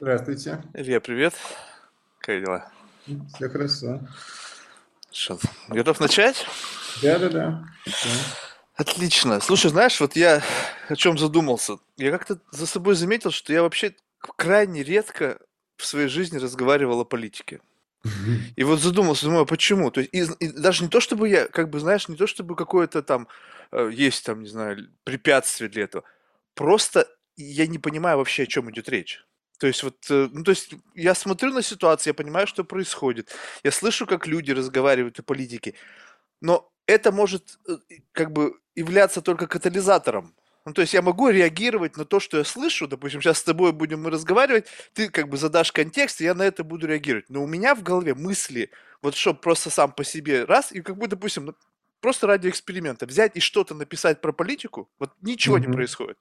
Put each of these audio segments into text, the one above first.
Здравствуйте. Илья, привет. Как дела? Все хорошо. Что, готов начать? Да-да-да. Всё. Отлично. Слушай, знаешь, вот я о чем задумался. Я как-то за собой заметил, что я вообще крайне редко в своей жизни разговаривал о политике. И вот задумался, думаю, а почему? То есть, и, и даже не то, чтобы я, как бы, знаешь, не то, чтобы какое-то там э, есть там, не знаю, препятствие для этого. Просто я не понимаю вообще, о чем идет речь. То есть вот, э, ну то есть я смотрю на ситуацию, я понимаю, что происходит. Я слышу, как люди разговаривают о политике. Но это может, э, как бы являться только катализатором. Ну, то есть я могу реагировать на то, что я слышу. Допустим, сейчас с тобой будем мы разговаривать, ты как бы задашь контекст, и я на это буду реагировать. Но у меня в голове мысли, вот что просто сам по себе раз, и как бы, допустим, ну, просто ради эксперимента взять и что-то написать про политику, вот ничего не Мгм. происходит.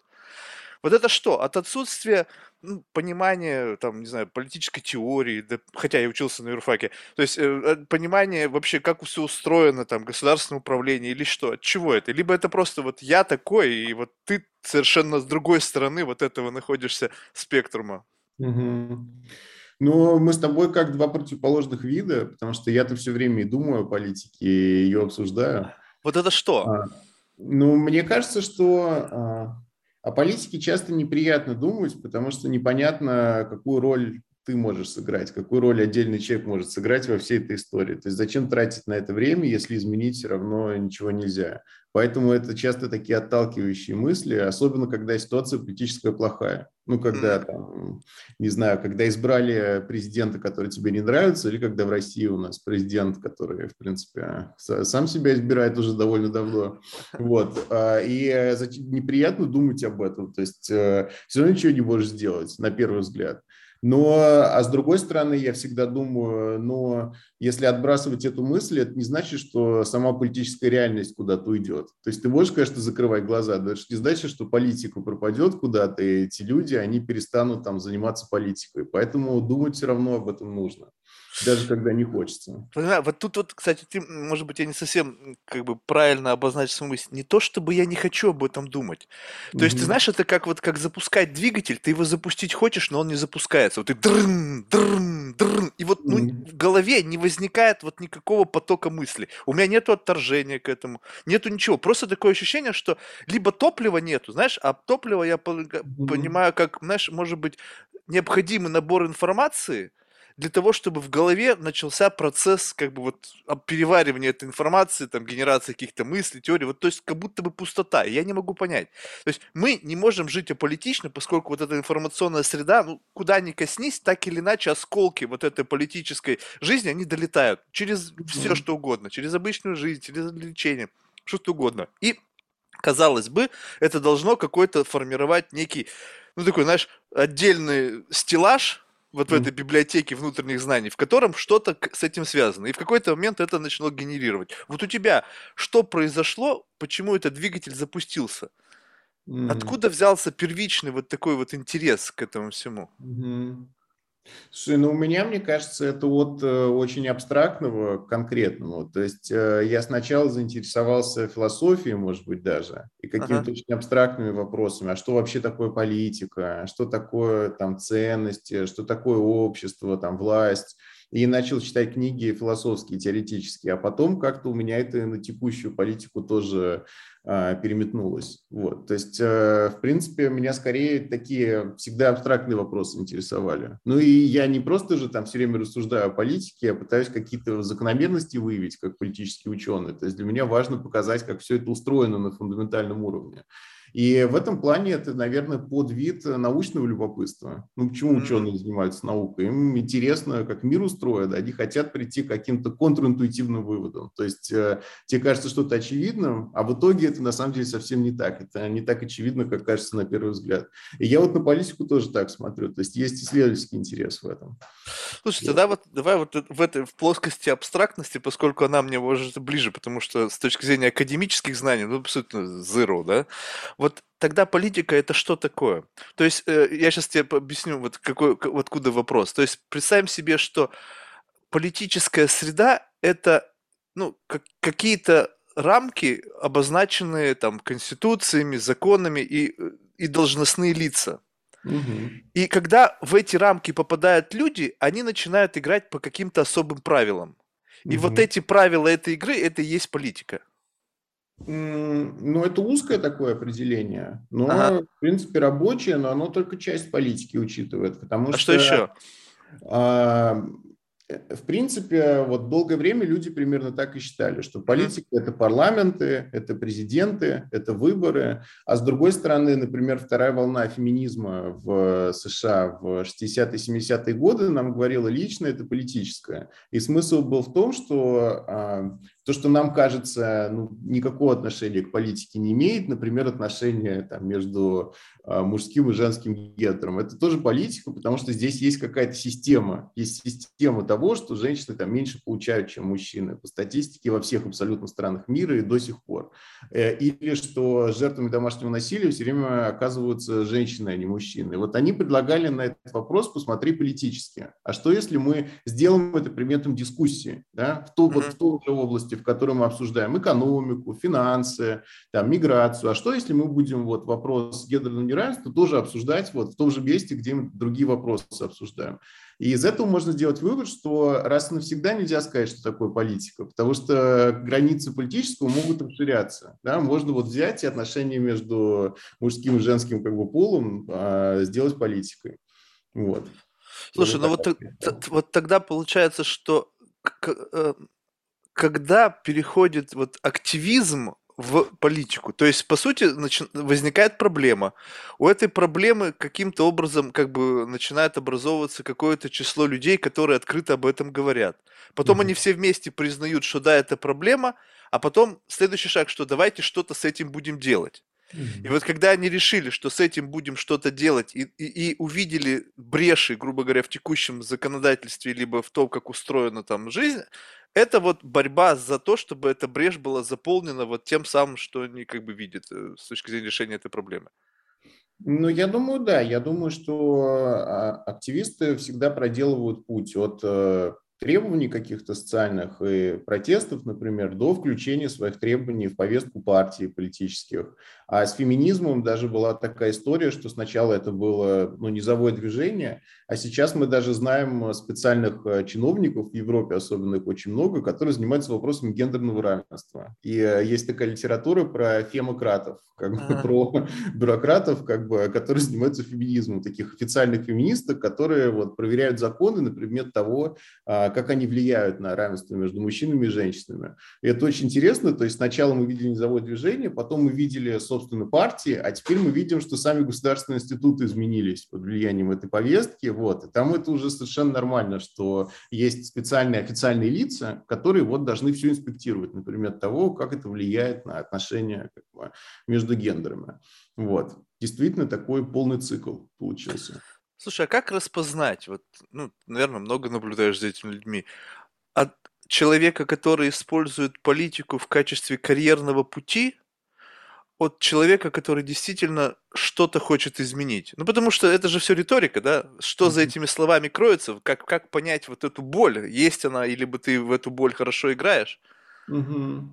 Вот это что? От отсутствия ну, понимания, там, не знаю, политической теории, да, хотя я учился на юрфаке, то есть э, э, понимание вообще, как все устроено, там, государственное управление или что, от чего это? Либо это просто вот я такой, и вот ты совершенно с другой стороны вот этого находишься спектрума. Мгм. Ну, мы с тобой как два противоположных вида, потому что я-то все время и думаю о политике, и ее обсуждаю. Вот это что? А, Ну, мне кажется, что а, о политике часто неприятно думать, потому что непонятно, какую роль ты можешь сыграть, какую роль отдельный человек может сыграть во всей этой истории. То есть зачем тратить на это время, если изменить все равно ничего нельзя. Поэтому это часто такие отталкивающие мысли, особенно когда ситуация политическая плохая. Ну, когда там, не знаю, когда избрали президента, который тебе не нравится, или когда в России у нас президент, который, в принципе, сам себя избирает уже довольно давно. Вот. а, И э, неприятно думать об этом. То есть все равно ничего не можешь сделать, на первый взгляд. Но, а с другой стороны, я всегда думаю, но если отбрасывать эту мысль, это не значит, что сама политическая реальность куда-то уйдет. То есть ты можешь, конечно, закрывать глаза, но это не значит, что политика пропадет куда-то, и эти люди, они перестанут там заниматься политикой. Поэтому думать все равно об этом нужно, даже когда не хочется. Понимаю, вот тут вот, кстати, ты, может быть, я не совсем как бы правильно обозначил свою мысль. Не то, чтобы я не хочу об этом думать. То есть, ты знаешь, это как вот как запускать двигатель, ты его запустить хочешь, но он не запускается. Вот ты дрын, дрын, дрын, и вот ну, Мгм. в голове не возникает вот никакого потока мыслей. У меня нету отторжения к этому, нету ничего. Просто такое ощущение, что либо топлива нету, знаешь, а топливо я Мгм. понимаю, как, знаешь, может быть, необходимый набор информации, для того, чтобы в голове начался процесс как бы вот а, переваривания этой информации, там, генерации каких-то мыслей, теорий, вот, то есть как будто бы пустота, я не могу понять. То есть мы не можем жить аполитично, поскольку вот эта информационная среда, ну, куда ни коснись, так или иначе осколки вот этой политической жизни, они долетают через все, что угодно, через обычную жизнь, через развлечения, что-то угодно. И казалось бы, это должно какой-то формировать некий, ну такой, знаешь, отдельный стеллаж вот в этой библиотеке внутренних знаний, в котором что-то с этим связано. И в какой-то момент это начало генерировать. Вот у тебя что произошло, почему этот двигатель запустился? Мгм. Откуда взялся первичный вот такой вот интерес к этому всему? Мгм. Слушай, ну у меня, мне кажется, это от э, очень абстрактного к конкретному. То есть э, я сначала заинтересовался философией, может быть, даже, и Ага. какими-то очень абстрактными вопросами. А что вообще такое политика? Что такое там ценности? Что такое общество, там власть? И начал читать книги философские, теоретические. А потом как-то у меня это на текущую политику тоже а, переметнулось. Вот. То есть, э, в принципе, меня скорее такие всегда абстрактные вопросы интересовали. Ну и я не просто же там все время рассуждаю о политике, я пытаюсь какие-то закономерности выявить как политический ученый. То есть для меня важно показать, как все это устроено на фундаментальном уровне. И в этом плане это, наверное, подвид научного любопытства. Ну, почему ученые занимаются наукой? Им интересно, как мир устроен, они хотят прийти к каким-то контринтуитивным выводам. То есть э, тебе кажется что-то очевидным, а в итоге это на самом деле совсем не так. Это не так очевидно, как кажется на первый взгляд. И я вот на политику тоже так смотрю. То есть есть исследовательский интерес в этом. Слушай, тогда вот давай вот э- в этой в плоскости абстрактности, поскольку она мне может ближе, потому что с точки зрения академических знаний, ну, абсолютно zero, да? Вот тогда политика это что такое? То есть э, я сейчас тебе объясню, вот какой, вот откуда вопрос. То есть представим себе, что политическая среда это ну, как- какие-то рамки, обозначенные там конституциями, законами и, и должностные лица. Угу. И когда в эти рамки попадают люди, они начинают играть по каким-то особым правилам. И угу. вот эти правила этой игры, это и есть политика. Ну, это узкое такое определение, но, ага. в принципе, рабочее, но оно только часть политики учитывает, потому а что... что еще? А, в принципе, вот долгое время люди примерно так и считали, что политика – это парламенты, это президенты, это выборы. А с другой стороны, например, вторая волна феминизма в США в 60-70-е годы нам говорила лично, это политическое. И смысл был в том, что а, то, что нам кажется, ну, никакого отношения к политике не имеет, например, отношения там, между э, мужским и женским гендером, это тоже политика, потому что здесь есть какая-то система, есть система того, что женщины там меньше получают, чем мужчины, по статистике во всех абсолютно странах мира и до сих пор. Э, или что жертвами домашнего насилия все время оказываются женщины, а не мужчины. Вот они предлагали на этот вопрос посмотреть политически. А что если мы сделаем это предметом дискуссии да, в, ту, вот, в той же области, в которой мы обсуждаем экономику, финансы, там, миграцию. А что, если мы будем вот вопрос гендерного неравенства тоже обсуждать вот в том же месте, где мы другие вопросы обсуждаем? И из этого можно сделать вывод, что раз и навсегда нельзя сказать, что такое политика, потому что границы политического могут расширяться. Да? Можно вот взять и отношения между мужским и женским как бы полом а, сделать политикой. Вот. Слушай, ну вот, вот тогда получается, что э, когда переходит вот активизм в политику. То есть, по сути, начи... возникает проблема. У этой проблемы каким-то образом как бы начинает образовываться какое-то число людей, которые открыто об этом говорят. Потом mm-hmm. они все вместе признают, что да, это проблема, а потом следующий шаг, что давайте что-то с этим будем делать. Mm-hmm. И вот когда они решили, что с этим будем что-то делать, и, и, и увидели бреши, грубо говоря, в текущем законодательстве, либо в том, как устроена там жизнь, это вот борьба за то, чтобы эта брешь была заполнена вот тем самым, что они как бы видят э, с точки зрения решения этой проблемы. Ну, я думаю, да. Я думаю, что а, активисты всегда проделывают путь от э, требований каких-то социальных и протестов, например, до включения своих требований в повестку партии политических. А с феминизмом даже была такая история, что сначала это было ну, низовое движение, а сейчас мы даже знаем специальных э, чиновников в Европе, особенно их очень много, которые занимаются вопросами гендерного равенства. И э, есть такая литература про фемократов, как бы, а. про бюрократов, как бы, которые занимаются феминизмом, таких официальных феминисток, которые вот, проверяют законы на предмет того, а, как они влияют на равенство между мужчинами и женщинами. И это очень интересно. То есть сначала мы видели низовое движение, потом мы видели, собственно, партии, а теперь мы видим, что сами государственные институты изменились под влиянием этой повестки. Вот. И там это уже совершенно нормально, что есть специальные официальные лица, которые вот должны все инспектировать, например, того, как это влияет на отношения как бы, между гендерами. Вот. Действительно, такой полный цикл получился. Слушай, а как распознать, вот, ну, наверное, много наблюдаешь за этими людьми, от человека, который использует политику в качестве карьерного пути, от человека, который действительно что-то хочет изменить. Ну, потому что это же все риторика, да? Что за этими словами кроется? Как, как понять вот эту боль? Есть она, или бы ты в эту боль хорошо играешь? Угу.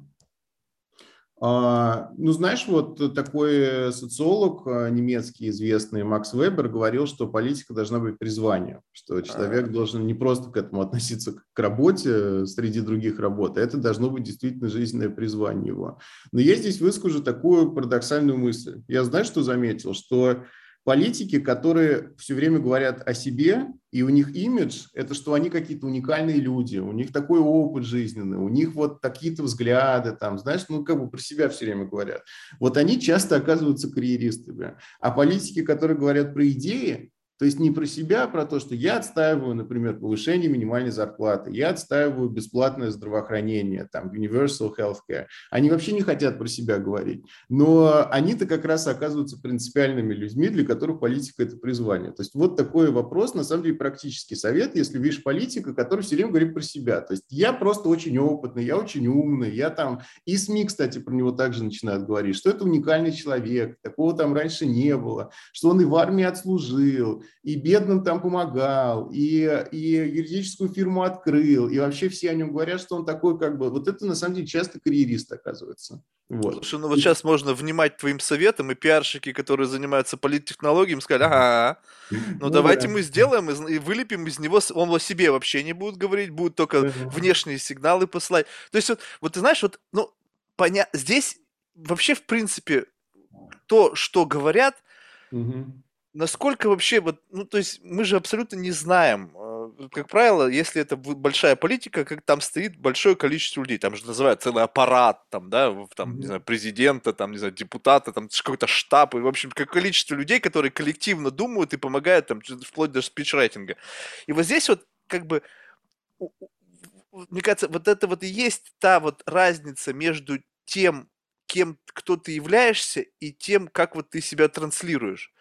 А, ну, знаешь, вот такой социолог а, немецкий известный Макс Вебер говорил, что политика должна быть призванием, что человек должен не просто к этому относиться к работе среди других работ, а это должно быть действительно жизненное призвание его. Но я здесь выскажу такую парадоксальную мысль. Я знаю, что заметил, что политики, которые все время говорят о себе, и у них имидж – это что они какие-то уникальные люди, у них такой опыт жизненный, у них вот такие-то взгляды, там, знаешь, ну, как бы про себя все время говорят. Вот они часто оказываются карьеристами. А политики, которые говорят про идеи, то есть не про себя, а про то, что я отстаиваю, например, повышение минимальной зарплаты, я отстаиваю бесплатное здравоохранение, там, universal healthcare. Они вообще не хотят про себя говорить. Но они-то как раз оказываются принципиальными людьми, для которых политика – это призвание. То есть вот такой вопрос, на самом деле, практический совет, если видишь политика, который все время говорит про себя. То есть я просто очень опытный, я очень умный, я там… И СМИ, кстати, про него также начинают говорить, что это уникальный человек, такого там раньше не было, что он и в армии отслужил, и бедным там помогал, и, и юридическую фирму открыл, и вообще все о нем говорят, что он такой как бы... Вот это на самом деле часто карьерист оказывается. Вот. Слушай, ну вот сейчас можно внимать твоим советам, и пиарщики, которые занимаются политтехнологиями, сказали, ага, ну, ну давайте да. мы сделаем и вылепим из него, он о себе вообще не будет говорить, будет только внешние сигналы посылать. То есть вот, вот ты знаешь, вот, ну, поня... здесь вообще, в принципе, то, что говорят, угу. Насколько вообще, вот, ну, то есть мы же абсолютно не знаем. Э, как правило, если это большая политика, как там стоит большое количество людей, там же называют целый аппарат, там, да, там, не знаю, президента, там, не знаю, депутата, там, какой-то штаб, и, в общем, как количество людей, которые коллективно думают и помогают, там, вплоть до спичрайтинга. И вот здесь вот, как бы, мне кажется, вот это вот и есть та вот разница между тем, кем, кто ты являешься, и тем, как вот ты себя транслируешь.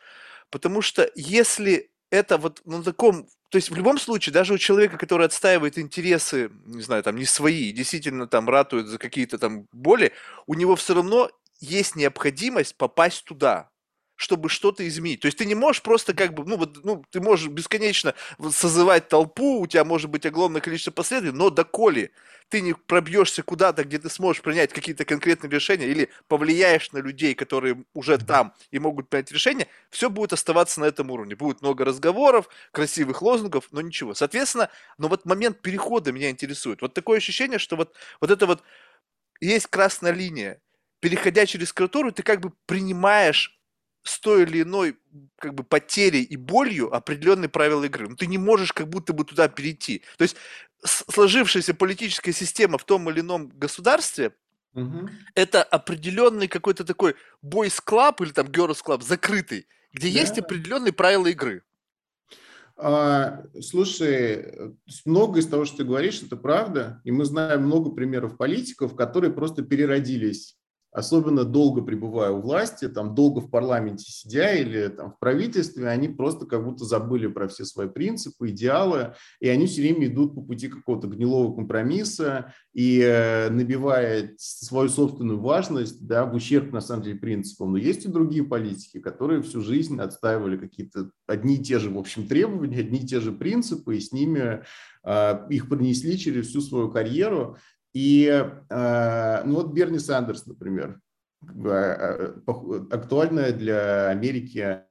Потому что если это вот на таком... То есть в любом случае, даже у человека, который отстаивает интересы, не знаю, там, не свои, действительно там ратует за какие-то там боли, у него все равно есть необходимость попасть туда чтобы что-то изменить. То есть ты не можешь просто как бы, ну вот, ну, ты можешь бесконечно созывать толпу, у тебя может быть огромное количество последователей, но доколе ты не пробьешься куда-то, где ты сможешь принять какие-то конкретные решения или повлияешь на людей, которые уже там и могут принять решения, все будет оставаться на этом уровне. Будет много разговоров, красивых лозунгов, но ничего. Соответственно, но вот момент перехода меня интересует. Вот такое ощущение, что вот, вот это вот есть красная линия. Переходя через которую ты как бы принимаешь с той или иной как бы потерей и болью определенные правила игры. Ну, ты не можешь как будто бы туда перейти. То есть сложившаяся политическая система в том или ином государстве угу. это определенный какой-то такой бойс клаб или там girls клаб закрытый, где да. есть определенные правила игры. А, слушай, много из того, что ты говоришь, это правда. И мы знаем много примеров политиков, которые просто переродились особенно долго пребывая у власти, там долго в парламенте сидя или там в правительстве, они просто как будто забыли про все свои принципы, идеалы, и они все время идут по пути какого-то гнилого компромисса и э, набивая свою собственную важность да, в ущерб, на самом деле, принципам. Но есть и другие политики, которые всю жизнь отстаивали какие-то одни и те же, в общем, требования, одни и те же принципы, и с ними э, их пронесли через всю свою карьеру. И э, ну вот Берни Сандерс, например, э, актуальная для Америки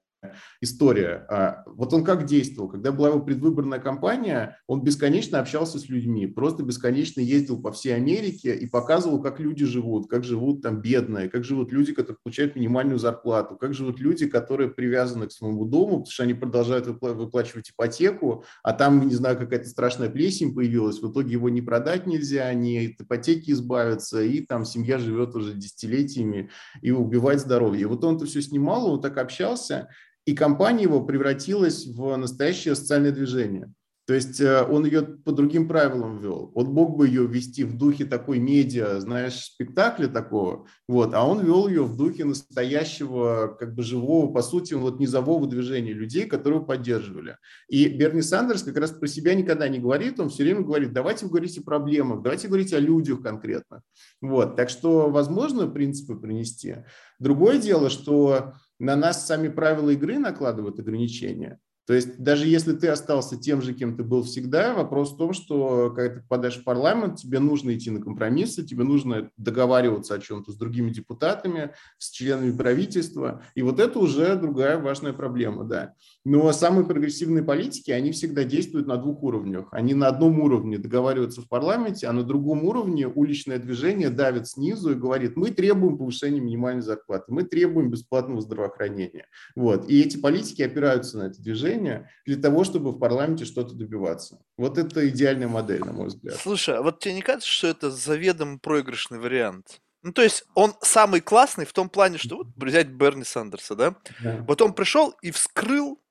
история. А, вот он как действовал? Когда была его предвыборная кампания, он бесконечно общался с людьми, просто бесконечно ездил по всей Америке и показывал, как люди живут, как живут там бедные, как живут люди, которые получают минимальную зарплату, как живут люди, которые привязаны к своему дому, потому что они продолжают выплачивать ипотеку, а там, не знаю, какая-то страшная плесень появилась, в итоге его не продать нельзя, не от ипотеки избавиться, и там семья живет уже десятилетиями и убивает здоровье. И вот он это все снимал, он так общался, и компания его превратилась в настоящее социальное движение. То есть э, он ее по другим правилам вел. Он мог бы ее вести в духе такой медиа, знаешь, спектакля такого, вот, а он вел ее в духе настоящего, как бы живого, по сути, вот низового движения людей, которые поддерживали. И Берни Сандерс как раз про себя никогда не говорит, он все время говорит, давайте говорить о проблемах, давайте говорить о людях конкретно. Вот, так что возможно принципы принести. Другое дело, что на нас сами правила игры накладывают ограничения. То есть даже если ты остался тем же, кем ты был всегда, вопрос в том, что когда ты попадаешь в парламент, тебе нужно идти на компромиссы, тебе нужно договариваться о чем-то с другими депутатами, с членами правительства. И вот это уже другая важная проблема, да. Но самые прогрессивные политики, они всегда действуют на двух уровнях. Они на одном уровне договариваются в парламенте, а на другом уровне уличное движение давит снизу и говорит, мы требуем повышения минимальной зарплаты, мы требуем бесплатного здравоохранения. Вот. И эти политики опираются на это движение, для того, чтобы в парламенте что-то добиваться. Вот это идеальная модель, на мой взгляд. Слушай, а вот тебе не кажется, что это заведомо проигрышный вариант? Ну, то есть он самый классный в том плане, что вот взять Берни Сандерса, да? да. Вот он пришел и вскрыл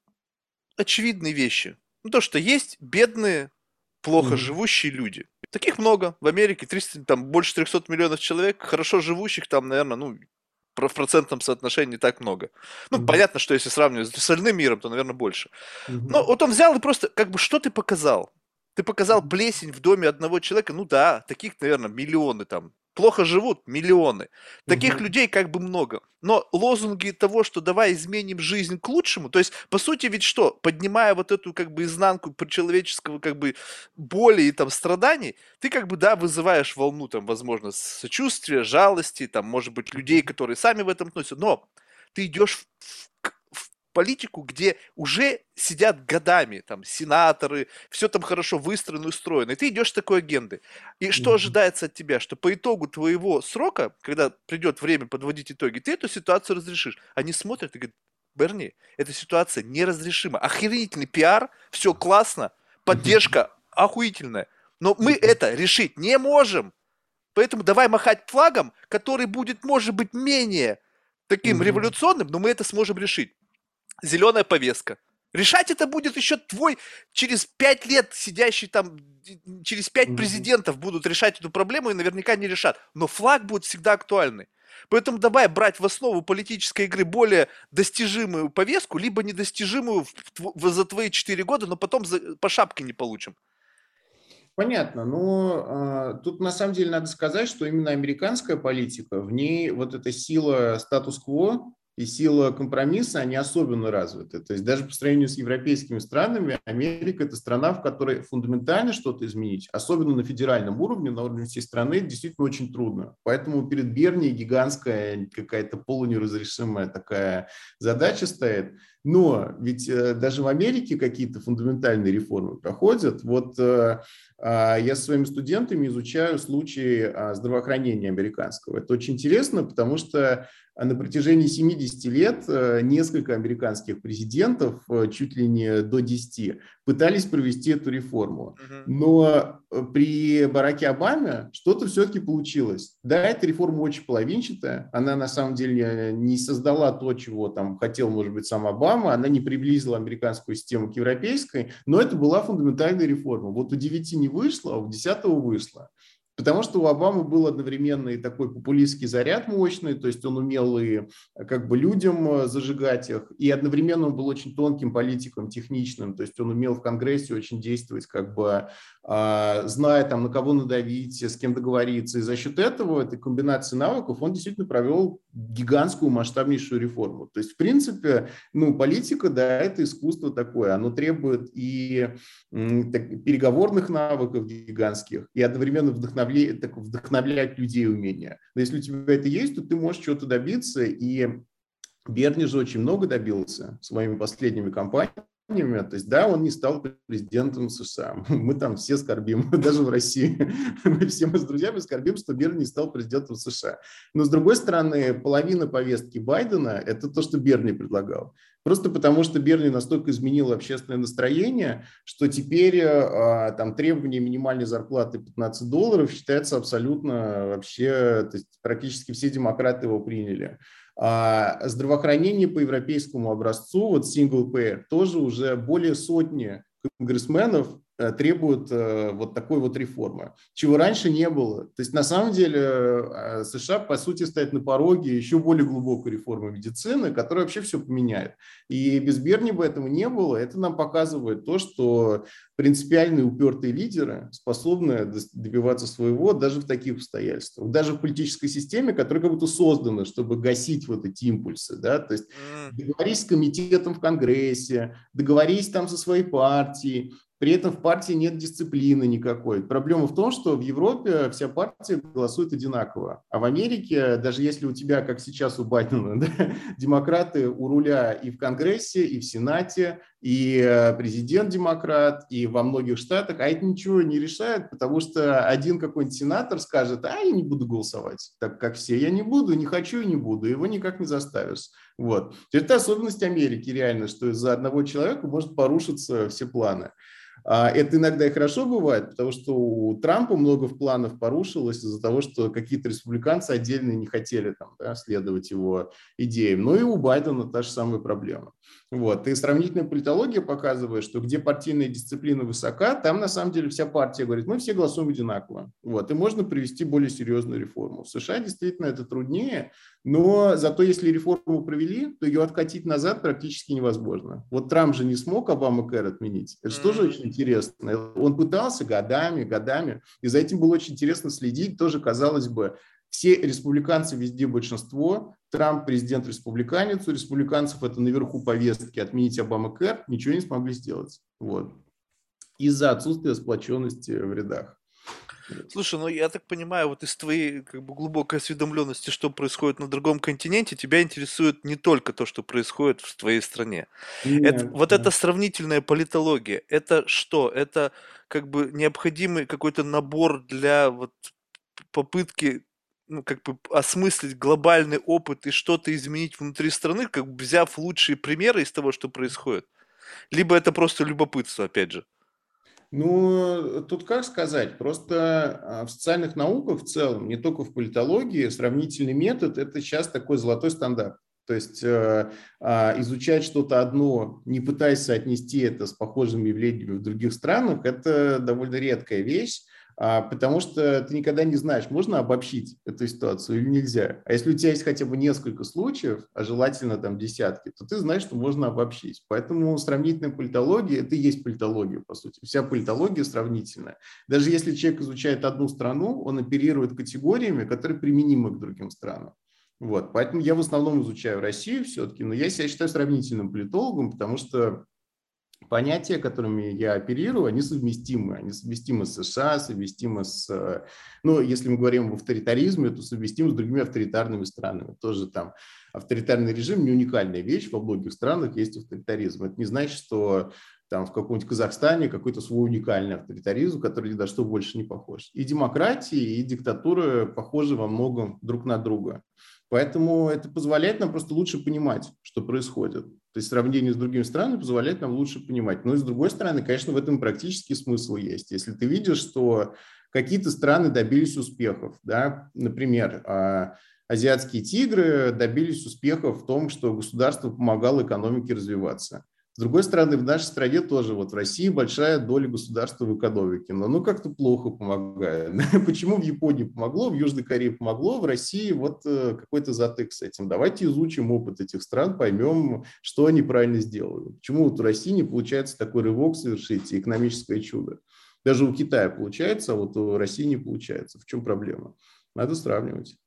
очевидные вещи. Ну, то, что есть бедные, плохо mm-hmm. живущие люди. Таких много в Америке, 300, там больше 300 миллионов человек, хорошо живущих там, наверное, ну, в процентном соотношении так много. Ну, mm-hmm. понятно, что если сравнивать с остальным миром, то, наверное, больше. Mm-hmm. Но вот он взял и просто, как бы, что ты показал? Ты показал плесень в доме одного человека, ну да, таких, наверное, миллионы там. Плохо живут миллионы. Таких угу. людей как бы много. Но лозунги того, что давай изменим жизнь к лучшему, то есть, по сути, ведь что, поднимая вот эту как бы изнанку человеческого как бы боли и там страданий, ты как бы, да, вызываешь волну там, возможно, сочувствия, жалости, там, может быть, людей, которые сами в этом относятся, но ты идешь в, политику, где уже сидят годами, там, сенаторы, все там хорошо выстроено, устроено, и ты идешь с такой агенды. И что ожидается от тебя? Что по итогу твоего срока, когда придет время подводить итоги, ты эту ситуацию разрешишь. Они смотрят и говорят, Берни, эта ситуация неразрешима. Охренительный пиар, все классно, поддержка охуительная. Но мы это решить не можем. Поэтому давай махать флагом, который будет, может быть, менее таким революционным, но мы это сможем решить зеленая повестка. Решать это будет еще твой через пять лет сидящий там, через пять президентов будут решать эту проблему и наверняка не решат. Но флаг будет всегда актуальный. Поэтому давай брать в основу политической игры более достижимую повестку, либо недостижимую в, в, за твои четыре года, но потом за, по шапке не получим. Понятно, но э, тут на самом деле надо сказать, что именно американская политика, в ней вот эта сила статус-кво, и сила компромисса, они особенно развиты. То есть даже по сравнению с европейскими странами, Америка – это страна, в которой фундаментально что-то изменить, особенно на федеральном уровне, на уровне всей страны, действительно очень трудно. Поэтому перед Берни гигантская какая-то полунеразрешимая такая задача стоит. Но ведь э, даже в Америке какие-то фундаментальные реформы проходят. Вот э, а, я со своими студентами изучаю случаи а, здравоохранения американского. Это очень интересно, потому что на протяжении 70 лет э, несколько американских президентов, чуть ли не до 10, пытались провести эту реформу. Но при Бараке Обаме что-то все-таки получилось. Да, эта реформа очень половинчатая. Она на самом деле не создала то, чего там хотел, может быть, сам Обама, Обама, она не приблизила американскую систему к европейской, но это была фундаментальная реформа. Вот у 9 не вышло, а у 10 вышло. Потому что у Обамы был одновременно и такой популистский заряд мощный, то есть он умел и как бы людям э, зажигать их, и одновременно он был очень тонким политиком, техничным, то есть он умел в Конгрессе очень действовать, как бы а, зная там, на кого надавить, с кем договориться. И за счет этого, этой комбинации навыков, он действительно провел гигантскую масштабнейшую реформу. То есть, в принципе, ну, политика, да, это искусство такое, оно требует и так, переговорных навыков гигантских, и одновременно вдохновлять, так, вдохновлять людей умения. Но если у тебя это есть, то ты можешь чего-то добиться, и Берни же очень много добился своими последними кампаниями, то есть, да, он не стал президентом США. Мы там все скорбим, даже в России. Мы все мы с друзьями скорбим, что Берни не стал президентом США. Но, с другой стороны, половина повестки Байдена – это то, что Берни предлагал. Просто потому, что Берни настолько изменил общественное настроение, что теперь а, там требование минимальной зарплаты 15 долларов считается абсолютно вообще, то есть практически все демократы его приняли. А здравоохранение по европейскому образцу, вот single payer, тоже уже более сотни конгрессменов Э, требуют э, вот такой вот реформы, чего раньше не было. То есть на самом деле э, США, по сути, стоят на пороге еще более глубокой реформы медицины, которая вообще все поменяет. И без Берни бы этого не было. Это нам показывает то, что принципиальные упертые лидеры способны добиваться своего даже в таких обстоятельствах. Даже в политической системе, которая как будто создана, чтобы гасить вот эти импульсы. Да? То есть договорись с комитетом в Конгрессе, договорись там со своей партией, при этом в партии нет дисциплины никакой. Проблема в том, что в Европе вся партия голосует одинаково. А в Америке, даже если у тебя, как сейчас у Байдена, да, демократы у руля и в Конгрессе, и в Сенате, и э, президент демократ, и во многих штатах, а это ничего не решает, потому что один какой-нибудь сенатор скажет, а я не буду голосовать, так как все, я не буду, не хочу и не буду, его никак не заставишь. Вот. Это особенность Америки реально, что из-за одного человека может порушиться все планы. А, это иногда и хорошо бывает, потому что у Трампа много планов порушилось из-за того, что какие-то республиканцы отдельно не хотели там, да, следовать его идеям. Но и у Байдена та же самая проблема. Вот. И сравнительная политология показывает, что где партийная дисциплина высока, там на самом деле вся партия говорит, мы все голосуем одинаково. Вот. И можно привести более серьезную реформу. В США действительно это труднее, но зато если реформу провели, то ее откатить назад практически невозможно. Вот Трамп же не смог Обама Кэр отменить. Это же тоже очень интересно. Он пытался годами, годами, и за этим было очень интересно следить. Тоже, казалось бы, все республиканцы везде большинство, Трамп президент республиканец, у республиканцев это наверху повестки отменить Обама Кэр, ничего не смогли сделать. Вот. Из-за отсутствия сплоченности в рядах. Слушай, ну я так понимаю, вот из твоей как бы глубокой осведомленности, что происходит на другом континенте, тебя интересует не только то, что происходит в твоей стране. Нет, это, вот эта сравнительная политология, это что? Это как бы необходимый какой-то набор для вот попытки ну, как бы осмыслить глобальный опыт и что-то изменить внутри страны, как бы взяв лучшие примеры из того, что происходит? Либо это просто любопытство, опять же? Ну, тут как сказать, просто а, в социальных науках в целом, не только в политологии, сравнительный метод – это сейчас такой золотой стандарт. То есть э, э, изучать что-то одно, не пытаясь соотнести это с похожими явлениями в других странах, это довольно редкая вещь. А, потому что ты никогда не знаешь, можно обобщить эту ситуацию или нельзя. А если у тебя есть хотя бы несколько случаев, а желательно там десятки, то ты знаешь, что можно обобщить. Поэтому сравнительная политология – это и есть политология, по сути. Вся политология сравнительная. Даже если человек изучает одну страну, он оперирует категориями, которые применимы к другим странам. Вот. Поэтому я в основном изучаю Россию все-таки, но я себя считаю сравнительным политологом, потому что понятия, которыми я оперирую, они совместимы. Они совместимы с США, совместимы с, ну, если мы говорим об авторитаризме, то совместимы с другими авторитарными странами. Тоже там авторитарный режим не уникальная вещь, во многих странах есть авторитаризм. Это не значит, что там в каком-нибудь Казахстане какой-то свой уникальный авторитаризм, который ни на что больше не похож. И демократии, и диктатуры похожи во многом друг на друга. Поэтому это позволяет нам просто лучше понимать, что происходит. То есть сравнение с другими странами позволяет нам лучше понимать. Но и с другой стороны, конечно, в этом практически смысл есть. Если ты видишь, что какие-то страны добились успехов, да, например, а, азиатские тигры добились успехов в том, что государство помогало экономике развиваться. С другой стороны, в нашей стране тоже, вот в России большая доля государства в экономике, но ну как-то плохо помогает. Почему в Японии помогло, в Южной Корее помогло, в России вот э, какой-то затык с этим. Давайте изучим опыт этих стран, поймем, что они правильно сделали. Почему вот у России не получается такой рывок совершить, экономическое чудо. Даже у Китая получается, а вот у России не получается. В чем проблема? Надо сравнивать.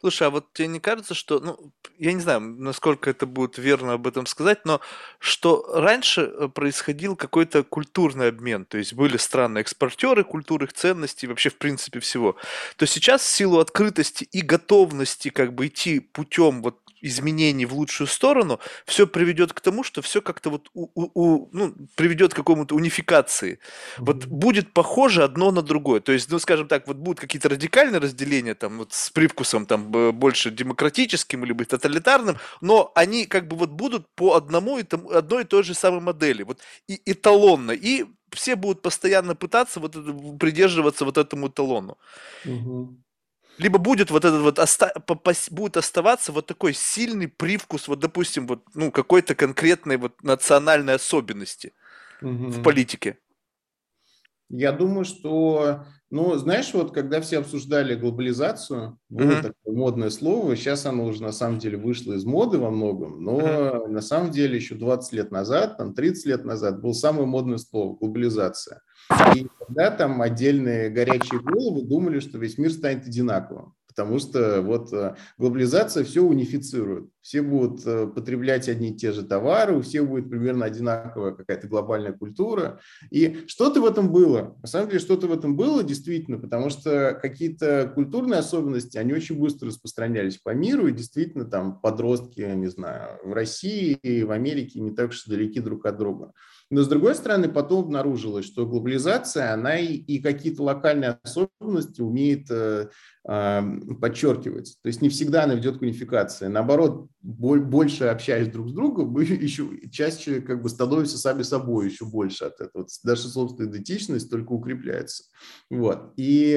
Слушай, а вот тебе не кажется, что, ну, я не знаю, насколько это будет верно об этом сказать, но что раньше э, происходил какой-то культурный обмен, то есть были страны-экспортеры культурных ценностей, вообще в принципе всего, то сейчас в силу открытости и готовности как бы идти путем вот изменений в лучшую сторону, все приведет к тому, что все как-то вот у, у, у, ну, приведет к какому-то унификации. Mm-hmm. Вот будет похоже одно на другое. То есть, ну, скажем так, вот будут какие-то радикальные разделения там вот с привкусом там больше демократическим или тоталитарным, но они как бы вот будут по одному и тому, одной и той же самой модели, вот и эталонно, и все будут постоянно пытаться вот придерживаться вот этому эталону. Угу либо будет вот этот вот оста- будет оставаться вот такой сильный привкус, вот допустим, вот ну какой-то конкретной вот национальной особенности угу. в политике. Я думаю, что, ну, знаешь, вот когда все обсуждали глобализацию, было uh-huh. такое модное слово, сейчас оно уже на самом деле вышло из моды во многом, но uh-huh. на самом деле еще 20 лет назад, там 30 лет назад было самое модное слово – глобализация. И тогда там отдельные горячие головы думали, что весь мир станет одинаковым. Потому что вот э, глобализация все унифицирует. Все будут э, потреблять одни и те же товары, у всех будет примерно одинаковая какая-то глобальная культура. И что-то в этом было. На самом деле что-то в этом было действительно, потому что какие-то культурные особенности, они очень быстро распространялись по миру, и действительно там подростки, не знаю, в России и в Америке не так уж далеки друг от друга. Но, с другой стороны, потом обнаружилось, что глобализация, она и, и какие-то локальные особенности умеет э, э, подчеркивать. То есть не всегда она ведет к унификации. Наоборот, боль, больше общаясь друг с другом, мы еще чаще как бы становимся сами собой еще больше от этого. Даже собственная идентичность только укрепляется. Вот. И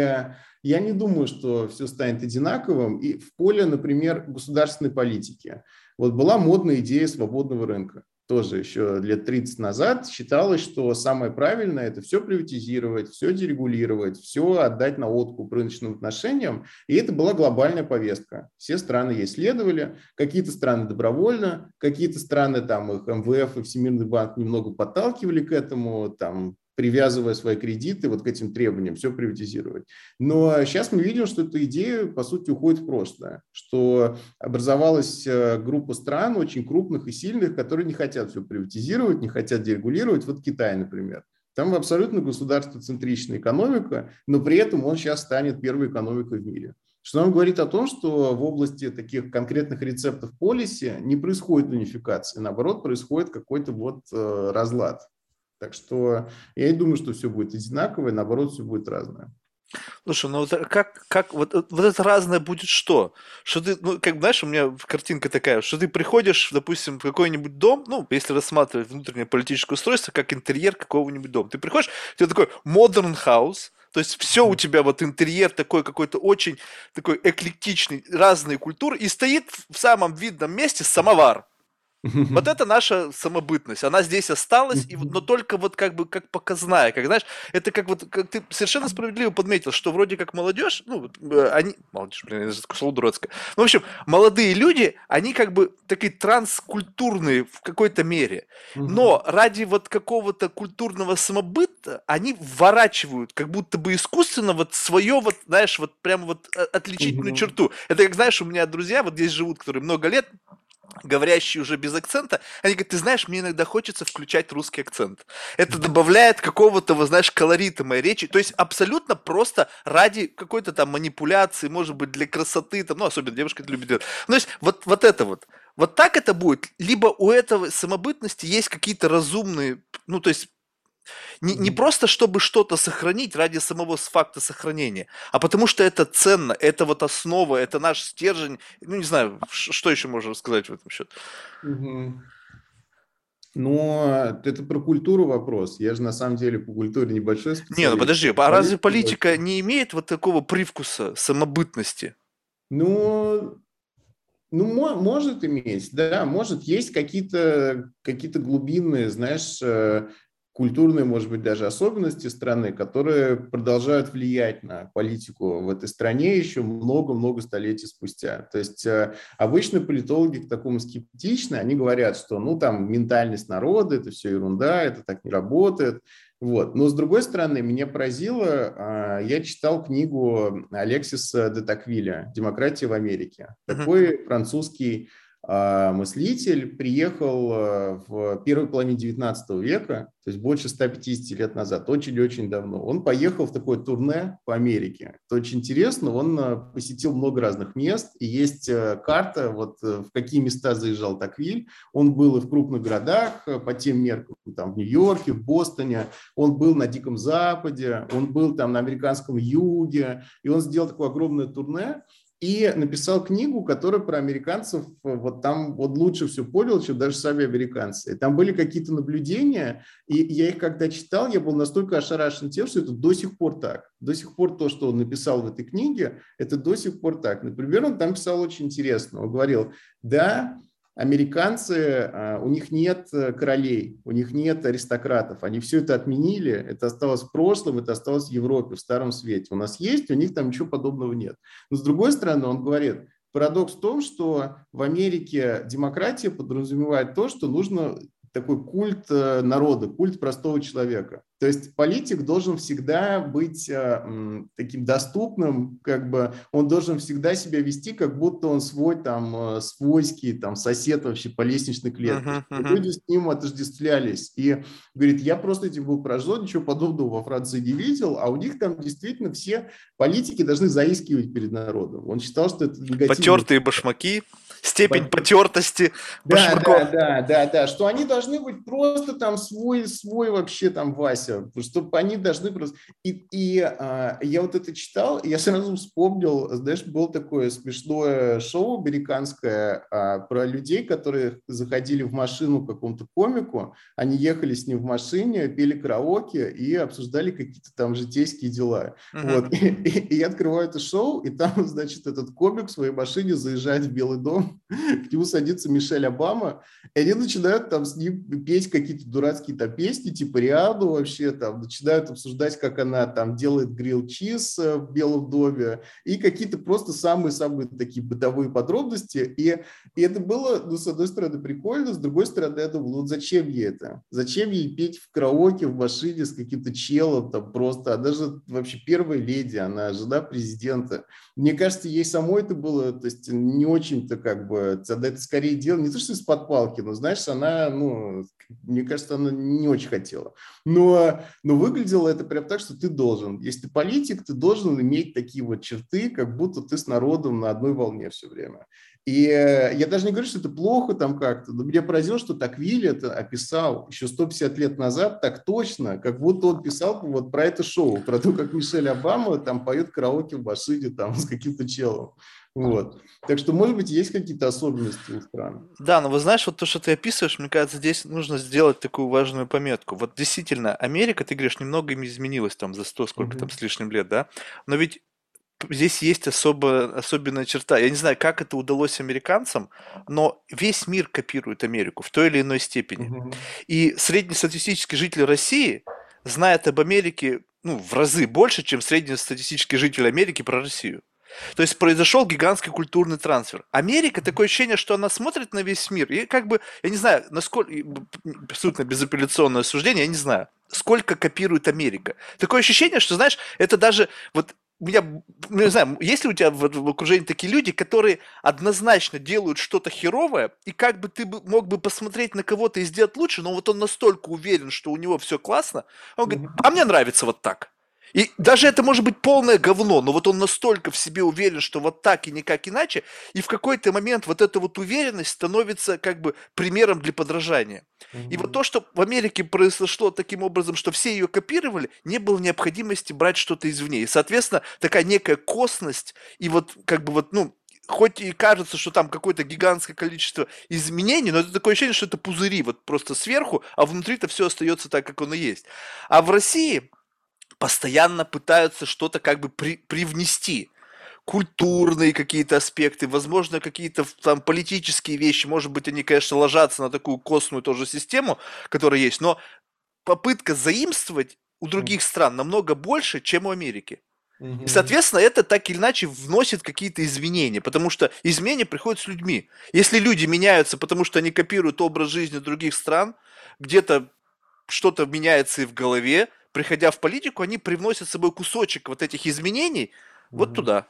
я не думаю, что все станет одинаковым. И в поле, например, государственной политики. Вот была модная идея свободного рынка тоже еще лет 30 назад считалось, что самое правильное – это все приватизировать, все дерегулировать, все отдать на откуп рыночным отношениям. И это была глобальная повестка. Все страны ей следовали, какие-то страны добровольно, какие-то страны, там их МВФ и Всемирный банк немного подталкивали к этому, там привязывая свои кредиты вот к этим требованиям, все приватизировать. Но сейчас мы видим, что эта идея, по сути, уходит в прошлое, что образовалась э, группа стран очень крупных и сильных, которые не хотят все приватизировать, не хотят дерегулировать. Вот Китай, например. Там абсолютно государствоцентричная экономика, но при этом он сейчас станет первой экономикой в мире. Что нам говорит о том, что в области таких конкретных рецептов полиси не происходит унификации, наоборот, происходит какой-то вот э, разлад. Так что я и думаю, что все будет одинаковое, наоборот, все будет разное. Слушай, ну вот как, как вот, вот это разное будет что? Что ты, ну, как знаешь, у меня картинка такая, что ты приходишь, допустим, в какой-нибудь дом, ну, если рассматривать внутреннее политическое устройство, как интерьер какого-нибудь дома. Ты приходишь, ты такой modern house, то есть все у тебя вот интерьер такой какой-то очень такой эклектичный, разные культуры, и стоит в самом видном месте самовар. Вот это наша самобытность. Она здесь осталась, и, но только вот как бы как показная. Как знаешь, это как вот как ты совершенно справедливо подметил, что вроде как молодежь, ну, э, они, молодежь, блин, это слово дурацкое. Ну, в общем, молодые люди, они как бы такие транскультурные в какой-то мере. Но ради вот какого-то культурного самобыта они вворачивают, как будто бы искусственно вот свое вот, знаешь, вот прям вот э, отличительную черту. Это как, знаешь, у меня друзья вот здесь живут, которые много лет, говорящие уже без акцента, они говорят, ты знаешь, мне иногда хочется включать русский акцент. Это добавляет какого-то, вы знаешь, колорита моей речи. То есть абсолютно просто ради какой-то там манипуляции, может быть, для красоты, там, ну, особенно девушка это любит. Ну, то есть вот, вот это вот. Вот так это будет. Либо у этого самобытности есть какие-то разумные, ну, то есть не, не просто чтобы что-то сохранить ради самого факта сохранения, а потому что это ценно, это вот основа, это наш стержень. Ну, не знаю, что еще можно сказать в этом счет. Но это про культуру вопрос. Я же на самом деле по культуре небольшой специалист. Не, ну подожди, а разве политика не имеет вот такого привкуса самобытности? Ну, ну, может иметь, да, может. Есть какие-то какие глубинные, знаешь, э, культурные, может быть, даже особенности страны, которые продолжают влиять на политику в этой стране еще много-много столетий спустя. То есть э, обычно политологи к такому скептичны, они говорят, что ну там ментальность народа, это все ерунда, это так не работает. Вот. Но с другой стороны, меня поразило, а, я читал книгу Алексиса де Таквиля «Демократия в Америке». Такой французский мыслитель приехал э, в первой половине 19 века, то есть больше 150 лет назад, очень-очень давно. Он поехал в такое турне по Америке. Это очень интересно, он э, посетил много разных мест, и есть э, карта, вот в какие места заезжал Таквиль. Он был и в крупных городах, по тем меркам, там в Нью-Йорке, в Бостоне, он был на Диком Западе, он был там на американском юге, и он сделал такое огромное турне, и написал книгу, которая про американцев вот там вот лучше все понял, чем даже сами американцы. И там были какие-то наблюдения, и я их когда читал, я был настолько ошарашен тем, что это до сих пор так. До сих пор то, что он написал в этой книге, это до сих пор так. Например, он там писал очень интересно. Он говорил, да, Американцы, а, у них нет э, королей, у них нет аристократов, они все это отменили, это осталось в прошлом, это осталось в Европе, в Старом Свете. У нас есть, у них там ничего подобного нет. Но с другой стороны, он говорит, парадокс в том, что в Америке демократия подразумевает то, что нужно такой культ э, народа, культ простого человека. То есть политик должен всегда быть э, таким доступным, как бы он должен всегда себя вести, как будто он свой там э, свойский там сосед вообще по лестничной клетке. Uh-huh, uh-huh. Люди с ним отождествлялись. И говорит, я просто этим был поражен, ничего подобного во Франции не видел, а у них там действительно все политики должны заискивать перед народом. Он считал, что это негативно. Потертые башмаки степень потертости да, да, да, да, да, что они должны быть просто там свой, свой вообще там Вася, чтобы они должны просто... И, и а, я вот это читал, я сразу вспомнил, знаешь, было такое смешное шоу американское а, про людей, которые заходили в машину к какому-то комику, они ехали с ним в машине, пели караоке и обсуждали какие-то там житейские дела. Uh-huh. Вот. И, и, и я открываю это шоу, и там, значит, этот комик в своей машине заезжает в Белый дом, к нему садится Мишель Обама, и они начинают там с ним петь какие-то дурацкие там песни, типа Риаду вообще, там, начинают обсуждать, как она там делает грилл чиз э, в Белом доме, и какие-то просто самые-самые такие бытовые подробности, и, и это было, ну, с одной стороны, прикольно, с другой стороны, я думал, ну, зачем ей это? Зачем ей петь в караоке, в машине с каким-то челом, там, просто, она же вообще первая леди, она жена президента. Мне кажется, ей самой это было, то есть не очень-то как бы, это скорее дело, не то, что из-под палки, но, знаешь, она, ну, мне кажется, она не очень хотела. Но, но выглядело это прям так, что ты должен. Если ты политик, ты должен иметь такие вот черты, как будто ты с народом на одной волне все время. И э, я даже не говорю, что это плохо там как-то, но меня поразило, что Таквиль это описал еще 150 лет назад так точно, как будто он писал вот про это шоу, про то, как Мишель Обама там поет караоке в машине там с каким-то челом. Вот. Так что, может быть, есть какие-то особенности у стран. Да, но вы знаешь, вот то, что ты описываешь, мне кажется, здесь нужно сделать такую важную пометку. Вот действительно, Америка, ты говоришь, немного им изменилась там за сто сколько mm-hmm. там с лишним лет, да? Но ведь здесь есть особо, особенная черта. Я не знаю, как это удалось американцам, но весь мир копирует Америку в той или иной степени. Угу. И среднестатистический житель России знает об Америке ну, в разы больше, чем среднестатистический житель Америки про Россию. То есть произошел гигантский культурный трансфер. Америка, такое ощущение, что она смотрит на весь мир. И как бы, я не знаю, насколько, абсолютно безапелляционное суждение, я не знаю, сколько копирует Америка. Такое ощущение, что, знаешь, это даже, вот меня, ну, не знаю, есть ли у тебя в, в окружении такие люди, которые однозначно делают что-то херовое, и как бы ты мог бы посмотреть на кого-то и сделать лучше, но вот он настолько уверен, что у него все классно, он говорит, а мне нравится вот так. И даже это может быть полное говно, но вот он настолько в себе уверен, что вот так и никак иначе, и в какой-то момент вот эта вот уверенность становится как бы примером для подражания. Mm-hmm. И вот то, что в Америке произошло таким образом, что все ее копировали, не было необходимости брать что-то извне. И, соответственно, такая некая косность и вот как бы вот, ну, хоть и кажется, что там какое-то гигантское количество изменений, но это такое ощущение, что это пузыри вот просто сверху, а внутри-то все остается так, как оно есть. А в России постоянно пытаются что-то как бы при, привнести культурные какие-то аспекты, возможно, какие-то там политические вещи, может быть, они, конечно, ложатся на такую костную тоже систему, которая есть, но попытка заимствовать у других стран намного больше, чем у Америки. И, соответственно, это так или иначе вносит какие-то изменения, потому что изменения приходят с людьми. Если люди меняются, потому что они копируют образ жизни других стран, где-то что-то меняется и в голове, приходя в политику, они привносят с собой кусочек вот этих изменений вот mm туда.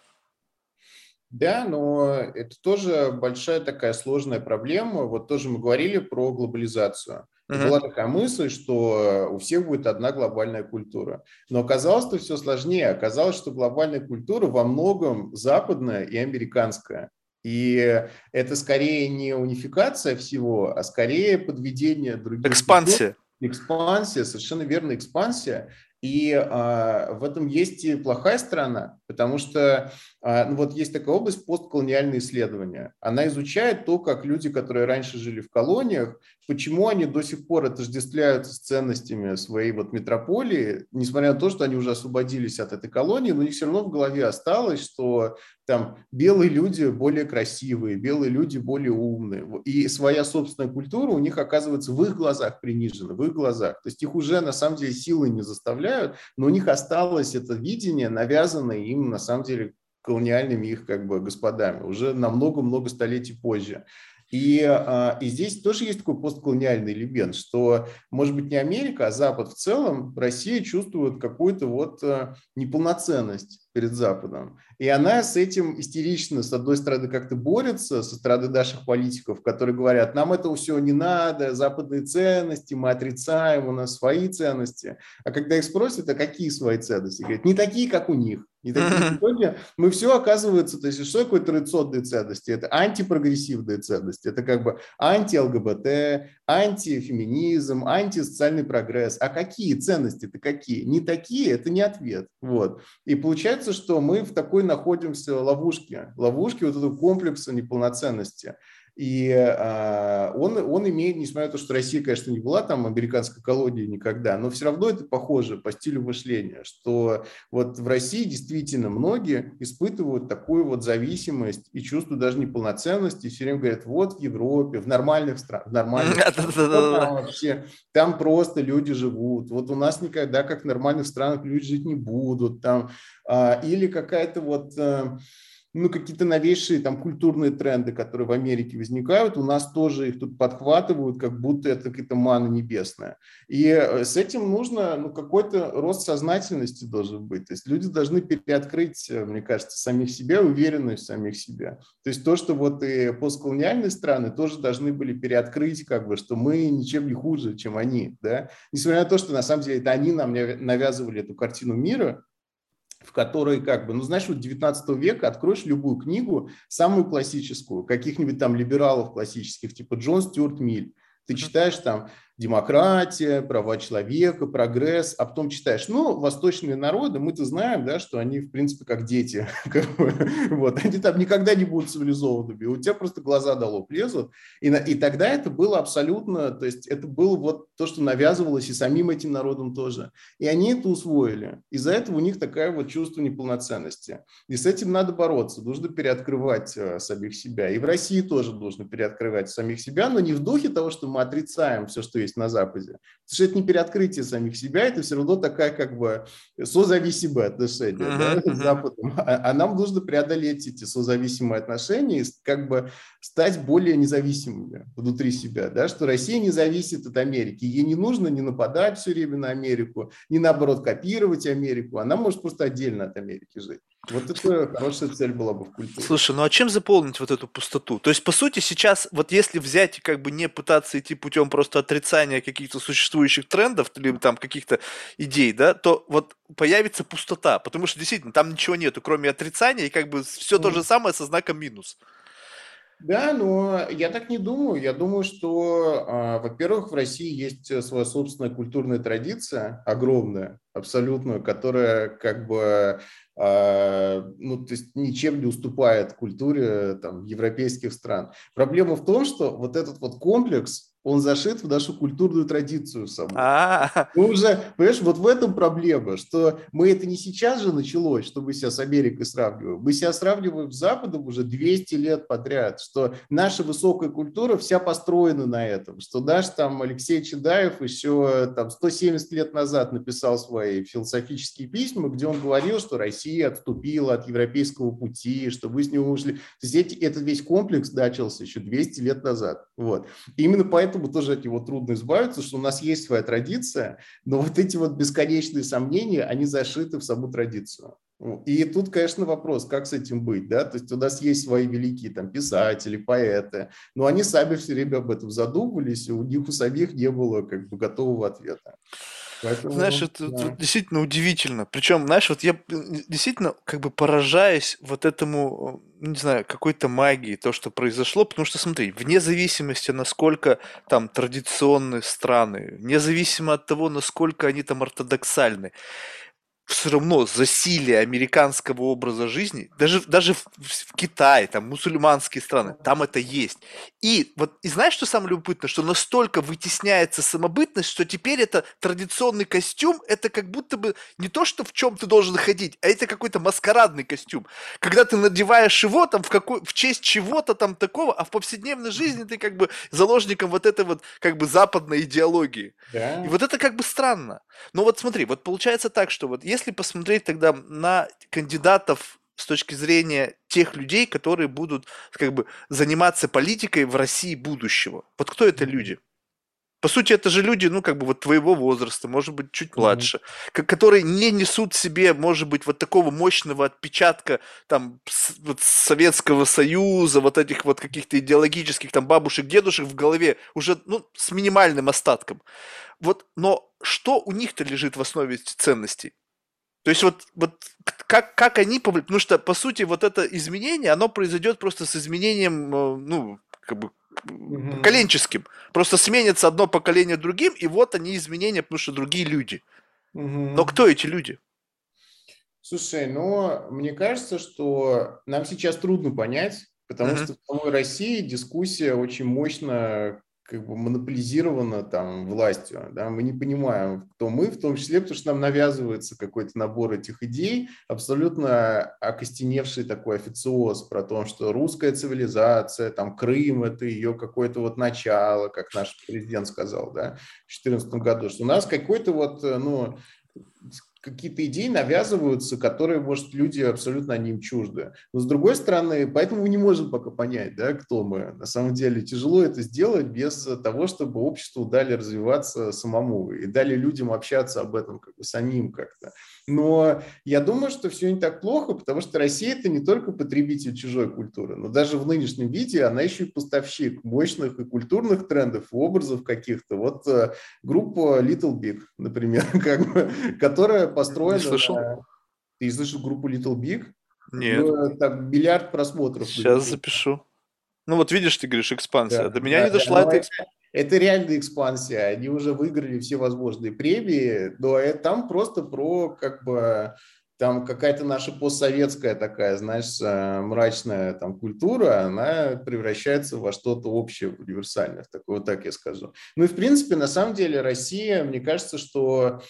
Да, но это тоже большая такая сложная проблема. Вот тоже мы говорили про глобализацию. Uh-huh. Была такая мысль, что у всех будет одна глобальная культура. Но оказалось, что все сложнее. Оказалось, что глобальная культура во многом западная и американская. И это скорее не унификация всего, а скорее подведение других... Экспансия. Культур экспансия, совершенно верно, экспансия. И а, в этом есть и плохая сторона, потому что ну, вот есть такая область постколониальные исследования. Она изучает то, как люди, которые раньше жили в колониях, почему они до сих пор отождествляются с ценностями своей вот метрополии, несмотря на то, что они уже освободились от этой колонии, но у них все равно в голове осталось, что там белые люди более красивые, белые люди более умные, и своя собственная культура у них оказывается в их глазах принижена, в их глазах. То есть их уже на самом деле силой не заставляют, но у них осталось это видение, навязанное им на самом деле колониальными их как бы господами уже на много-много столетий позже. И, а, и здесь тоже есть такой постколониальный элемент, что, может быть, не Америка, а Запад в целом, Россия чувствует какую-то вот а, неполноценность перед Западом. И она с этим истерично, с одной стороны, как-то борется со стороны наших политиков, которые говорят, нам этого всего не надо, западные ценности, мы отрицаем, у нас свои ценности. А когда их спросят, а какие свои ценности? Говорят, не такие, как у них. Не такие, итоге мы все оказывается, то есть что такое традиционные ценности? Это антипрогрессивные ценности, это как бы анти-ЛГБТ, антифеминизм, антисоциальный прогресс. А какие ценности это какие? Не такие, это не ответ. Вот. И получается, что мы в такой находимся ловушке, ловушке вот этого комплекса неполноценности. И а, он, он имеет, несмотря на то, что Россия, конечно, не была там американской колонией никогда, но все равно это похоже по стилю мышления, что вот в России действительно многие испытывают такую вот зависимость и чувство даже неполноценности, и все время говорят, вот в Европе, в нормальных странах, в нормальных странах вообще, там просто люди живут, вот у нас никогда, как в нормальных странах, люди жить не будут, там, а, или какая-то вот э, ну, какие-то новейшие там культурные тренды, которые в Америке возникают, у нас тоже их тут подхватывают, как будто это какая-то мана небесная. И э, с этим нужно, ну, какой-то рост сознательности должен быть. То есть люди должны переоткрыть, э, мне кажется, самих себя, уверенность в самих себя. То есть то, что вот и постколониальные страны тоже должны были переоткрыть, как бы, что мы ничем не хуже, чем они, да. Несмотря на то, что на самом деле это они нам навязывали эту картину мира, в которой как бы, ну знаешь, вот 19 века откроешь любую книгу, самую классическую, каких-нибудь там либералов классических, типа Джон Стюарт Миль, ты читаешь там демократия, права человека, прогресс, а потом читаешь, ну, восточные народы, мы-то знаем, да, что они, в принципе, как дети, вот, они там никогда не будут цивилизованными, у тебя просто глаза до лоб лезут, и, и тогда это было абсолютно, то есть это было вот то, что навязывалось и самим этим народам тоже, и они это усвоили, из-за этого у них такая вот чувство неполноценности, и с этим надо бороться, нужно переоткрывать э, самих себя, и в России тоже нужно переоткрывать самих себя, но не в духе того, что мы отрицаем все, что есть на Западе. Потому что это не переоткрытие самих себя, это все равно такая как бы созависимое отношение uh-huh, да, с Западом. А, а нам нужно преодолеть эти созависимые отношения и как бы стать более независимыми внутри себя, да, что Россия не зависит от Америки. Ей не нужно не нападать все время на Америку, не наоборот копировать Америку. Она может просто отдельно от Америки жить. Вот это хорошая цель была бы в культуре. Слушай, ну а чем заполнить вот эту пустоту? То есть, по сути, сейчас, вот если взять и как бы не пытаться идти путем просто отрицания каких-то существующих трендов или там каких-то идей, да, то вот появится пустота, потому что действительно там ничего нету, кроме отрицания, и как бы все mm. то же самое со знаком минус. Да, но я так не думаю. Я думаю, что, а, во-первых, в России есть своя собственная культурная традиция, огромная, абсолютную, которая как бы а, ну, то есть ничем не уступает культуре там, европейских стран. Проблема в том, что вот этот вот комплекс, он зашит в нашу культурную традицию саму. А-а-а. Мы уже, понимаешь, вот в этом проблема, что мы это не сейчас же началось, что мы себя с Америкой сравниваем. Мы себя сравниваем с Западом уже 200 лет подряд, что наша высокая культура вся построена на этом, что наш там Алексей Чедаев еще там 170 лет назад написал свои философические письма, где он говорил, что Россия отступила от европейского пути, что вы с него ушли. То есть эти, этот весь комплекс начался еще 200 лет назад. Вот. И именно поэтому поэтому тоже от него трудно избавиться, что у нас есть своя традиция, но вот эти вот бесконечные сомнения, они зашиты в саму традицию. И тут, конечно, вопрос, как с этим быть, да, то есть у нас есть свои великие там писатели, поэты, но они сами все время об этом задумывались, и у них у самих не было как бы готового ответа. Поэтому, знаешь, это, да. это действительно удивительно. Причем, знаешь, вот я действительно как бы поражаюсь вот этому, не знаю, какой-то магии, то, что произошло, потому что, смотри, вне зависимости, насколько там традиционные страны, независимо от того, насколько они там ортодоксальны, все равно засилие американского образа жизни, даже, даже в, в Китае, там, мусульманские страны, там это есть. И вот, и знаешь, что самое любопытное? Что настолько вытесняется самобытность, что теперь это традиционный костюм, это как будто бы не то, что в чем ты должен ходить, а это какой-то маскарадный костюм. Когда ты надеваешь его там в, какой, в честь чего-то там такого, а в повседневной жизни ты как бы заложником вот этой вот как бы западной идеологии. Да. И вот это как бы странно. Но вот смотри, вот получается так, что вот если посмотреть тогда на кандидатов с точки зрения тех людей, которые будут как бы заниматься политикой в России будущего. Вот кто это люди? По сути, это же люди, ну, как бы вот твоего возраста, может быть, чуть младше, mm-hmm. которые не несут себе, может быть, вот такого мощного отпечатка там с, вот, Советского Союза, вот этих вот каких-то идеологических там бабушек, дедушек в голове, уже, ну, с минимальным остатком. Вот, но что у них-то лежит в основе ценностей? То есть вот, вот как, как они повлияют, потому что, по сути, вот это изменение, оно произойдет просто с изменением, э, ну, как бы угу. поколенческим. Просто сменится одно поколение другим, и вот они изменения, потому что другие люди. Угу. Но кто эти люди? Слушай, ну, мне кажется, что нам сейчас трудно понять, Потому что в самой России дискуссия очень мощно как бы монополизирована там властью, да, мы не понимаем, кто мы, в том числе, потому что нам навязывается какой-то набор этих идей, абсолютно окостеневший такой официоз про то, что русская цивилизация, там Крым, это ее какое-то вот начало, как наш президент сказал, да, в 2014 году, что у нас какой-то вот, ну, какие-то идеи навязываются, которые, может, люди абсолютно они им чужды. Но с другой стороны, поэтому мы не можем пока понять, да, кто мы. На самом деле тяжело это сделать без того, чтобы обществу дали развиваться самому и дали людям общаться об этом как бы самим как-то. Но я думаю, что все не так плохо, потому что Россия – это не только потребитель чужой культуры, но даже в нынешнем виде она еще и поставщик мощных и культурных трендов, образов каких-то. Вот э, группа Little Big, например, как бы, которая построена... Не слышал. Ты слышал группу Little Big? Нет. Там миллиард просмотров. Сейчас запишу. Ну вот видишь, ты говоришь экспансия. Да, До меня да, не дошла да, эта экспансия. Это реальная экспансия. Они уже выиграли все возможные премии, но это там просто про как бы там какая-то наша постсоветская такая, знаешь, э, мрачная там культура, она превращается во что-то общее, универсальное, так, вот так я скажу. Ну и в принципе, на самом деле, Россия, мне кажется, что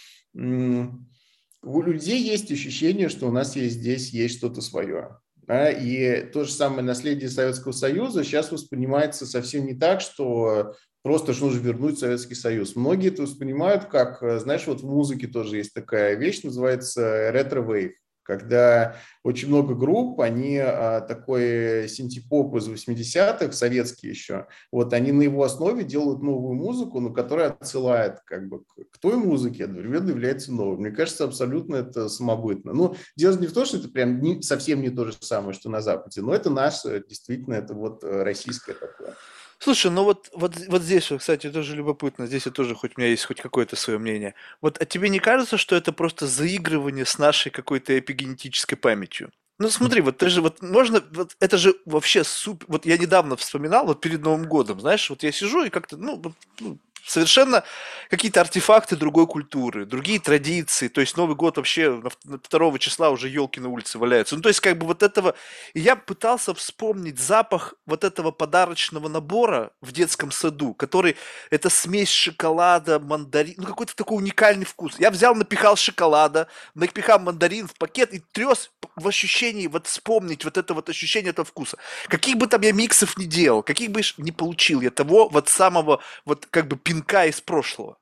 у людей есть ощущение, что у нас есть здесь есть что-то свое. Да? И то же самое наследие Советского Союза сейчас воспринимается совсем не так, что просто что нужно вернуть Советский Союз. Многие это воспринимают как, э, знаешь, вот в музыке тоже есть такая вещь, называется retrowave когда очень много групп, они а, такой синтепоп из 80-х, советский еще, вот они на его основе делают новую музыку, но которая отсылает как бы к той музыке, одновременно является новой. Мне кажется, абсолютно это самобытно. Ну, дело не в том, что это прям не, совсем не то же самое, что на Западе, но это наше, действительно, это вот э, российское такое. Слушай, ну вот, вот, вот здесь, кстати, тоже любопытно, здесь я тоже, хоть у меня есть хоть какое-то свое мнение. Вот а тебе не кажется, что это просто заигрывание с нашей какой-то эпигенетической памятью? Ну смотри, вот ты же, вот можно, вот это же вообще супер, вот я недавно вспоминал, вот перед Новым годом, знаешь, вот я сижу и как-то, ну, ну совершенно какие-то артефакты другой культуры, другие традиции. То есть Новый год вообще 2 числа уже елки на улице валяются. Ну, то есть как бы вот этого... И я пытался вспомнить запах вот этого подарочного набора в детском саду, который... Это смесь шоколада, мандарин, ну, какой-то такой уникальный вкус. Я взял, напихал шоколада, напихал мандарин в пакет и трес в ощущении, вот вспомнить вот это вот ощущение этого вкуса. Каких бы там я миксов не делал, каких бы не получил я того вот самого вот как бы пинка из прошлого.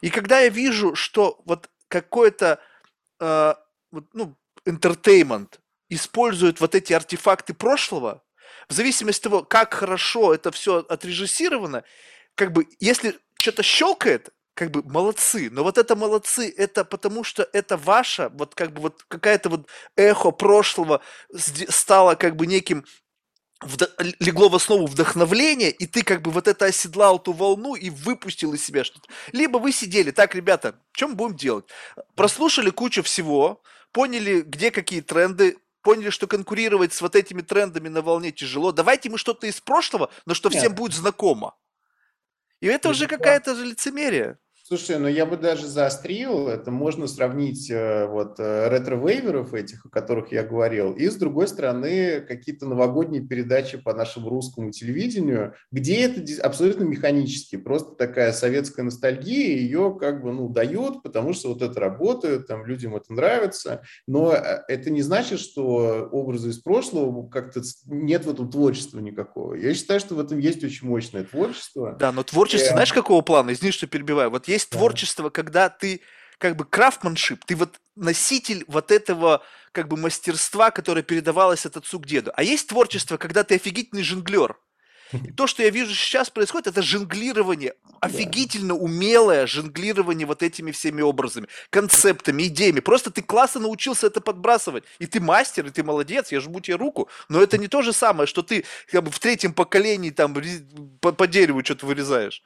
И когда я вижу, что вот какой-то э, ну, entertainment использует вот эти артефакты прошлого, в зависимости от того, как хорошо это все отрежиссировано, как бы, если что-то щелкает, как бы молодцы, но вот это молодцы, это потому что это ваша, вот как бы вот какая-то вот эхо прошлого стало как бы неким. Легло в основу вдохновления, и ты как бы вот это оседлал ту волну и выпустил из себя что-то. Либо вы сидели, так, ребята, чем будем делать? Прослушали кучу всего, поняли, где какие тренды, поняли, что конкурировать с вот этими трендами на волне тяжело. Давайте мы что-то из прошлого, но что всем Нет. будет знакомо. И это уже какая-то же лицемерие. Слушай, ну я бы даже заострил, это можно сравнить э, вот э, ретро-вейверов этих, о которых я говорил, и с другой стороны какие-то новогодние передачи по нашему русскому телевидению, где это абсолютно механически, просто такая советская ностальгия, ее как бы, ну, дают, потому что вот это работает, там людям это нравится, но э, это не значит, что образы из прошлого как-то нет в этом творчества никакого. Я считаю, что в этом есть очень мощное творчество. Да, но творчество, и... знаешь, какого плана? Извини, что перебиваю. Вот есть да. творчество, когда ты как бы крафтманшип, ты вот носитель вот этого как бы мастерства, которое передавалось от отцу к деду. А есть творчество, когда ты офигительный жонглер. И то, что я вижу сейчас происходит, это жонглирование, офигительно умелое жонглирование вот этими всеми образами, концептами, идеями. Просто ты классно научился это подбрасывать. И ты мастер, и ты молодец, я жму тебе руку. Но это не то же самое, что ты как бы в третьем поколении там по, по дереву что-то вырезаешь.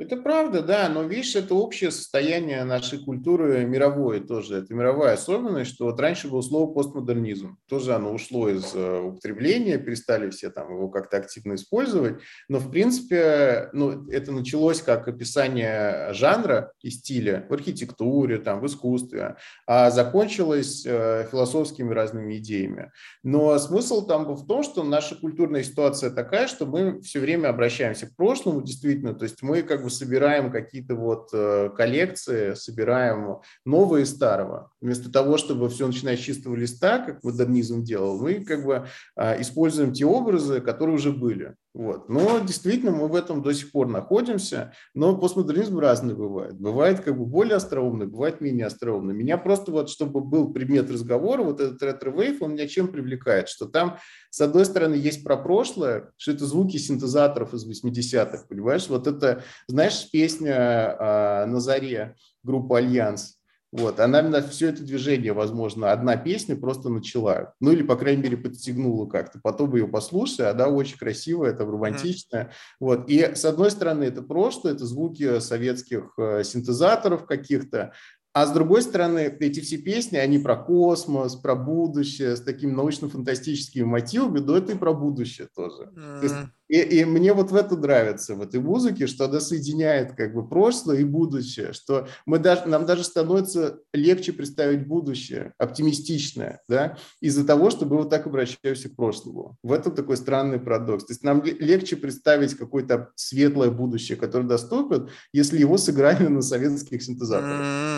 Это правда, да, но видишь, это общее состояние нашей культуры мировой тоже. Это мировая особенность, что вот раньше было слово постмодернизм. Тоже оно ушло из э, употребления, перестали все там его как-то активно использовать. Но в принципе, ну, это началось как описание жанра и стиля в архитектуре, там, в искусстве, а закончилось э, философскими разными идеями. Но смысл там был в том, что наша культурная ситуация такая, что мы все время обращаемся к прошлому, действительно, то есть мы как бы собираем какие-то вот э, коллекции, собираем новое и старого. Вместо того, чтобы все начинать с чистого листа, как модернизм делал, мы как бы а, используем те образы, которые уже были. Вот. Но действительно мы в этом до сих пор находимся, но постмодернизм разный бывает. Бывает как бы более остроумный, бывает менее остроумный. Меня просто вот, чтобы был предмет разговора, вот этот retrowave, он меня чем привлекает? Что там, с одной стороны, есть про прошлое, что это звуки синтезаторов из 80-х, понимаешь? Вот это, знаешь, песня а, «На заре» группы «Альянс», вот, она на все это движение, возможно, одна песня просто начала. Ну или, по крайней мере, подстегнула как-то. Потом ее послушай, она очень красивая, это романтичная. Mm-hmm. Вот. И с одной стороны, это прошлое, это звуки советских э, синтезаторов каких-то, а с другой стороны, эти все песни, они про космос, про будущее, с такими научно-фантастическими мотивами, но это и про будущее тоже. Mm. То есть, и, и мне вот в это нравится, в этой музыке, что она соединяет как бы прошлое и будущее, что мы даже, нам даже становится легче представить будущее, оптимистичное, да, из-за того, что мы вот так обращаемся к прошлому. В этом такой странный парадокс. То есть нам легче представить какое-то светлое будущее, которое доступен, если его сыграли на советских синтезаторах. Mm.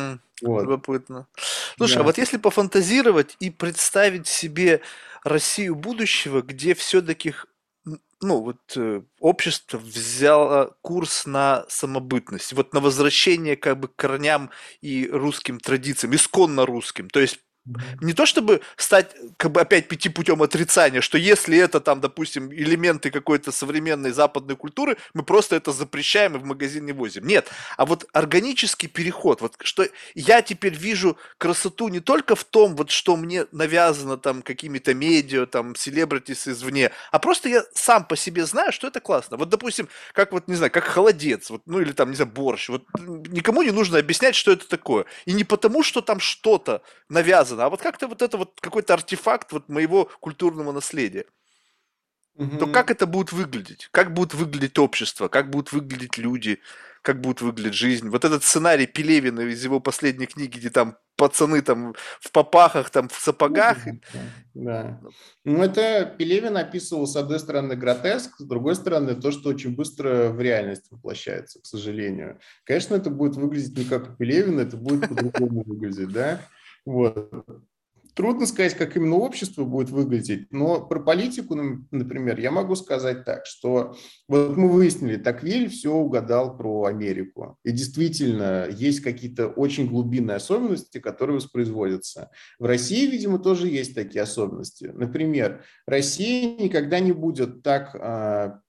Вот. Любопытно. Слушай, а да. а вот если пофантазировать и представить себе Россию будущего, где все-таки ну, вот э, общество взяло курс на самобытность, вот на возвращение как бы к корням и русским традициям, исконно русским. То есть не то чтобы стать как бы опять пяти путем отрицания, что если это там, допустим, элементы какой-то современной западной культуры, мы просто это запрещаем и в магазин не возим. Нет, а вот органический переход, вот что я теперь вижу красоту не только в том, вот что мне навязано там какими-то медиа, там, селебритис извне, а просто я сам по себе знаю, что это классно. Вот, допустим, как вот, не знаю, как холодец, вот, ну или там, не знаю, борщ. Вот никому не нужно объяснять, что это такое. И не потому, что там что-то навязано, связано, а вот как-то вот это вот какой-то артефакт вот моего культурного наследия. Угу. То как это будет выглядеть? Как будет выглядеть общество? Как будут выглядеть люди? Как будет выглядеть жизнь? Вот этот сценарий Пелевина из его последней книги, где там пацаны там в попахах, там в сапогах. Да. Ну, это Пелевин описывал, с одной стороны, гротеск, с другой стороны, то, что очень быстро в реальность воплощается, к сожалению. Конечно, это будет выглядеть не как у Пелевина, это будет по-другому выглядеть, да? Вот. Трудно сказать, как именно общество будет выглядеть, но про политику, например, я могу сказать так, что вот мы выяснили, Таквиль все угадал про Америку. И действительно, есть какие-то очень глубинные особенности, которые воспроизводятся. В России, видимо, тоже есть такие особенности. Например, Россия никогда не будет так а,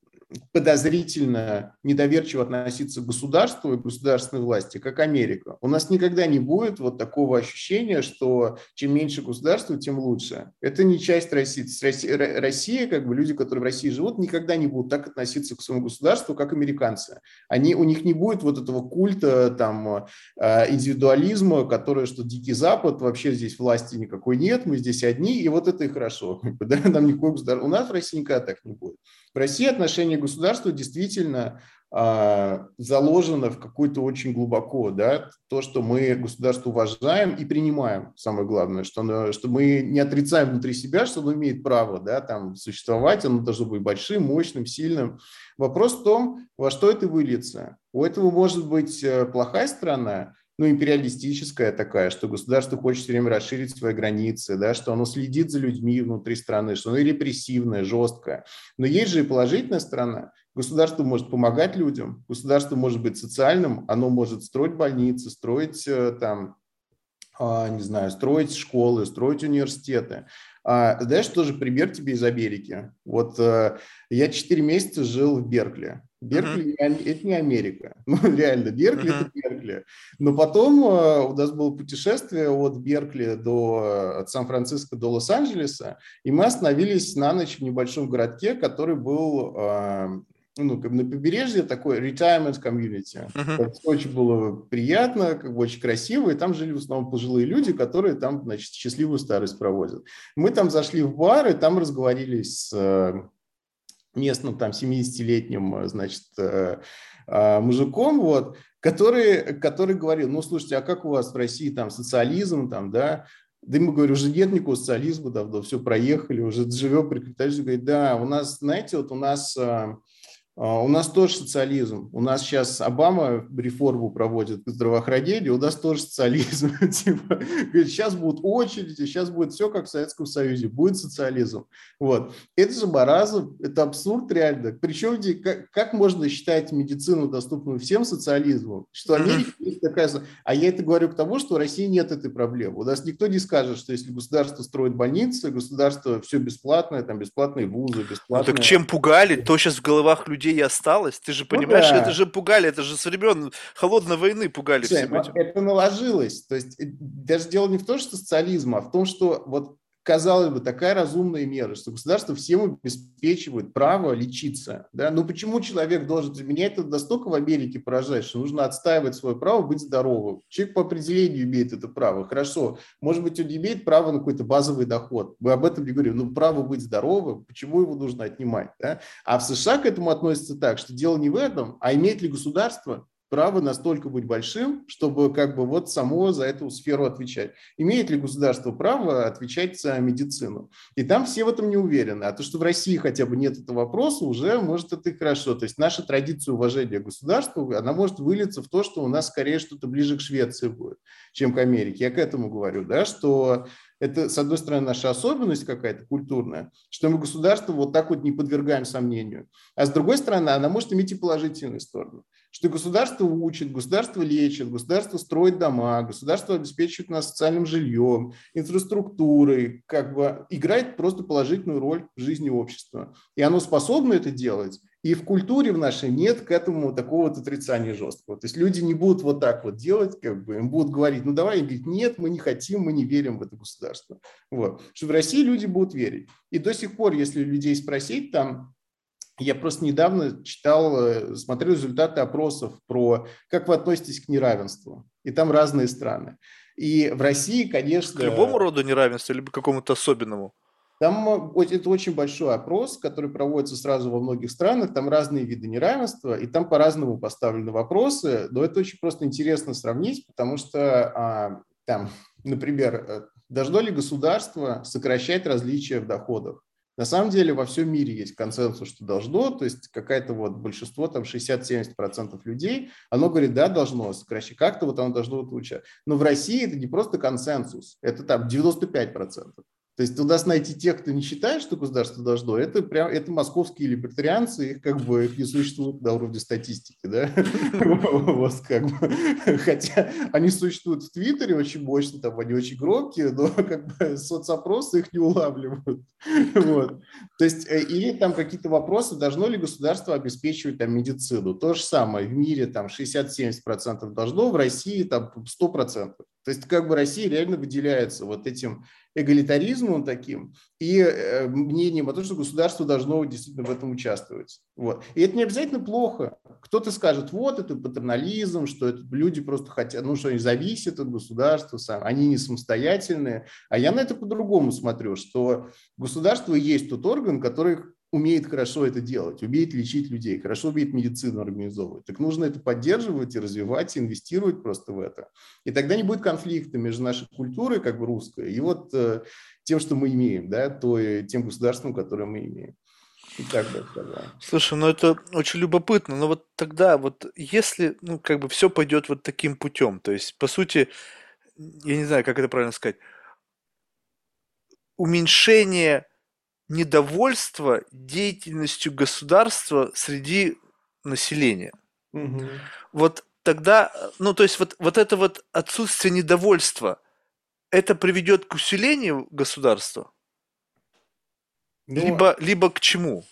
подозрительно, недоверчиво относиться к государству и государственной власти, как Америка. У нас никогда не будет вот такого ощущения, что чем меньше государства, тем лучше. Это не часть России. Россия, как бы люди, которые в России живут, никогда не будут так относиться к своему государству, как американцы. Они, у них не будет вот этого культа там, э, индивидуализма, который, что Дикий Запад, вообще здесь власти никакой нет, мы здесь одни, и вот это и хорошо. Нам никакой государство. У нас в России никогда так не будет. В России отношение государства действительно а, заложено в какой-то очень глубоко, да, то, что мы государство уважаем и принимаем, самое главное, что, что мы не отрицаем внутри себя, что оно имеет право, да, там существовать, оно должно быть большим, мощным, сильным. Вопрос в том, во что это выльется. У этого может быть э, плохая сторона, ну, империалистическая такая, что государство хочет все время расширить свои границы, да, что оно следит за людьми внутри страны, что оно репрессивное, жесткое. Но есть же и положительная сторона. Государство может помогать людям, государство может быть социальным, оно может строить больницы, строить э, там, а, не знаю, строить школы, строить университеты. А, знаешь, тоже пример тебе из Америки. Вот э, я 4 месяца жил в Беркли. Беркли uh-huh. это не Америка. Ну, реально, Беркли uh-huh. это Беркли. Но потом э, у нас было путешествие от Беркли до от Сан-Франциско до Лос-Анджелеса, и мы остановились на ночь в небольшом городке, который был ну, как на побережье такой retirement community. Uh-huh. очень было приятно, как бы очень красиво, и там жили в основном пожилые люди, которые там, значит, счастливую старость проводят. Мы там зашли в бар, и там разговорились с э, местным там 70-летним, э, значит, э, мужиком, вот, который, который говорил, ну, слушайте, а как у вас в России там социализм, там, да, да ему говорю, уже нет никакого социализма давно, все проехали, уже живем при капитализме. Говорит, да, у нас, знаете, вот у нас а, у нас тоже социализм. У нас сейчас Обама реформу проводит в здравоохранении, у нас тоже социализм. типа, сейчас будут очереди, сейчас будет все как в Советском Союзе, будет социализм. Вот. Это же маразм, это абсурд реально. Причем как, как можно считать медицину доступную всем социализмом? Что Америка есть такая... А я это говорю к тому, что в России нет этой проблемы. У нас никто не скажет, что если государство строит больницы, государство все бесплатное, там бесплатные вузы, бесплатные... Ну, так чем пугали, то сейчас в головах людей людей и осталось. Ты же ну понимаешь, ну, да. это же пугали, это же с времен холодной войны пугали Слушай, всем этим. Это наложилось. То есть э, даже дело не в том, что социализм, а в том, что вот казалось бы, такая разумная мера, что государство всем обеспечивает право лечиться. Да? Но почему человек должен... Меня это настолько в Америке поражает, что нужно отстаивать свое право быть здоровым. Человек по определению имеет это право. Хорошо, может быть, он имеет права на какой-то базовый доход. Мы об этом не говорим. Но право быть здоровым, почему его нужно отнимать? Да? А в США к этому относится так, что дело не в этом, а имеет ли государство право настолько быть большим, чтобы как бы вот само за эту сферу отвечать. Имеет ли государство право отвечать за медицину? И там все в этом не уверены. А то, что в России хотя бы нет этого вопроса, уже может это и хорошо. То есть наша традиция уважения государству, она может вылиться в то, что у нас скорее что-то ближе к Швеции будет, чем к Америке. Я к этому говорю, да, что это, с одной стороны, наша особенность какая-то культурная, что мы государство вот так вот не подвергаем сомнению. А с другой стороны, она может иметь и положительную сторону, что государство учит, государство лечит, государство строит дома, государство обеспечивает нас социальным жильем, инфраструктурой, как бы играет просто положительную роль в жизни общества. И оно способно это делать, и в культуре в нашей нет к этому такого вот отрицания жесткого. То есть люди не будут вот так вот делать, как бы им будут говорить, ну давай, и говорить, нет, мы не хотим, мы не верим в это государство. Вот. Что в России люди будут верить. И до сих пор, если людей спросить, там, я просто недавно читал, э, смотрел результаты опросов про, как вы относитесь к неравенству. И там разные страны. И в России, конечно... К любому роду неравенству или к какому-то особенному? Там это очень большой опрос, который проводится сразу во многих странах, там разные виды неравенства, и там по-разному поставлены вопросы, но это очень просто интересно сравнить, потому что а, там, например, э, должно ли государство сокращать различия в доходах? На самом деле во всем мире есть консенсус, что должно, то есть какое-то вот большинство, там 60-70% людей, оно говорит, да, должно сокращать, как-то вот оно должно улучшать. Но в России это не просто консенсус, это там 95%. То есть у нас найти тех, кто не считает, что государство должно, это прям это московские либертарианцы, их как бы их не существует на уровне статистики, да, вот как бы, хотя они существуют в Твиттере очень мощно, там они очень громкие, но как бы соцопросы их не улавливают, вот. То есть э, или там какие-то вопросы, должно ли государство обеспечивать там медицину, то же самое, в мире там 60-70% должно, в России там 100%. То есть как бы Россия реально выделяется вот этим эгалитаризмом таким и э, мнением о том, что государство должно действительно в этом участвовать. Вот. И это не обязательно плохо. Кто-то скажет, вот это патернализм, что это люди просто хотят, ну что они зависят от государства, сам, они не самостоятельные. А я на это по-другому смотрю, что государство есть тот орган, который умеет хорошо это делать, умеет лечить людей, хорошо умеет медицину организовывать. Так нужно это поддерживать и развивать, и инвестировать просто в это. И тогда не будет конфликта между нашей культурой, как бы русской, и вот э, тем, что мы имеем, да, то, тем государством, которое мы имеем. И так бы. Слушай, ну это очень любопытно, но вот тогда вот если, ну, как бы все пойдет вот таким путем, то есть, по сути, я не знаю, как это правильно сказать, уменьшение недовольство деятельностью государства среди населения. Угу. Вот тогда, ну то есть вот, вот это вот отсутствие недовольства, это приведет к усилению государства? Ну, либо, либо к чему?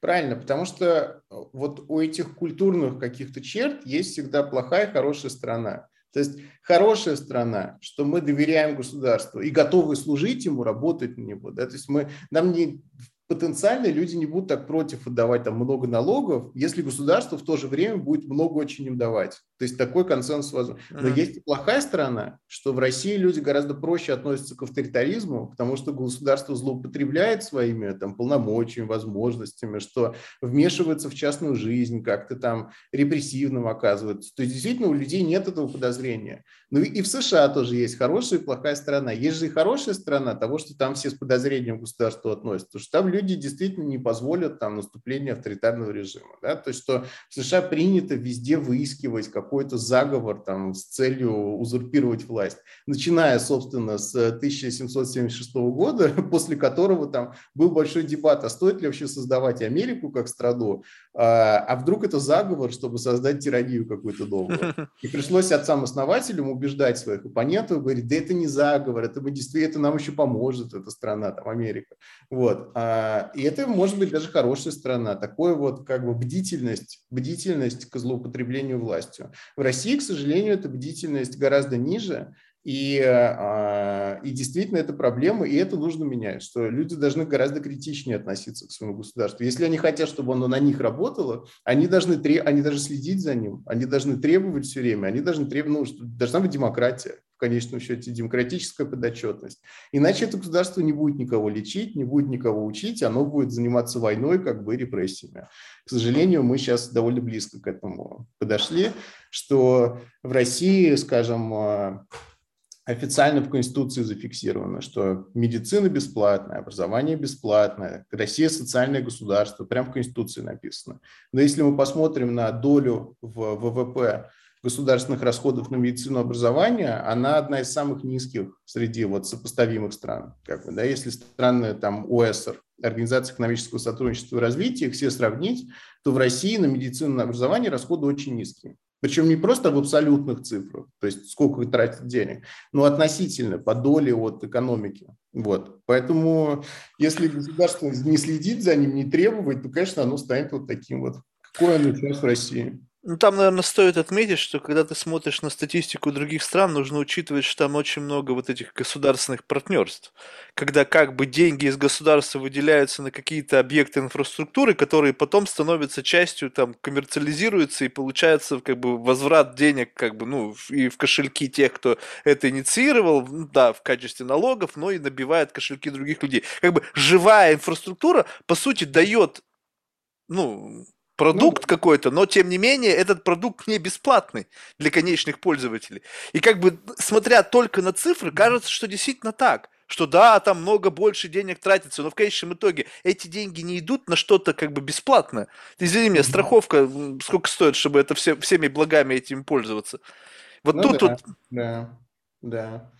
Правильно, потому что вот у этих культурных каких-то черт есть всегда плохая и хорошая сторона. То есть хорошая страна, что мы доверяем государству и готовы служить ему, работать на него. Да? То есть мы, нам не потенциально люди не будут так против отдавать там много налогов, если государство в то же время будет много очень им давать. То есть такой консенсус возможен. Но mm-hmm. есть и плохая сторона, что в России люди гораздо проще относятся к авторитаризму, потому что государство злоупотребляет своими там, полномочиями, возможностями, что вмешивается в частную жизнь, как-то там репрессивным оказывается. То есть действительно у людей нет этого подозрения. Ну и в США тоже есть хорошая и плохая сторона. Есть же и хорошая сторона того, что там все с подозрением к государству относятся, потому что там люди действительно не позволят там наступления авторитарного режима. Да? То есть что в США принято везде выискивать какой-то заговор там, с целью узурпировать власть, начиная, собственно, с 1776 года, после которого там был большой дебат, а стоит ли вообще создавать Америку как страну, а, а вдруг это заговор, чтобы создать тиранию какую-то новую. И пришлось отцам-основателям убеждать своих оппонентов, говорить, да это не заговор, это, мы действительно, это нам еще поможет, эта страна, там, Америка. Вот. А, и это может быть даже хорошая страна, такое вот как бы бдительность, бдительность к злоупотреблению властью. В России, к сожалению, эта бдительность гораздо ниже, и, а, и действительно это проблема, и это нужно менять, что люди должны гораздо критичнее относиться к своему государству. Если они хотят, чтобы оно на них работало, они должны, они должны следить за ним, они должны требовать все время, они должны требовать, ну, должна быть демократия, в конечном счете, демократическая подотчетность. Иначе это государство не будет никого лечить, не будет никого учить, оно будет заниматься войной, как бы репрессиями. К сожалению, мы сейчас довольно близко к этому подошли, что в России, скажем, а, официально в Конституции зафиксировано, что медицина бесплатная, образование бесплатное, Россия социальное государство, прям в Конституции написано. Но если мы посмотрим на долю в ВВП государственных расходов на медицину образование, она одна из самых низких среди вот сопоставимых стран. Как бы, да, если страны там ОСР, Организация экономического сотрудничества и развития, их все сравнить, то в России на медицину и образование расходы очень низкие. Причем не просто в абсолютных цифрах, то есть сколько тратит денег, но относительно по доле от экономики. Вот. Поэтому если государство не следит за ним, не требовать, то, конечно, оно станет вот таким вот, какое оно сейчас в России. Ну, там, наверное, стоит отметить, что когда ты смотришь на статистику других стран, нужно учитывать, что там очень много вот этих государственных партнерств. Когда как бы деньги из государства выделяются на какие-то объекты инфраструктуры, которые потом становятся частью, там, коммерциализируются и получается как бы возврат денег как бы, ну, и в кошельки тех, кто это инициировал, да, в качестве налогов, но и набивает кошельки других людей. Как бы живая инфраструктура, по сути, дает ну, продукт ну, какой-то, но тем не менее этот продукт не бесплатный для конечных пользователей. И как бы смотря только на цифры, кажется, что действительно так. Что да, там много больше денег тратится, но в конечном итоге эти деньги не идут на что-то как бы бесплатное. Извини меня, страховка сколько стоит, чтобы это все, всеми благами этим пользоваться? Вот ну, тут да, вот... Да, да.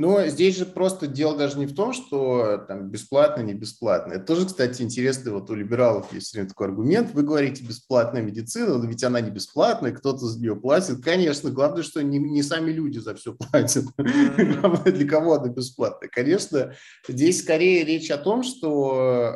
Но здесь же просто дело даже не в том, что там бесплатно, не бесплатно. Это тоже, кстати, интересно, вот у либералов есть время такой аргумент. Вы говорите бесплатная медицина, но ведь она не бесплатная, кто-то за нее платит. Конечно, главное, что не, не сами люди за все платят. Главное, для кого она бесплатная. Конечно, здесь скорее речь о том, что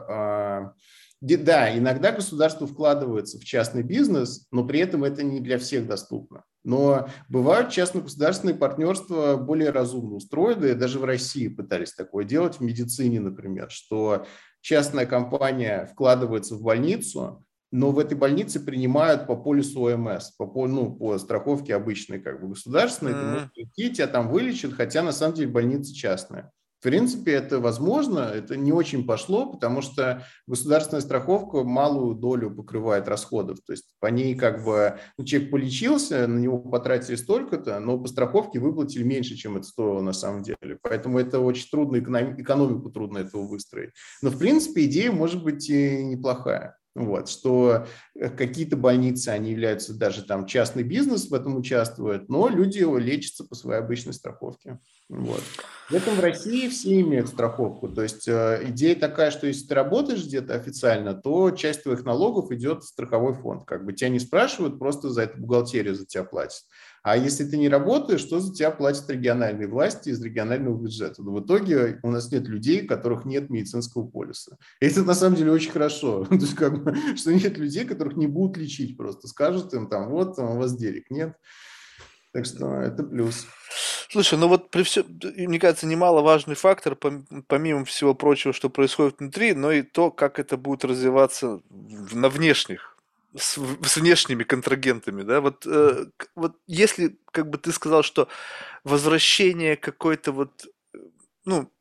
а, да, иногда государство вкладывается в частный бизнес, но при этом это не для всех доступно. Но бывают частно-государственные партнерства более разумно устроены. Даже в России пытались такое делать, в медицине, например, что частная компания вкладывается в больницу, но в этой больнице принимают по полису ОМС, по, ну, по страховке обычной, как бы государственной. Mm-hmm. Ты можешь прийти, тебя там вылечат, хотя на самом деле больница частная. В принципе, это возможно, это не очень пошло, потому что государственная страховка малую долю покрывает расходов. То есть по ней как бы ну, человек полечился, на него потратили столько-то, но по страховке выплатили меньше, чем это стоило на самом деле. Поэтому это очень трудно, экономику трудно этого выстроить. Но в принципе идея может быть и неплохая. Вот, что э, какие-то больницы, они являются даже там частный бизнес в этом участвует, но люди лечатся по своей обычной страховке. Вот. В этом в России все имеют страховку. То есть э, идея такая, что если ты работаешь где-то официально, то часть твоих налогов идет в страховой фонд. Как бы тебя не спрашивают, просто за это бухгалтерия за тебя платит. А если ты не работаешь, то за тебя платят региональные власти из регионального бюджета. Но в итоге у нас нет людей, у которых нет медицинского полиса. И это на самом деле очень хорошо. То есть как бы, что нет людей, которых не будут лечить просто. Скажут им там, вот там, у вас денег нет. Так что это плюс. Слушай, ну вот при всем, мне кажется, немаловажный фактор, помимо всего прочего, что происходит внутри, но и то, как это будет развиваться на внешних, с, с внешними контрагентами, да, вот, э, вот если, как бы ты сказал, что возвращение какой-то вот, ну,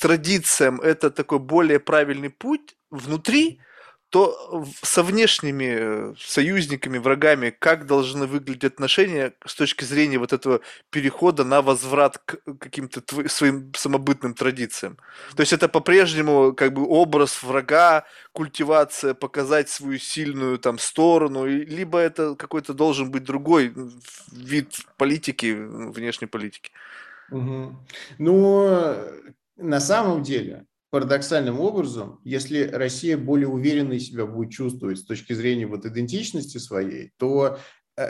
традициям это такой более правильный путь внутри, то со внешними э, союзниками, врагами, как должны выглядеть отношения с точки зрения вот этого перехода на возврат к каким-то своим самобытным традициям? То есть это по-прежнему как бы образ врага, культивация, показать свою сильную там сторону, либо это какой-то должен быть другой вид политики, внешней политики? Угу. Ну, на самом деле, парадоксальным образом, если Россия более уверенно себя будет чувствовать с точки зрения вот идентичности своей, то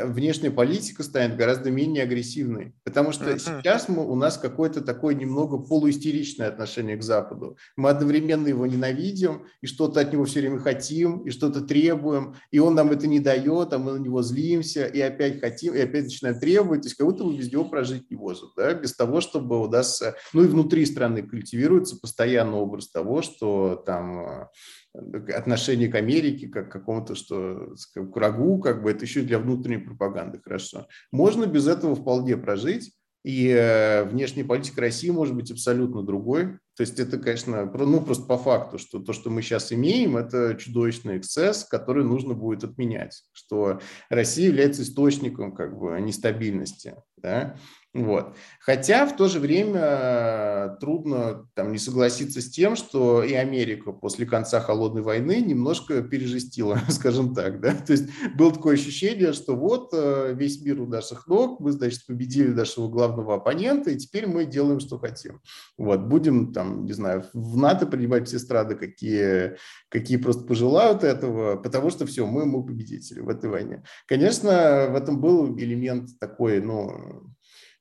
внешняя политика станет гораздо менее агрессивной. Потому что uh-huh. сейчас мы, у нас какое-то такое немного полуистеричное отношение к Западу. Мы одновременно его ненавидим, и что-то от него все время хотим, и что-то требуем, и он нам это не дает, а мы на него злимся, и опять хотим, и опять начинаем требовать. То есть как будто бы без него прожить не может, да? без того, чтобы удастся... Ну и внутри страны культивируется постоянно образ того, что там э, отношение к Америке, как к какому-то, что к врагу, как бы это еще для внутренней пропаганды хорошо. Можно без этого вполне прожить, и э, внешняя политика России может быть абсолютно другой. То есть это, конечно, ну просто по факту, что то, что мы сейчас имеем, это чудовищный эксцесс, который нужно будет отменять, что Россия является источником как бы нестабильности. Да? Вот. Хотя в то же время трудно там, не согласиться с тем, что и Америка после конца холодной войны немножко пережестила, скажем так. Да? То есть было такое ощущение, что вот э, весь мир у наших ног, мы, значит, победили нашего главного оппонента, и теперь мы делаем, что хотим. Вот. Будем, там, не знаю, в НАТО принимать все страны, какие, какие просто пожелают этого, потому что все, мы, мы победители в этой войне. Конечно, в этом был элемент такой, ну,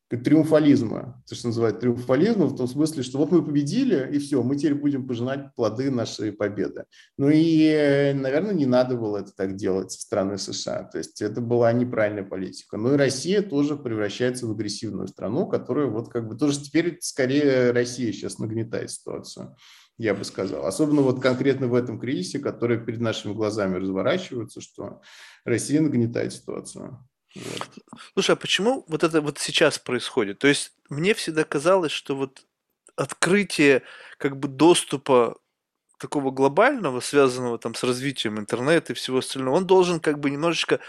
триумфализма, то, что называют триумфализмом, в том смысле, что вот мы победили, и все, мы теперь будем пожинать плоды нашей победы. Ну и, наверное, не надо было это так делать со стороны США, то есть это была неправильная политика. Ну и Россия тоже превращается в агрессивную страну, которая вот как бы тоже теперь скорее Россия сейчас нагнетает ситуацию я бы сказал. Особенно вот конкретно в этом кризисе, который перед нашими глазами разворачивается, что Россия нагнетает ситуацию. Слушай, а почему вот это вот сейчас происходит? То есть мне всегда казалось, что вот открытие как бы доступа такого глобального, связанного там с развитием интернета и всего остального, он должен как бы немножечко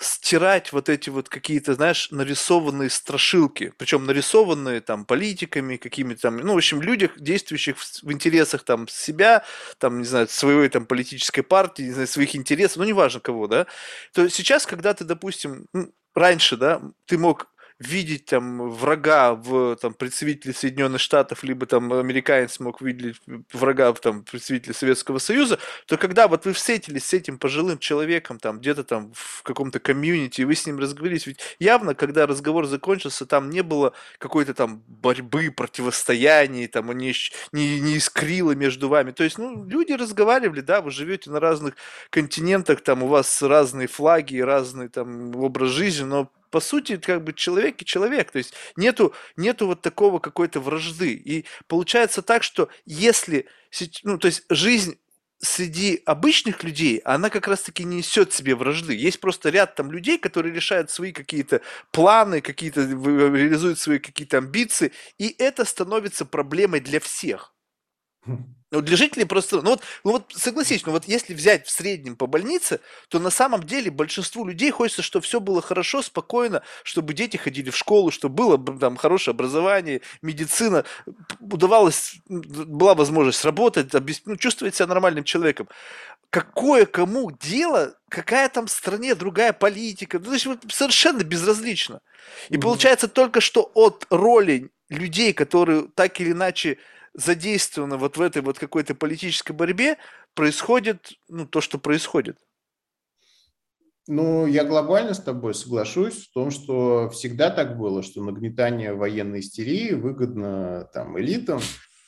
стирать вот эти вот какие-то, знаешь, нарисованные страшилки, причем нарисованные там политиками, какими-то там, ну, в общем, людях, действующих в, в интересах там себя, там, не знаю, своей там политической партии, не знаю, своих интересов, ну, неважно кого, да, то сейчас, когда ты, допустим, ну, раньше, да, ты мог видеть там врага в там, представителе Соединенных Штатов, либо там американец мог видеть врага в там, представителе Советского Союза, то когда вот вы встретились с этим пожилым человеком там где-то там в каком-то комьюнити, и вы с ним разговорились, ведь явно, когда разговор закончился, там не было какой-то там борьбы, противостояния, там не, не, не искрило между вами. То есть, ну, люди разговаривали, да, вы живете на разных континентах, там у вас разные флаги, разный там образ жизни, но по сути, как бы человек и человек. То есть нету, нету вот такого какой-то вражды. И получается так, что если, ну, то есть жизнь среди обычных людей, она как раз-таки не несет себе вражды. Есть просто ряд там людей, которые решают свои какие-то планы, какие-то реализуют свои какие-то амбиции, и это становится проблемой для всех. Ну, для жителей просто, ну вот, ну вот согласись, ну вот если взять в среднем по больнице, то на самом деле большинству людей хочется, чтобы все было хорошо, спокойно, чтобы дети ходили в школу, чтобы было там хорошее образование, медицина, удавалось, была возможность работать, ну, чувствовать себя нормальным человеком. Какое кому дело, какая там в стране другая политика, ну, то есть совершенно безразлично. И mm-hmm. получается только что от роли людей, которые так или иначе задействованы вот в этой вот какой-то политической борьбе, происходит ну, то, что происходит. Ну, я глобально с тобой соглашусь в том, что всегда так было, что нагнетание военной истерии выгодно там элитам,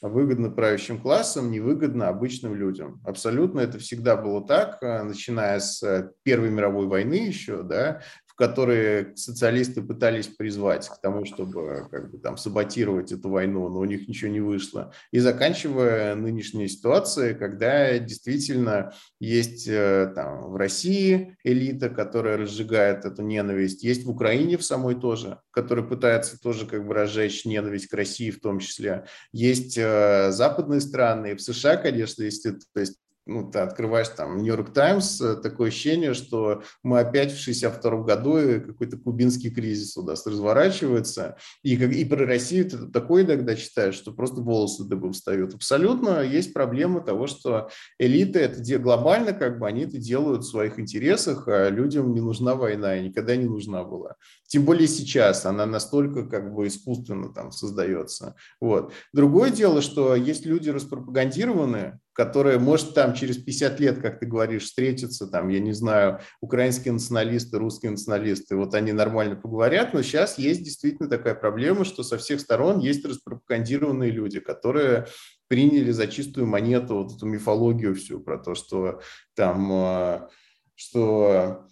выгодно правящим классам, невыгодно обычным людям. Абсолютно это всегда было так, начиная с Первой мировой войны еще, да, которые социалисты пытались призвать к тому, чтобы как бы, там, саботировать эту войну, но у них ничего не вышло. И заканчивая нынешней ситуацией, когда действительно есть э, там, в России элита, которая разжигает эту ненависть, есть в Украине в самой тоже, которая пытается тоже как бы разжечь ненависть к России в том числе. Есть э, западные страны, и в США, конечно, есть, то есть ну, ты открываешь там Нью-Йорк Таймс, э, такое ощущение, что мы опять в 62 году, какой-то кубинский кризис у нас разворачивается, и, как, и про Россию ты такое иногда читаешь, что просто волосы дыбом встают. Абсолютно есть проблема того, что элиты это де, глобально, как бы они это делают в своих интересах, а людям не нужна война и никогда не нужна была. Тем более сейчас она настолько как бы искусственно там создается. Вот. Другое дело, что есть люди распропагандированные, которые, может, там через 50 лет, как ты говоришь, встретятся, там, я не знаю, украинские националисты, русские националисты, вот они нормально поговорят, но сейчас есть действительно такая проблема, что со всех сторон есть распропагандированные люди, которые приняли за чистую монету вот эту мифологию всю про то, что там, э, что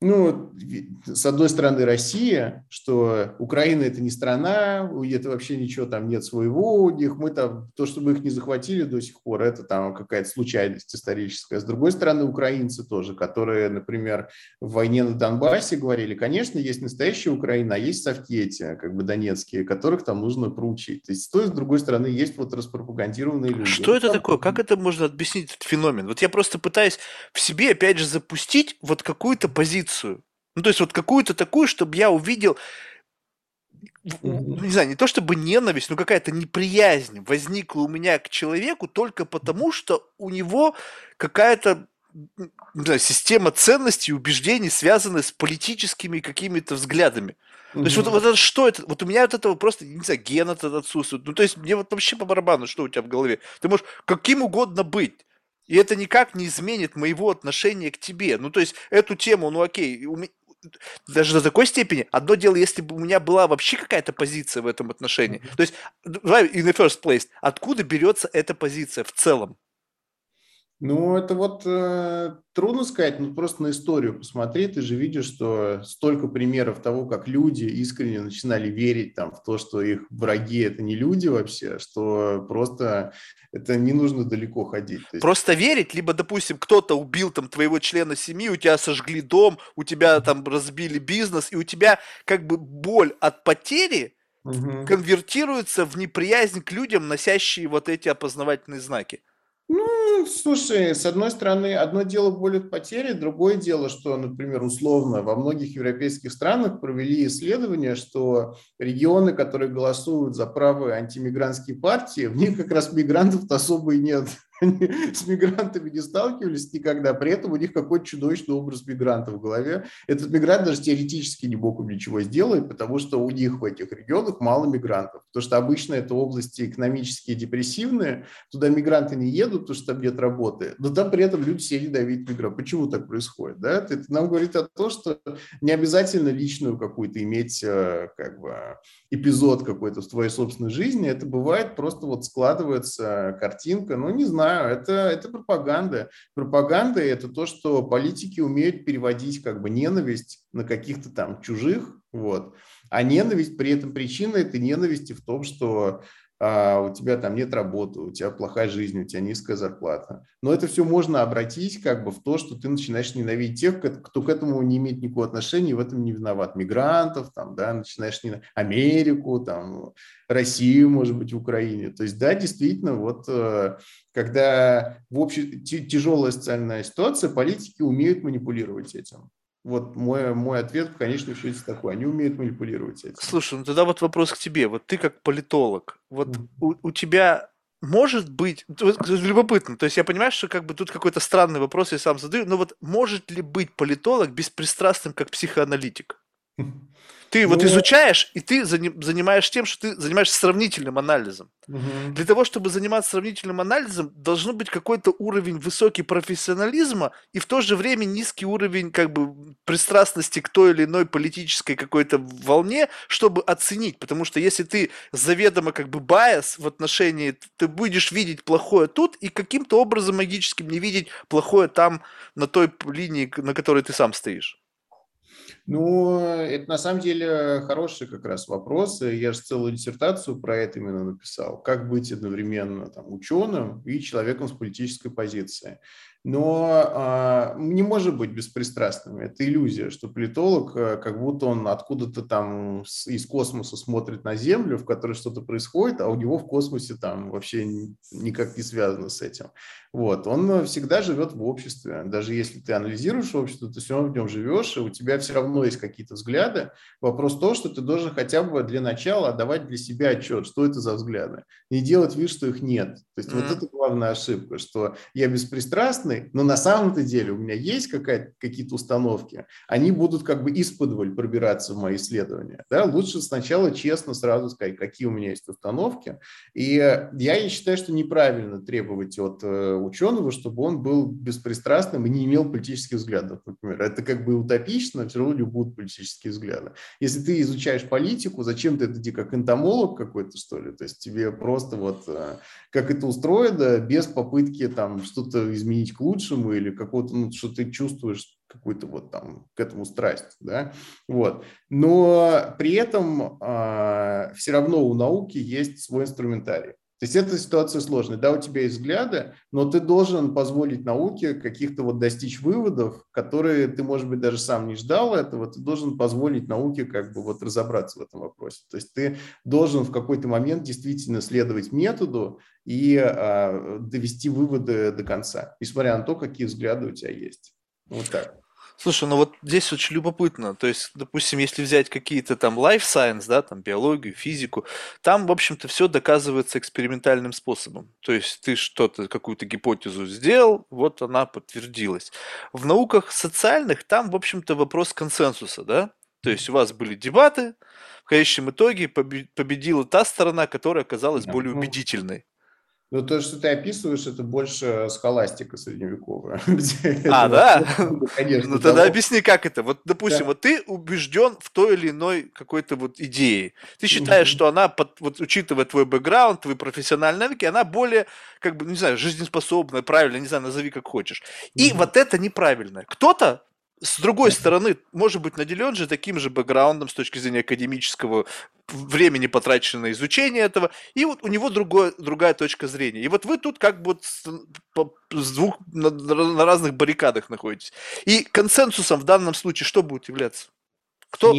ну, с одной стороны, Россия, что Украина это не страна, это вообще ничего там нет своего у них, мы там, то, что мы их не захватили до сих пор, это там какая-то случайность историческая. С другой стороны, украинцы тоже, которые, например, в войне на Донбассе говорили, конечно, есть настоящая Украина, а есть Совкетия, как бы донецкие, которых там нужно проучить. То есть, с той, с другой стороны, есть вот распропагандированные люди. Что это там... такое? Как это можно объяснить, этот феномен? Вот я просто пытаюсь в себе, опять же, запустить вот какую-то позицию позицию. Ну, то есть вот какую-то такую, чтобы я увидел, не знаю, не то чтобы ненависть, но какая-то неприязнь возникла у меня к человеку только потому, что у него какая-то не знаю, система ценностей и убеждений, связанная с политическими какими-то взглядами. То есть вот, вот это что это? Вот у меня от этого просто, не знаю, ген этот отсутствует. Ну, то есть мне вот вообще по барабану, что у тебя в голове. Ты можешь каким угодно быть. И это никак не изменит моего отношения к тебе. Ну, то есть, эту тему, ну, окей, даже до такой степени. Одно дело, если бы у меня была вообще какая-то позиция в этом отношении. То есть, давай, in the first place, откуда берется эта позиция в целом? Ну, это вот э, трудно сказать, ну просто на историю посмотри, ты же видишь, что столько примеров того, как люди искренне начинали верить там, в то, что их враги это не люди вообще, что просто это не нужно далеко ходить. есть... Просто верить, либо, допустим, кто-то убил там твоего члена семьи, у тебя сожгли дом, у тебя там разбили бизнес, и у тебя как бы боль от потери угу. конвертируется в неприязнь к людям, носящие вот эти опознавательные знаки. Ну, слушай, с одной стороны, одно дело боль от потери, другое дело, что, например, условно, во многих европейских странах провели исследование, что регионы, которые голосуют за правые антимигрантские партии, в них как раз мигрантов-то особо и нет они с мигрантами не сталкивались никогда, при этом у них какой-то чудовищный образ мигранта в голове. Этот мигрант даже теоретически не мог ничего сделать, потому что у них в этих регионах мало мигрантов. Потому что обычно это области экономические депрессивные, туда мигранты не едут, потому что там нет работы, но там при этом люди сели давить мигрантов. Почему так происходит? Да? Это нам говорит о том, что не обязательно личную какую-то иметь э, как бы, эпизод какой-то в твоей собственной жизни. Это бывает просто вот складывается картинка, ну не знаю, это, это пропаганда. Пропаганда – это то, что политики умеют переводить как бы ненависть на каких-то там чужих, вот. А ненависть, при этом причина этой ненависти в том, что а у тебя там нет работы, у тебя плохая жизнь, у тебя низкая зарплата. Но это все можно обратить как бы в то, что ты начинаешь ненавидеть тех, кто к этому не имеет никакого отношения, и в этом не виноват. Мигрантов, там, да, начинаешь не Америку, там, Россию, может быть, в Украине. То есть, да, действительно, вот э, когда в общем тяжелая социальная ситуация, политики умеют манипулировать этим. Вот мой, мой ответ в конечном счете такой. Они умеют манипулировать этим. Слушай, ну тогда вот вопрос к тебе. Вот ты как политолог, вот mm-hmm. у, у тебя может быть, любопытно, то есть я понимаю, что как бы тут какой-то странный вопрос я сам задаю, но вот может ли быть политолог беспристрастным как психоаналитик? Ты ну, вот изучаешь, и ты занимаешь тем, что ты занимаешься сравнительным анализом. Угу. Для того, чтобы заниматься сравнительным анализом, должно быть какой-то уровень высокий профессионализма и в то же время низкий уровень как бы пристрастности к той или иной политической какой-то волне, чтобы оценить. Потому что если ты заведомо как бы байс в отношении, ты будешь видеть плохое тут и каким-то образом магическим не видеть плохое там, на той линии, на которой ты сам стоишь. Ну, это на самом деле хороший как раз вопрос. Я же целую диссертацию про это именно написал. Как быть одновременно там, ученым и человеком с политической позицией но а, не может быть беспристрастным. Это иллюзия, что политолог, а, как будто он откуда-то там с, из космоса смотрит на Землю, в которой что-то происходит, а у него в космосе там вообще никак не связано с этим. Вот. Он всегда живет в обществе. Даже если ты анализируешь общество, ты все равно в нем живешь, и у тебя все равно есть какие-то взгляды. Вопрос в том, что ты должен хотя бы для начала давать для себя отчет, что это за взгляды. Не делать вид, что их нет. То есть mm-hmm. вот это главная ошибка, что я беспристрастный, но на самом-то деле у меня есть какие-то установки, они будут как бы из-под пробираться в мои исследования. Да? Лучше сначала честно сразу сказать, какие у меня есть установки. И я считаю, что неправильно требовать от э, ученого, чтобы он был беспристрастным и не имел политических взглядов, например. Это как бы утопично, все равно будут политические взгляды. Если ты изучаешь политику, зачем ты это как энтомолог какой-то, что ли? То есть тебе просто вот э, как это устроено, без попытки там что-то изменить к лучшему или какого-то, ну, что ты чувствуешь какую-то вот там к этому страсть, да, вот. Но при этом э, а, все равно у науки есть свой инструментарий. То есть эта ситуация сложная. Да, у тебя есть взгляды, но ты должен позволить науке каких-то вот достичь выводов, которые ты, может быть, даже сам не ждал этого. Ты должен позволить науке как бы вот разобраться в этом вопросе. То есть ты должен в какой-то момент действительно следовать методу и а, довести выводы до конца, несмотря на то, какие взгляды у тебя есть. Вот так. Слушай, ну вот здесь очень любопытно. То есть, допустим, если взять какие-то там life science, да, там биологию, физику, там, в общем-то, все доказывается экспериментальным способом. То есть ты что-то, какую-то гипотезу сделал, вот она подтвердилась. В науках социальных там, в общем-то, вопрос консенсуса, да? То есть у вас были дебаты, в конечном итоге победила та сторона, которая оказалась более ну, убедительной. Ну, то, что ты описываешь, это больше схоластика средневековая. А, да? Конечно. Ну, тогда объясни, как это. Вот, допустим, вот ты убежден в той или иной какой-то вот идее. Ты считаешь, что она, вот учитывая твой бэкграунд, твои профессиональные навыки, она более, как бы, не знаю, жизнеспособная, правильно, не знаю, назови как хочешь. И вот это неправильно. Кто-то с другой стороны, может быть наделен же таким же бэкграундом с точки зрения академического времени, потраченного на изучение этого, и вот у него другое, другая точка зрения. И вот вы тут как бы с, с двух, на, на разных баррикадах находитесь. И консенсусом в данном случае что будет являться? Кто,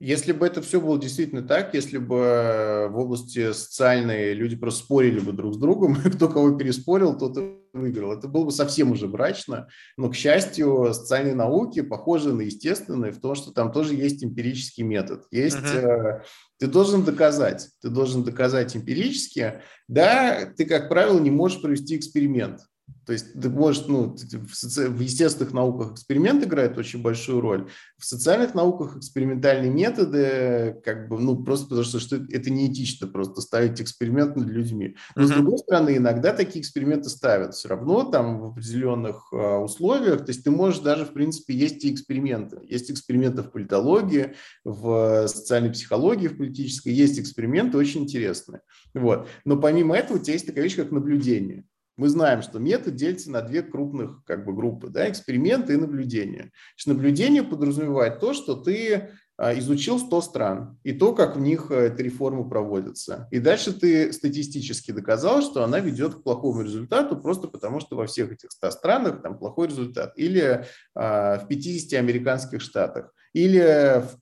если бы это все было действительно так, если бы в области социальной люди просто спорили бы друг с другом, кто кого переспорил, тот и выиграл. Это было бы совсем уже брачно. Но, к счастью, социальные науки похожи на естественные в том, что там тоже есть эмпирический метод. Есть, uh-huh. ты должен доказать, ты должен доказать эмпирически. Да, ты, как правило, не можешь провести эксперимент. То есть ты можешь, ну, в, соци... в естественных науках эксперимент играет очень большую роль, в социальных науках экспериментальные методы, как бы, ну, просто потому что, что это неэтично просто ставить эксперимент над людьми. Но, uh-huh. с другой стороны, иногда такие эксперименты ставят все равно там в определенных а, условиях, то есть ты можешь даже, в принципе, есть и эксперименты. Есть эксперименты в политологии, в социальной психологии, в политической, есть эксперименты очень интересные. Вот. Но помимо этого у тебя есть такая вещь, как наблюдение. Мы знаем, что метод делится на две крупных как бы, группы, да, эксперименты и наблюдение. Значит, наблюдение подразумевает то, что ты а, изучил 100 стран и то, как в них э, эта реформа проводится. И дальше ты статистически доказал, что она ведет к плохому результату просто потому, что во всех этих 100 странах там плохой результат. Или а, в 50 американских штатах. Или в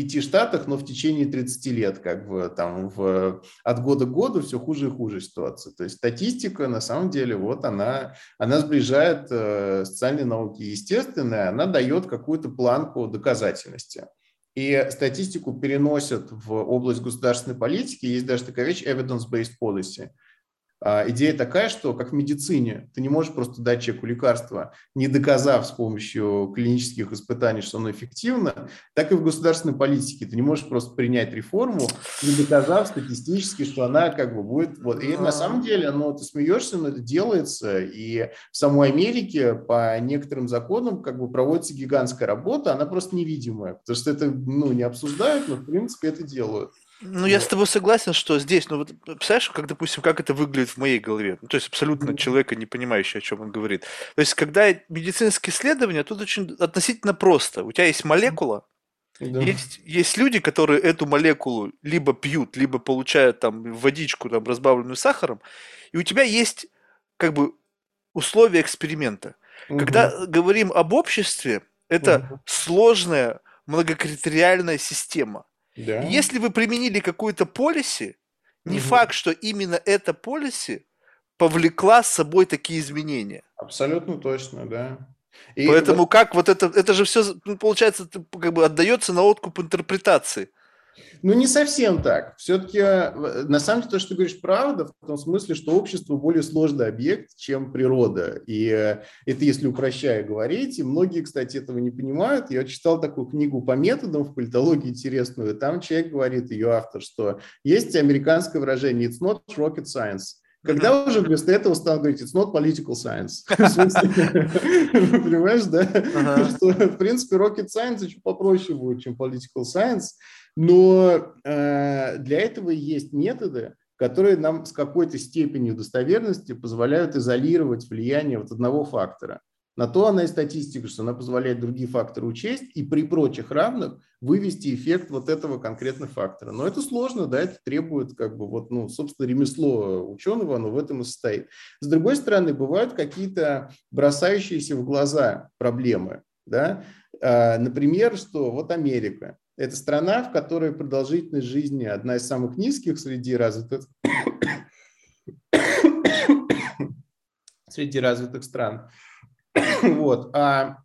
пяти штатах, но в течение 30 лет, как бы там в, от года к году все хуже и хуже ситуация. То есть статистика, на самом деле, вот она, она сближает э, социальные науки естественные, она дает какую-то планку доказательности. И статистику переносят в область государственной политики. Есть даже такая вещь evidence-based policy – идея такая, что как в медицине, ты не можешь просто дать человеку лекарство, не доказав с помощью клинических испытаний, что оно эффективно, так и в государственной политике. Ты не можешь просто принять реформу, не доказав статистически, что она как бы будет... Вот. И на самом деле, ну, ты смеешься, но это делается. И в самой Америке по некоторым законам как бы проводится гигантская работа, она просто невидимая, потому что это ну, не обсуждают, но в принципе это делают. Ну, я с тобой согласен, что здесь, ну, вот, представляешь, как, допустим, как это выглядит в моей голове? Ну, то есть абсолютно человека, не понимающий, о чем он говорит. То есть, когда медицинские исследования, тут очень относительно просто. У тебя есть молекула, да. Есть, есть люди, которые эту молекулу либо пьют, либо получают там водичку, там, разбавленную сахаром, и у тебя есть как бы условия эксперимента. Угу. Когда говорим об обществе, это угу. сложная многокритериальная система. Да. Если вы применили какую-то полиси, не угу. факт, что именно эта полиси повлекла с собой такие изменения. Абсолютно точно, да. И Поэтому вот... как вот это, это же все, ну, получается, как бы отдается на откуп интерпретации. Ну, не совсем так. Все-таки, э, на самом деле, то, что ты говоришь, правда, в том смысле, что общество более сложный объект, чем природа. И э, это если упрощая говорить. И многие, кстати, этого не понимают. Я читал такую книгу по методам в политологии интересную. Там человек говорит, ее автор, что есть американское выражение «it's not rocket science». Когда уже вместо этого стал говорить, it's not political science. Понимаешь, да? Что, в принципе, rocket science еще попроще будет, чем political science. Но э, для этого есть методы, которые нам с какой-то степенью достоверности позволяют изолировать влияние вот одного фактора. На то она и статистика, что она позволяет другие факторы учесть и при прочих равных вывести эффект вот этого конкретного фактора. Но это сложно, да, это требует как бы вот, ну, собственно, ремесло ученого, оно в этом и состоит. С другой стороны, бывают какие-то бросающиеся в глаза проблемы, да, а, например, что вот Америка, это страна, в которой продолжительность жизни одна из самых низких среди развитых, среди развитых стран. Вот. А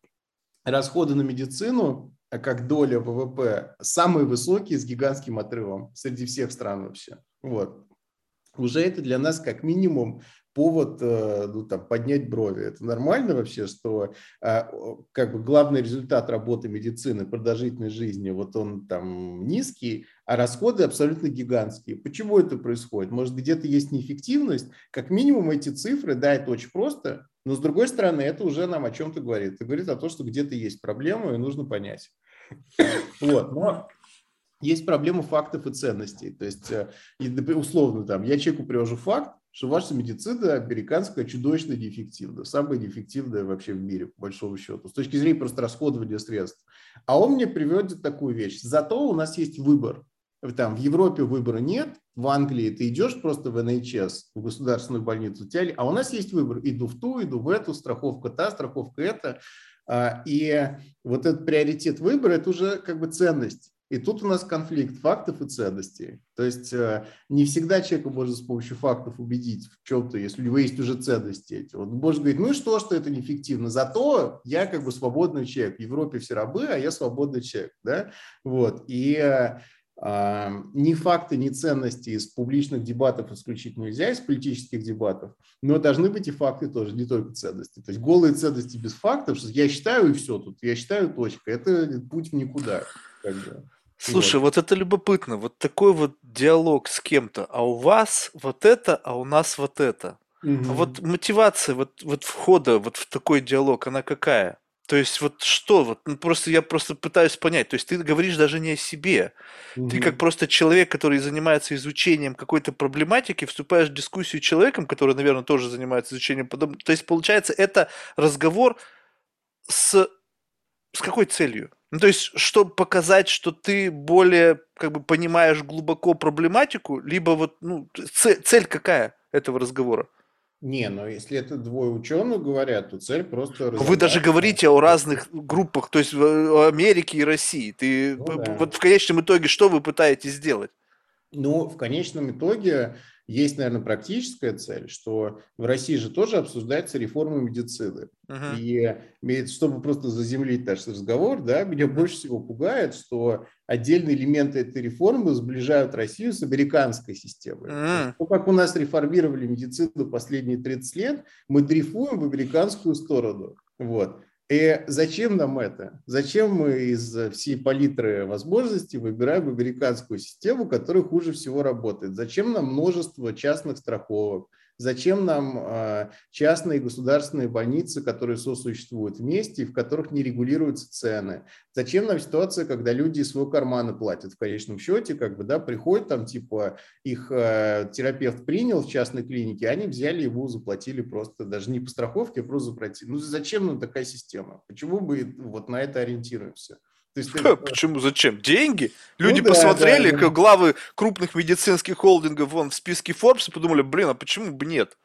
расходы на медицину, как доля ВВП, самые высокие с гигантским отрывом среди всех стран вообще. Вот. Уже это для нас как минимум повод э, ну, там, поднять брови. Это нормально вообще, что а, как бы главный результат работы медицины, продолжительность жизни, вот он там низкий, а расходы абсолютно гигантские. Почему это происходит? Может, где-то есть неэффективность? Как минимум эти цифры, да, это очень просто, но с другой стороны, это уже нам о чем-то говорит. Это говорит о том, что где-то есть проблема, и нужно понять. Вот. Но есть проблема фактов и ценностей. То есть, э, условно, там, я человеку привожу факт, что ваша медицина американская чудовищно неэффективна, самая неэффективная вообще в мире, по большому счету, с точки зрения просто расходования средств. А он мне приводит такую вещь. Зато у нас есть выбор. Там в Европе выбора нет, в Англии ты идешь просто в НХС, в государственную больницу, тебя, а у нас есть выбор. Иду в ту, иду в эту, страховка та, страховка эта. А, и вот этот приоритет выбора – это уже как бы ценность. И тут у нас конфликт фактов и ценностей. То есть э, не всегда человека можно с помощью фактов убедить в чем-то, если у него есть уже ценности эти. Он может говорить, ну и что, что это неэффективно, зато я как бы свободный человек. В Европе все рабы, а я свободный человек. Да? Вот. И э, ни факты, ни ценности из публичных дебатов исключить нельзя, из политических дебатов, но должны быть и факты тоже, не только ценности. То есть голые ценности без фактов, что я считаю и все тут, я считаю точка, это путь в никуда. Как бы. Слушай, вот. вот это любопытно, вот такой вот диалог с кем-то, а у вас вот это, а у нас вот это. Угу. А вот мотивация вот, вот входа вот в такой диалог, она какая? То есть вот что, вот ну, просто я просто пытаюсь понять. То есть ты говоришь даже не о себе, угу. ты как просто человек, который занимается изучением какой-то проблематики, вступаешь в дискуссию с человеком, который, наверное, тоже занимается изучением. То есть получается это разговор с с какой целью? Ну, то есть, чтобы показать, что ты более как бы понимаешь глубоко проблематику, либо вот ну, цель, цель какая этого разговора? Не, но если это двое ученых говорят, то цель просто... Вы даже говорите о разных группах, то есть в Америке и России. Ты, ну, да. Вот в конечном итоге что вы пытаетесь сделать? Ну, в конечном итоге есть, наверное, практическая цель, что в России же тоже обсуждается реформа медицины. Uh-huh. И чтобы просто заземлить наш разговор, да, меня больше всего пугает, что отдельные элементы этой реформы сближают Россию с американской системой. Uh-huh. То, как у нас реформировали медицину последние 30 лет, мы дрейфуем в американскую сторону. Вот. И зачем нам это? Зачем мы из всей палитры возможностей выбираем американскую систему, которая хуже всего работает? Зачем нам множество частных страховок? Зачем нам э, частные государственные больницы, которые сосуществуют вместе, и в которых не регулируются цены? Зачем нам ситуация, когда люди из своего кармана платят в конечном счете, как бы, да, приходят там, типа, их э, терапевт принял в частной клинике, они взяли его, заплатили просто, даже не по страховке, а просто заплатили. Ну, зачем нам такая система? Почему бы вот на это ориентируемся? То есть, Почему? Зачем? Деньги? Люди ну, да, посмотрели да, да. главы крупных медицинских холдингов вон в списке Forbes и подумали, блин, а почему бы нет?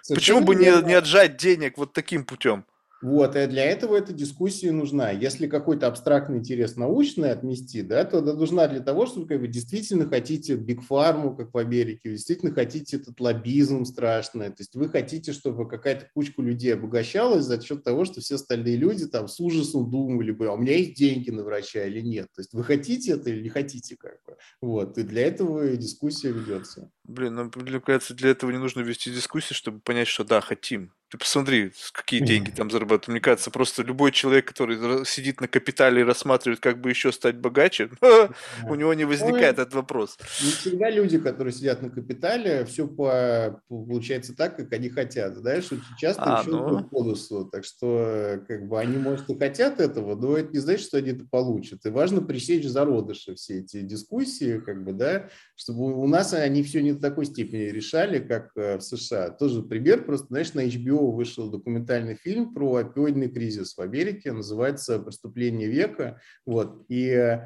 Совершенно почему бы не, не отжать денег вот таким путем? Вот, и для этого эта дискуссия нужна. Если какой-то абстрактный интерес научный отмести, да, то она нужна для того, чтобы как вы действительно хотите бигфарму, как в Америке, действительно хотите этот лоббизм страшный, то есть вы хотите, чтобы какая-то кучка людей обогащалась за счет того, что все остальные люди там с ужасом думали бы, а у меня есть деньги на врача или нет. То есть вы хотите это или не хотите, как бы. Вот, и для этого дискуссия ведется. Блин, ну, мне кажется, для этого не нужно вести дискуссии, чтобы понять, что да, хотим. Ты посмотри, какие деньги там зарабатывают. Мне кажется, просто любой человек, который сидит на капитале и рассматривает, как бы еще стать богаче, у него не возникает этот вопрос. Не всегда люди, которые сидят на капитале, все по, получается так, как они хотят. Знаешь, очень часто а, еще ну... по бонусу. Так что, как бы, они, может, и хотят этого, но это не значит, что они это получат. И важно пресечь зародыши все эти дискуссии, как бы, да, чтобы у нас они все не в такой степени решали, как э, в США. Тоже пример, просто, знаешь, на HBO HBO вышел документальный фильм про опиоидный кризис в Америке, называется «Преступление века». Вот. И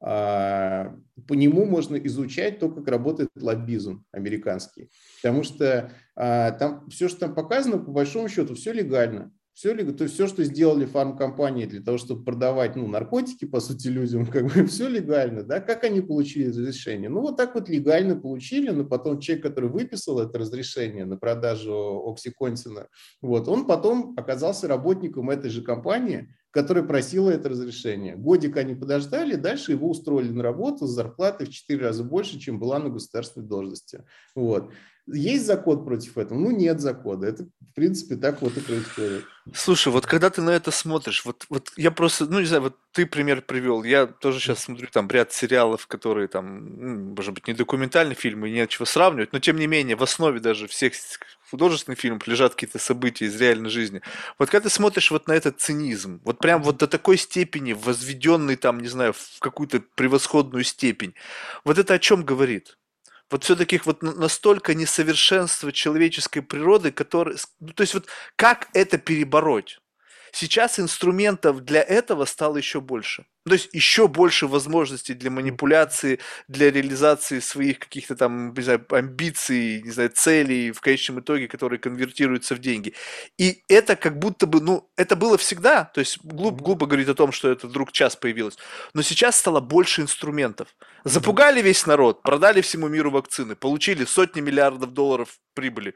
а, по нему можно изучать то, как работает лоббизм американский. Потому что а, там все, что там показано, по большому счету, все легально. Все, то есть все, что сделали фармкомпании для того, чтобы продавать ну, наркотики, по сути, людям, как бы все легально. Да? Как они получили разрешение? Ну, вот так вот легально получили, но потом человек, который выписал это разрешение на продажу оксиконтина, вот, он потом оказался работником этой же компании, которая просила это разрешение. Годик они подождали, дальше его устроили на работу с зарплатой в 4 раза больше, чем была на государственной должности. Вот. Есть закон против этого? Ну, нет закона. Это, в принципе, так вот и происходит. Слушай, вот когда ты на это смотришь, вот, вот я просто, ну, не знаю, вот ты пример привел. Я тоже сейчас смотрю там ряд сериалов, которые там, может быть, не документальные фильмы, нет чего сравнивать, но тем не менее, в основе даже всех художественных фильмов лежат какие-то события из реальной жизни. Вот когда ты смотришь вот на этот цинизм, вот прям вот до такой степени возведенный там, не знаю, в какую-то превосходную степень, вот это о чем говорит? Вот все-таки вот настолько несовершенство человеческой природы, который, ну, то есть вот как это перебороть? Сейчас инструментов для этого стало еще больше. То есть еще больше возможностей для манипуляции, для реализации своих каких-то там, не знаю, амбиций, не знаю, целей в конечном итоге, которые конвертируются в деньги. И это как будто бы, ну, это было всегда, то есть глуп, глупо говорить о том, что это вдруг час появилось, но сейчас стало больше инструментов. Запугали весь народ, продали всему миру вакцины, получили сотни миллиардов долларов прибыли.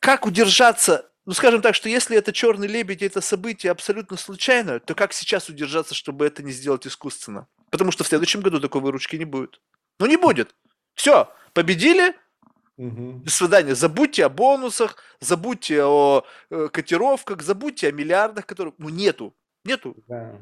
Как удержаться ну, скажем так, что если это черный лебедь, это событие абсолютно случайное, то как сейчас удержаться, чтобы это не сделать искусственно? Потому что в следующем году такой выручки не будет. Ну, не будет. Все, победили, Угу. До свидания. Забудьте о бонусах, забудьте о э, котировках, забудьте о миллиардах, которых ну нету, нету. Да.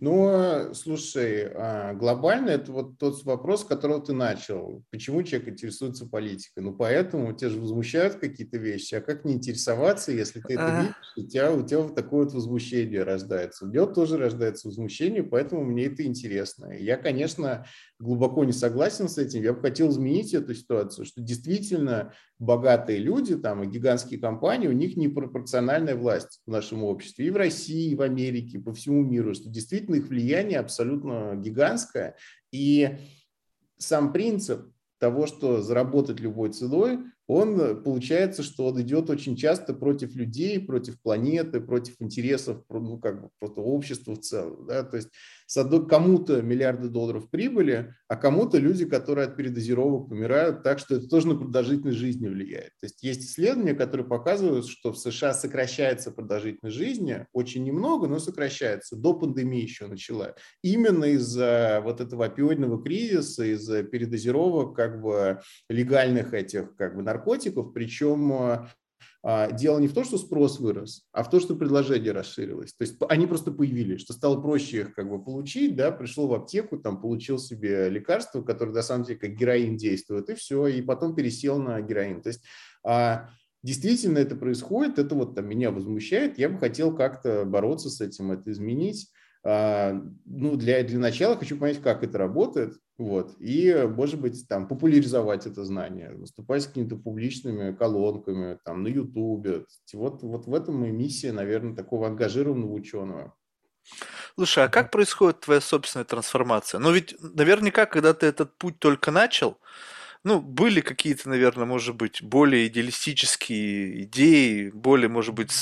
Ну, слушай, а, глобально это вот тот вопрос, с которого ты начал. Почему человек интересуется политикой? Ну, поэтому тебя же возмущают какие-то вещи. А как не интересоваться, если ты это видишь, у тебя, у тебя вот такое вот возмущение рождается. У меня тоже рождается возмущение, поэтому мне это интересно. Я, конечно, глубоко не согласен с этим. Я бы хотел изменить эту ситуацию, что действительно богатые люди там и гигантские компании, у них непропорциональная власть в нашем обществе. И в России, и в Америке, и по всему миру, что действительно их влияние абсолютно гигантское. И сам принцип того, что заработать любой ценой, он получается, что он идет очень часто против людей, против планеты, против интересов ну, как бы, просто общества в целом. Да? То есть кому-то миллиарды долларов прибыли, а кому-то люди, которые от передозировок помирают, так что это тоже на продолжительность жизни влияет. То есть есть исследования, которые показывают, что в США сокращается продолжительность жизни, очень немного, но сокращается, до пандемии еще начала. Именно из-за вот этого опиоидного кризиса, из-за передозировок как бы легальных этих как бы наркотиков, причем дело не в том, что спрос вырос, а в том, что предложение расширилось. То есть они просто появились, что стало проще их как бы получить, да, пришел в аптеку, там получил себе лекарство, которое на самом деле как героин действует, и все, и потом пересел на героин. То есть а, действительно это происходит, это вот там меня возмущает, я бы хотел как-то бороться с этим, это изменить. А, ну, для, для начала хочу понять, как это работает, вот, и, может быть, там, популяризовать это знание, выступать с какими-то публичными колонками, там, на Ютубе. Вот, вот в этом и миссия, наверное, такого ангажированного ученого. Слушай, а как происходит твоя собственная трансформация? Ну, ведь наверняка, когда ты этот путь только начал, ну, были какие-то, наверное, может быть, более идеалистические идеи, более, может быть,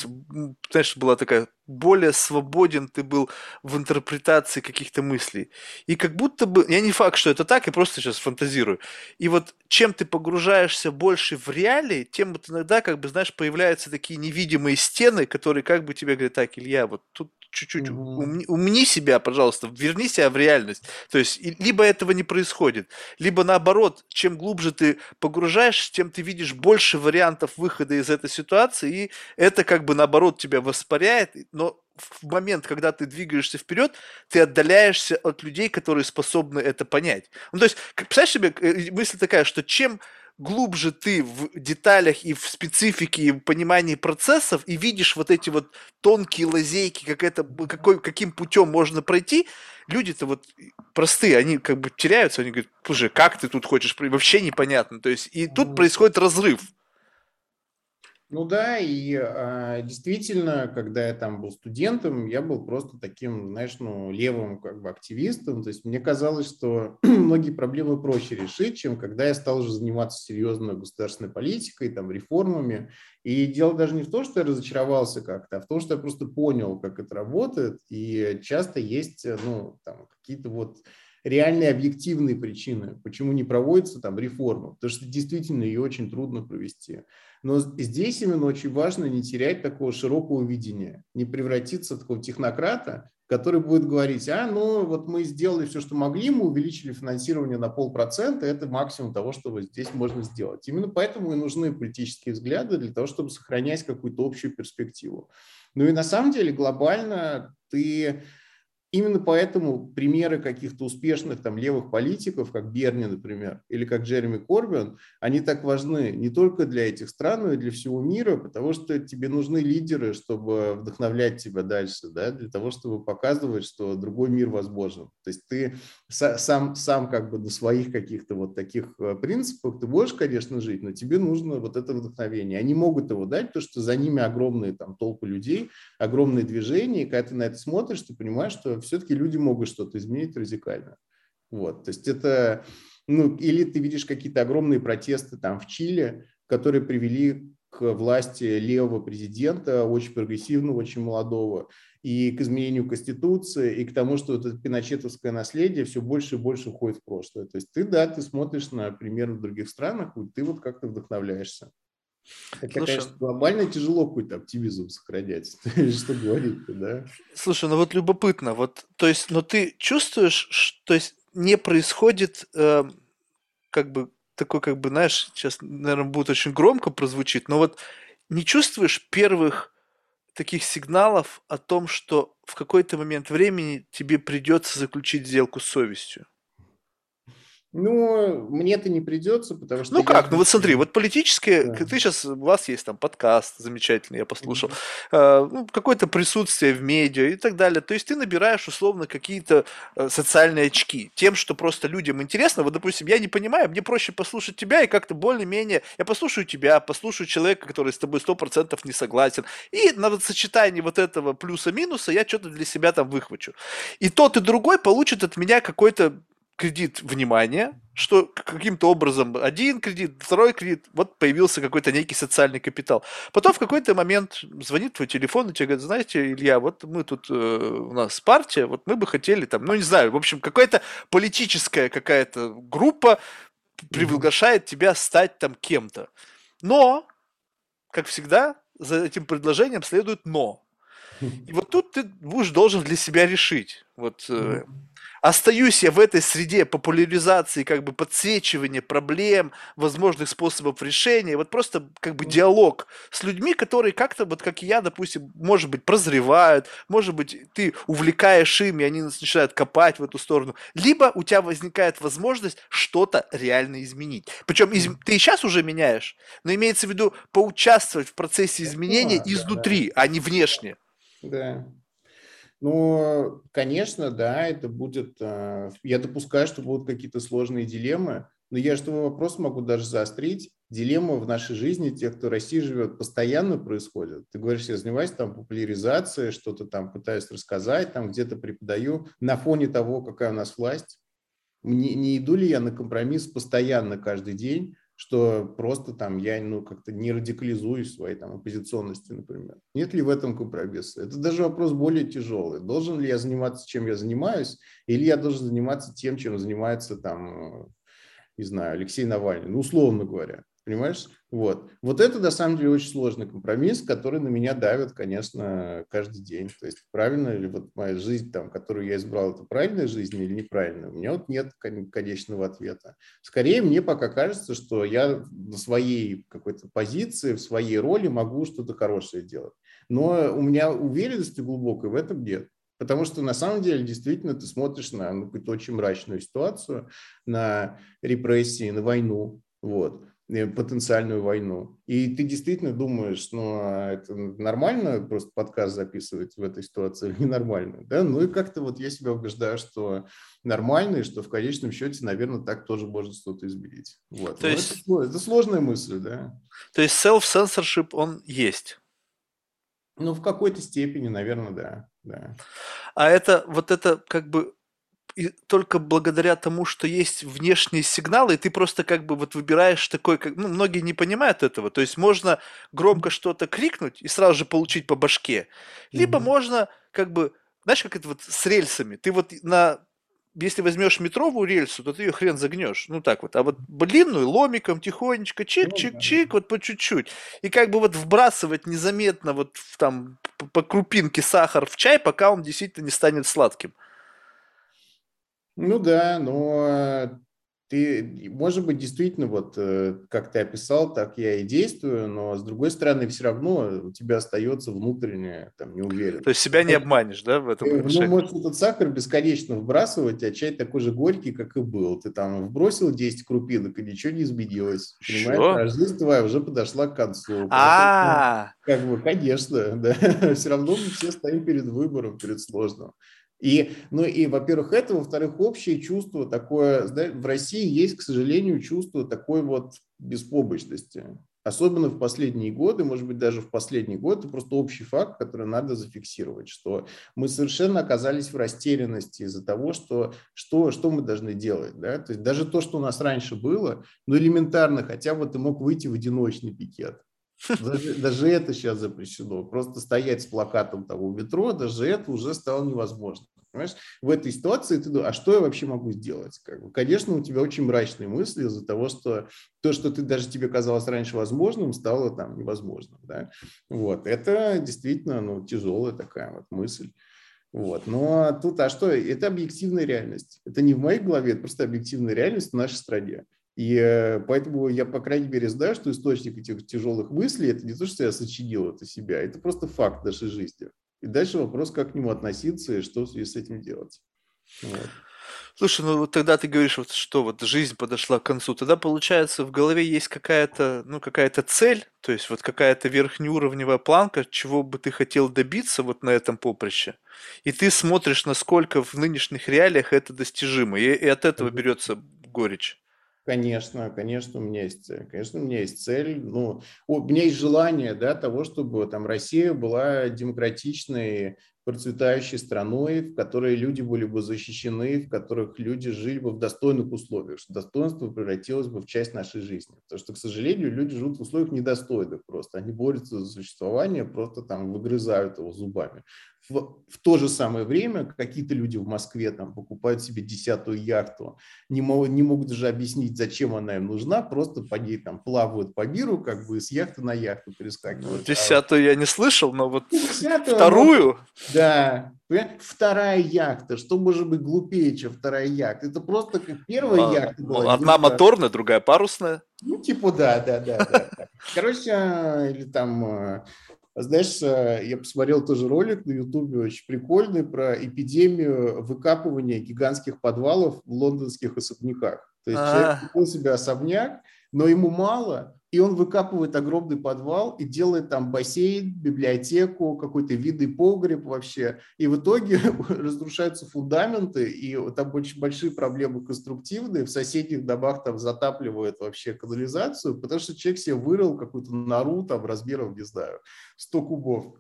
знаешь, была такая, более свободен ты был в интерпретации каких-то мыслей. И как будто бы, я не факт, что это так, я просто сейчас фантазирую. И вот чем ты погружаешься больше в реалии, тем вот иногда, как бы, знаешь, появляются такие невидимые стены, которые как бы тебе говорят, так, Илья, вот тут чуть-чуть умни, умни себя, пожалуйста, верни себя в реальность. То есть либо этого не происходит, либо наоборот, чем глубже ты погружаешь, тем ты видишь больше вариантов выхода из этой ситуации, и это как бы наоборот тебя воспаряет, но в момент, когда ты двигаешься вперед, ты отдаляешься от людей, которые способны это понять. Ну, то есть, представляешь себе, э, мысль такая, что чем глубже ты в деталях и в специфике и в понимании процессов и видишь вот эти вот тонкие лазейки, как это, какой, каким путем можно пройти, люди-то вот простые, они как бы теряются, они говорят, слушай, как ты тут хочешь, вообще непонятно. То есть, и тут происходит разрыв. Ну да, и а, действительно, когда я там был студентом, я был просто таким, знаешь, ну, левым как бы активистом. То есть мне казалось, что многие проблемы проще решить, чем когда я стал уже заниматься серьезной государственной политикой, там, реформами. И дело даже не в том, что я разочаровался как-то, а в том, что я просто понял, как это работает. И часто есть, ну, там, какие-то вот реальные объективные причины, почему не проводится там реформа, потому что действительно ее очень трудно провести. Но здесь именно очень важно не терять такого широкого видения, не превратиться в такого технократа, который будет говорить, а, ну, вот мы сделали все, что могли, мы увеличили финансирование на полпроцента, это максимум того, что здесь можно сделать. Именно поэтому и нужны политические взгляды для того, чтобы сохранять какую-то общую перспективу. Ну и на самом деле глобально ты Именно поэтому примеры каких-то успешных там левых политиков, как Берни, например, или как Джереми Корбин, они так важны не только для этих стран, но и для всего мира, потому что тебе нужны лидеры, чтобы вдохновлять тебя дальше, да, для того, чтобы показывать, что другой мир возможен. То есть ты сам, сам как бы на своих каких-то вот таких э, принципах ты можешь, конечно, жить, но тебе нужно вот это вдохновение. Они могут его дать, потому что за ними огромные там толпы людей, огромные движения, и когда ты на это смотришь, ты понимаешь, что все-таки люди могут что-то изменить радикально. Вот, то есть это, ну, или ты видишь какие-то огромные протесты там в Чили, которые привели к власти левого президента, очень прогрессивного, очень молодого, и к изменению Конституции, и к тому, что это пиночетовское наследие все больше и больше уходит в прошлое. То есть ты, да, ты смотришь на примеры в других странах, и ты вот как-то вдохновляешься. Хотя, Слушай, конечно, глобально тяжело какой-то оптимизм сохранять, что говорить да? Слушай, ну вот любопытно, вот, то есть, но ты чувствуешь, что то есть, не происходит, э, как бы, такой, как бы, знаешь, сейчас, наверное, будет очень громко прозвучит, но вот не чувствуешь первых таких сигналов о том, что в какой-то момент времени тебе придется заключить сделку с совестью? Ну, мне это не придется, потому что... Ну как, ну вот смотри, вот политические, да. ты сейчас, у вас есть там подкаст замечательный, я послушал, mm-hmm. э, ну, какое-то присутствие в медиа и так далее. То есть ты набираешь условно какие-то э, социальные очки тем, что просто людям интересно. Вот, допустим, я не понимаю, мне проще послушать тебя и как-то более-менее... Я послушаю тебя, послушаю человека, который с тобой сто процентов не согласен. И на сочетании вот этого плюса-минуса я что-то для себя там выхвачу. И тот и другой получит от меня какой-то кредит внимания, что каким-то образом один кредит, второй кредит, вот появился какой-то некий социальный капитал. Потом в какой-то момент звонит твой телефон и тебе говорит, знаете, Илья, вот мы тут, э, у нас партия, вот мы бы хотели там, ну не знаю, в общем, какая-то политическая какая-то группа приглашает тебя стать там кем-то. Но, как всегда, за этим предложением следует но. И вот тут ты будешь должен для себя решить. Вот, э, остаюсь я в этой среде популяризации, как бы подсвечивания проблем, возможных способов решения, вот просто как бы диалог с людьми, которые как-то, вот как и я, допустим, может быть, прозревают, может быть, ты увлекаешь ими, они начинают копать в эту сторону, либо у тебя возникает возможность что-то реально изменить. Причем из... ты сейчас уже меняешь, но имеется в виду поучаствовать в процессе изменения изнутри, а не внешне. Да. Ну, конечно, да, это будет... Э, я допускаю, что будут какие-то сложные дилеммы, но я же твой вопрос могу даже заострить. Дилемма в нашей жизни тех, кто в России живет, постоянно происходит. Ты говоришь, я занимаюсь там популяризацией, что-то там пытаюсь рассказать, там где-то преподаю на фоне того, какая у нас власть. Не, не иду ли я на компромисс постоянно каждый день, что просто там я ну, как-то не радикализуюсь в там оппозиционности, например. Нет ли в этом компромисса? Это даже вопрос более тяжелый. Должен ли я заниматься, чем я занимаюсь, или я должен заниматься тем, чем занимается там, не знаю, Алексей Навальный, ну, условно говоря. Понимаешь? Вот. Вот это, на самом деле, очень сложный компромисс, который на меня давит, конечно, каждый день. То есть, правильно ли вот моя жизнь, там, которую я избрал, это правильная жизнь или неправильная? У меня вот нет конечного ответа. Скорее, мне пока кажется, что я на своей какой-то позиции, в своей роли могу что-то хорошее делать. Но у меня уверенности глубокой в этом нет. Потому что на самом деле действительно ты смотришь на ну, какую-то очень мрачную ситуацию, на репрессии, на войну. Вот. Потенциальную войну. И ты действительно думаешь, ну, а это нормально просто подкаст записывать в этой ситуации или ненормально, да? Ну и как-то вот я себя убеждаю, что нормально, и что в конечном счете, наверное, так тоже может что-то изменить. Вот. То есть... это, это сложная мысль, да. То есть self-censorship, он есть? Ну, в какой-то степени, наверное, да. да. А это, вот это как бы и только благодаря тому, что есть внешние сигналы, и ты просто как бы вот выбираешь такой, как, ну, многие не понимают этого. То есть можно громко что-то крикнуть и сразу же получить по башке. Либо mm-hmm. можно как бы, знаешь, как это вот с рельсами. Ты вот на если возьмешь метровую рельсу, то ты ее хрен загнешь. Ну так вот. А вот длинную ломиком тихонечко, чик-чик-чик, вот по чуть-чуть. И как бы вот вбрасывать незаметно вот в, там по крупинке сахар в чай, пока он действительно не станет сладким. Ну да, но ты, может быть, действительно, вот э, как ты описал, так я и действую, но с другой стороны, все равно у тебя остается внутренняя там неуверенность. То есть себя не обманешь, да, в этом отношении? Ну, может, этот сахар бесконечно вбрасывать, а чай такой же горький, как и был. Ты там вбросил 10 крупинок, и ничего не изменилось. Понимаешь? Что? А жизнь твоя уже подошла к концу. А, Как бы, конечно, да. Все равно мы все стоим перед выбором, перед сложным. И, ну и, во-первых, это, во-вторых, общее чувство такое, знаешь, в России есть, к сожалению, чувство такой вот беспомощности. Особенно в последние годы, может быть, даже в последний год, это просто общий факт, который надо зафиксировать, что мы совершенно оказались в растерянности из-за того, что, что, что мы должны делать. Да? То есть даже то, что у нас раньше было, ну элементарно, хотя бы ты мог выйти в одиночный пикет. Даже, даже это сейчас запрещено. Просто стоять с плакатом того метро, даже это уже стало невозможно. Понимаешь? В этой ситуации ты думаешь, а что я вообще могу сделать? Как бы, конечно, у тебя очень мрачные мысли из-за того, что то, что ты даже тебе казалось раньше возможным, стало там невозможным. Да? Вот. Это действительно ну, тяжелая такая вот мысль. Вот. Но тут, а что? Это объективная реальность. Это не в моей голове, это просто объективная реальность в нашей стране. И э, поэтому я, по крайней мере, знаю, что источник этих тяжелых мыслей – это не то, что я сочинил это себя, это просто факт нашей жизни. И дальше вопрос, как к нему относиться и что в связи с этим делать. Вот. Слушай, ну вот тогда ты говоришь, вот, что вот жизнь подошла к концу, тогда получается в голове есть какая-то, ну какая-то цель, то есть вот какая-то верхнеуровневая планка, чего бы ты хотел добиться вот на этом поприще, и ты смотришь, насколько в нынешних реалиях это достижимо, и, и от этого берется горечь. Конечно, конечно, у меня есть цель. Конечно, у меня есть цель. Ну, у меня есть желание да, того, чтобы там Россия была демократичной, процветающей страной, в которой люди были бы защищены, в которых люди жили бы в достойных условиях, что достоинство превратилось бы в часть нашей жизни. Потому что, к сожалению, люди живут в условиях недостойных просто. Они борются за существование, просто там выгрызают его зубами в, в то же самое время какие-то люди в Москве там покупают себе десятую яхту, не, могут, не могут даже объяснить, зачем она им нужна, просто по ней там плавают по миру, как бы с яхты на яхту перескакивают. Ну, десятую я не слышал, но вот десятую, вторую? Ну, да, вторая яхта, что может быть глупее, чем вторая яхта? Это просто как первая а, яхта была. Одна моторная, другая парусная. Ну, типа, да, да, да. да. Короче, или там э, знаешь, э, я посмотрел тоже ролик на Ютубе очень прикольный про эпидемию выкапывания гигантских подвалов в лондонских особняках. То есть человек купил себе особняк, но ему мало, и он выкапывает огромный подвал и делает там бассейн, библиотеку, какой-то видный погреб вообще. И в итоге разрушаются фундаменты, и там очень большие проблемы конструктивные. В соседних домах там затапливают вообще канализацию, потому что человек себе вырыл какую-то нору там размером, не знаю, 100 кубов.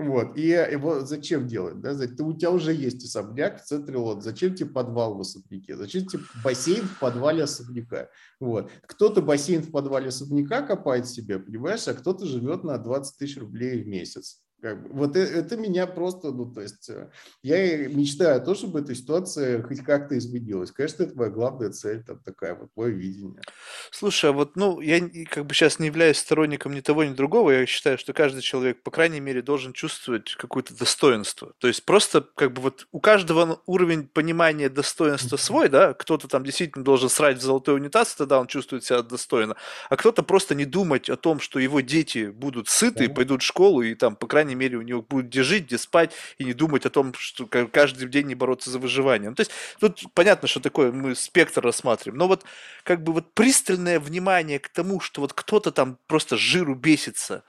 Вот. И его зачем делать? Да? Ты, у тебя уже есть особняк в центре Лондона. Зачем тебе подвал в особняке? Зачем тебе бассейн в подвале особняка? Вот. Кто-то бассейн в подвале особняка копает себе, понимаешь, а кто-то живет на 20 тысяч рублей в месяц. Как бы, вот это, это меня просто, ну, то есть, э, я мечтаю о том, чтобы эта ситуация хоть как-то изменилась. Конечно, это моя главная цель, там такая вот мое видение. Слушай, а вот, ну, я как бы сейчас не являюсь сторонником ни того, ни другого. Я считаю, что каждый человек, по крайней мере, должен чувствовать какое-то достоинство. То есть просто как бы вот у каждого уровень понимания достоинства свой, да, кто-то там действительно должен срать в золотой унитаз, тогда он чувствует себя достойно, а кто-то просто не думать о том, что его дети будут сыты, пойдут в школу и там, по крайней крайней мере, у него будет где жить, где спать, и не думать о том, что каждый день не бороться за выживание. Ну, то есть тут понятно, что такое мы спектр рассматриваем, но вот как бы вот пристальное внимание к тому, что вот кто-то там просто жиру бесится,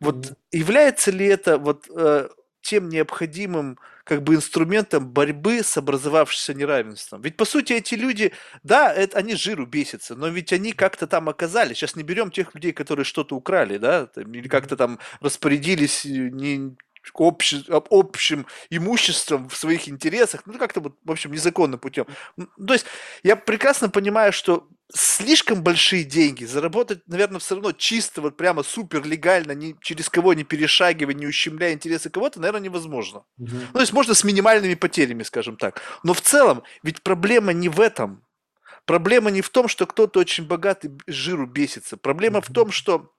вот mm-hmm. является ли это вот э, тем необходимым как бы инструментом борьбы с образовавшимся неравенством. Ведь по сути эти люди, да, это, они жиру бесятся, но ведь они как-то там оказались. Сейчас не берем тех людей, которые что-то украли, да, или как-то там распорядились э, не общ, общим имуществом в своих интересах, ну как-то вот, в общем, незаконным путем. То есть я прекрасно понимаю, что слишком большие деньги заработать, наверное, все равно чисто, вот прямо супер легально, ни, через кого не перешагивая, не ущемляя интересы кого-то, наверное, невозможно. Угу. Ну, то есть можно с минимальными потерями, скажем так. Но в целом, ведь проблема не в этом. Проблема не в том, что кто-то очень богатый жиру бесится. Проблема угу. в том, что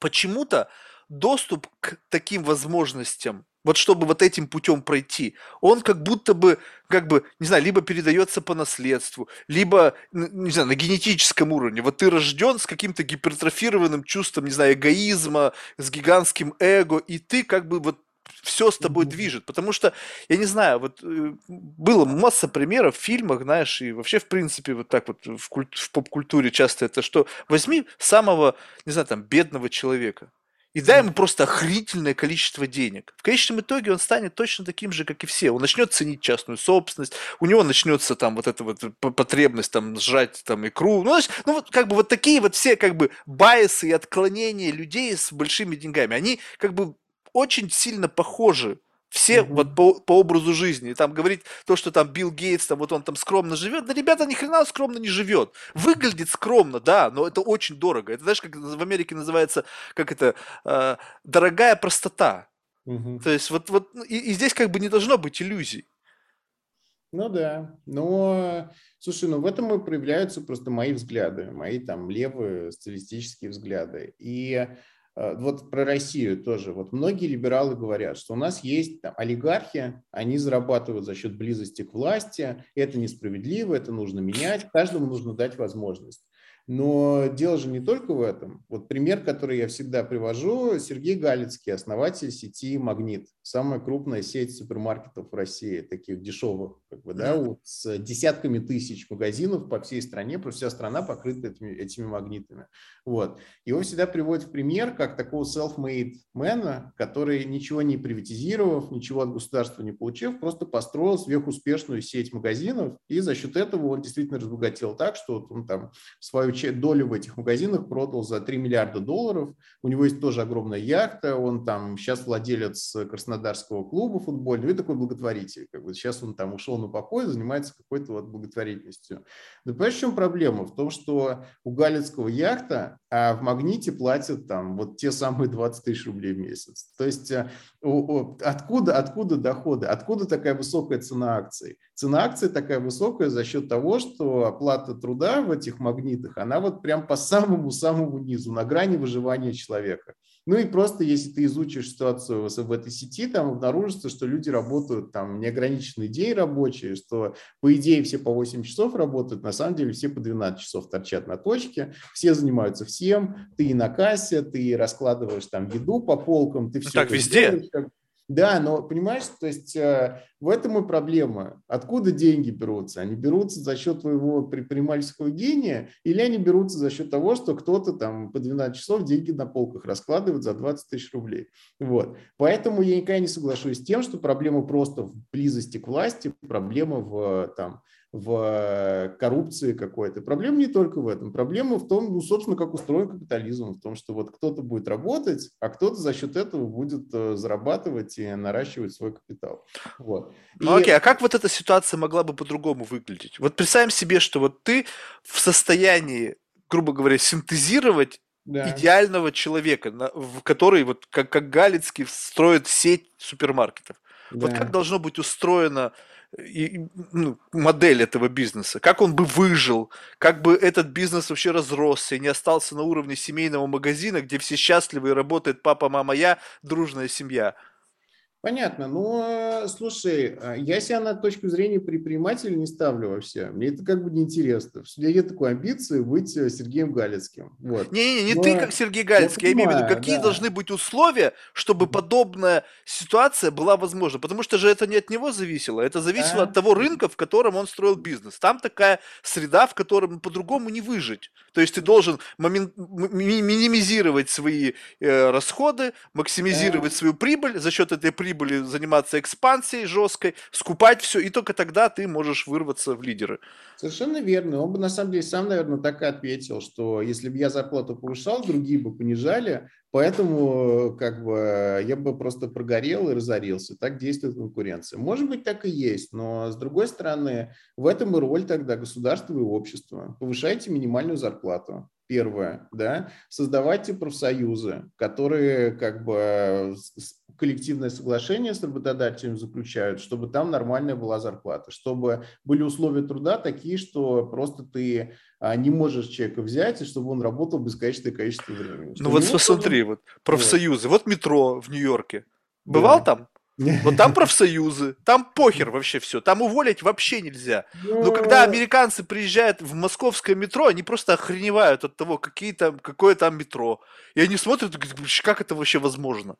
почему-то доступ к таким возможностям, вот чтобы вот этим путем пройти, он как будто бы, как бы, не знаю, либо передается по наследству, либо, не знаю, на генетическом уровне. Вот ты рожден с каким-то гипертрофированным чувством, не знаю, эгоизма, с гигантским эго, и ты как бы вот все с тобой движет. Потому что, я не знаю, вот э, было масса примеров в фильмах, знаешь, и вообще, в принципе, вот так вот в, культ, в поп-культуре часто это, что возьми самого, не знаю, там, бедного человека, и дай ему просто охренительное количество денег. В конечном итоге он станет точно таким же, как и все. Он начнет ценить частную собственность, у него начнется там вот эта вот потребность там сжать там икру. Ну, значит, ну вот как бы вот такие вот все как бы байсы и отклонения людей с большими деньгами, они как бы очень сильно похожи все mm-hmm. вот по, по образу жизни. И там говорить то, что там Билл Гейтс, там вот он там скромно живет. Да, ребята, ни хрена скромно не живет. Выглядит скромно, да, но это очень дорого. Это знаешь, как в Америке называется, как это, э, дорогая простота. Mm-hmm. То есть вот, вот ну, и, и здесь как бы не должно быть иллюзий. Ну да, но, слушай, ну в этом и проявляются просто мои взгляды, мои там левые социалистические взгляды. И вот про Россию тоже. Вот многие либералы говорят, что у нас есть там, олигархи, они зарабатывают за счет близости к власти, это несправедливо, это нужно менять, каждому нужно дать возможность. Но дело же не только в этом. Вот пример, который я всегда привожу, Сергей Галицкий, основатель сети «Магнит». Самая крупная сеть супермаркетов в России, таких дешевых, как бы, да, вот, с десятками тысяч магазинов по всей стране, что вся страна покрыта этими, этими магнитами. Вот. Его всегда приводят в пример как такого self-made мэна, который ничего не приватизировав, ничего от государства не получив, просто построил сверхуспешную сеть магазинов, и за счет этого он действительно разбогател так, что он там свою долю в этих магазинах продал за 3 миллиарда долларов. У него есть тоже огромная яхта, он там сейчас владелец Краснодарского клуба футбольного и такой благотворитель. Как бы сейчас он там ушел на покой, занимается какой-то вот благотворительностью. Но понимаешь, в чем проблема? В том, что у Галицкого яхта, а в Магните платят там вот те самые 20 тысяч рублей в месяц. То есть э, откуда, откуда доходы? Откуда такая высокая цена акций? Цена акций такая высокая за счет того, что оплата труда в этих магнитах, она вот прям по самому-самому низу, на грани выживания человека. Ну и просто, если ты изучишь ситуацию в этой сети, там обнаружится, что люди работают там неограниченный день рабочие, что по идее все по 8 часов работают, на самом деле все по 12 часов торчат на точке, все занимаются всем, ты и на кассе, ты раскладываешь там еду по полкам, ты все... Ну, так везде. Делаешь, да, но понимаешь, то есть э, в этом и проблема. Откуда деньги берутся? Они берутся за счет твоего предпринимательского гения или они берутся за счет того, что кто-то там по 12 часов деньги на полках раскладывает за 20 тысяч рублей. Вот. Поэтому я никогда не соглашусь с тем, что проблема просто в близости к власти, проблема в там, в коррупции какой-то. Проблема не только в этом. Проблема в том, ну, собственно, как устроен капитализм, в том, что вот кто-то будет работать, а кто-то за счет этого будет э, зарабатывать и наращивать свой капитал. Вот. Ну и... окей, а как вот эта ситуация могла бы по-другому выглядеть? Вот представим себе, что вот ты в состоянии, грубо говоря, синтезировать да. идеального человека, в который вот как, как Галицкий строит сеть супермаркетов. Да. Вот как должно быть устроено и, ну, модель этого бизнеса, как он бы выжил, как бы этот бизнес вообще разросся и не остался на уровне семейного магазина, где все счастливы и работает папа, мама, я, дружная семья. Понятно. Ну, слушай, а, я себя на точку зрения предпринимателя не ставлю вообще. Мне это как бы неинтересно. У меня нет такой амбиции быть э, Сергеем Галицким. Вот. Не-не, не, Но... ты как Сергей Галицкий. Я, я имею в виду, какие да. должны быть условия, чтобы подобная ситуация была возможна. Потому что же это не от него зависело. Это зависело а? от того рынка, в котором он строил бизнес. Там такая среда, в которой по-другому не выжить. То есть ты должен момент... минимизировать свои э, расходы, максимизировать а? свою прибыль за счет этой прибыли прибыли заниматься экспансией жесткой, скупать все, и только тогда ты можешь вырваться в лидеры. Совершенно верно. Он бы на самом деле сам, наверное, так и ответил, что если бы я зарплату повышал, другие бы понижали, поэтому как бы я бы просто прогорел и разорился. Так действует конкуренция. Может быть, так и есть, но с другой стороны, в этом и роль тогда государства и общества. Повышайте минимальную зарплату первое, да, создавайте профсоюзы, которые как бы коллективное соглашение с работодателем заключают, чтобы там нормальная была зарплата, чтобы были условия труда такие, что просто ты а, не можешь человека взять, и чтобы он работал бесконечное количество времени. Ну вот посмотри, вот профсоюзы, вот. вот метро в Нью-Йорке. Бывал да. там? Вот там профсоюзы, там похер вообще все, там уволить вообще нельзя. Но когда американцы приезжают в московское метро, они просто охреневают от того, какие там, какое там метро. И они смотрят, как это вообще возможно.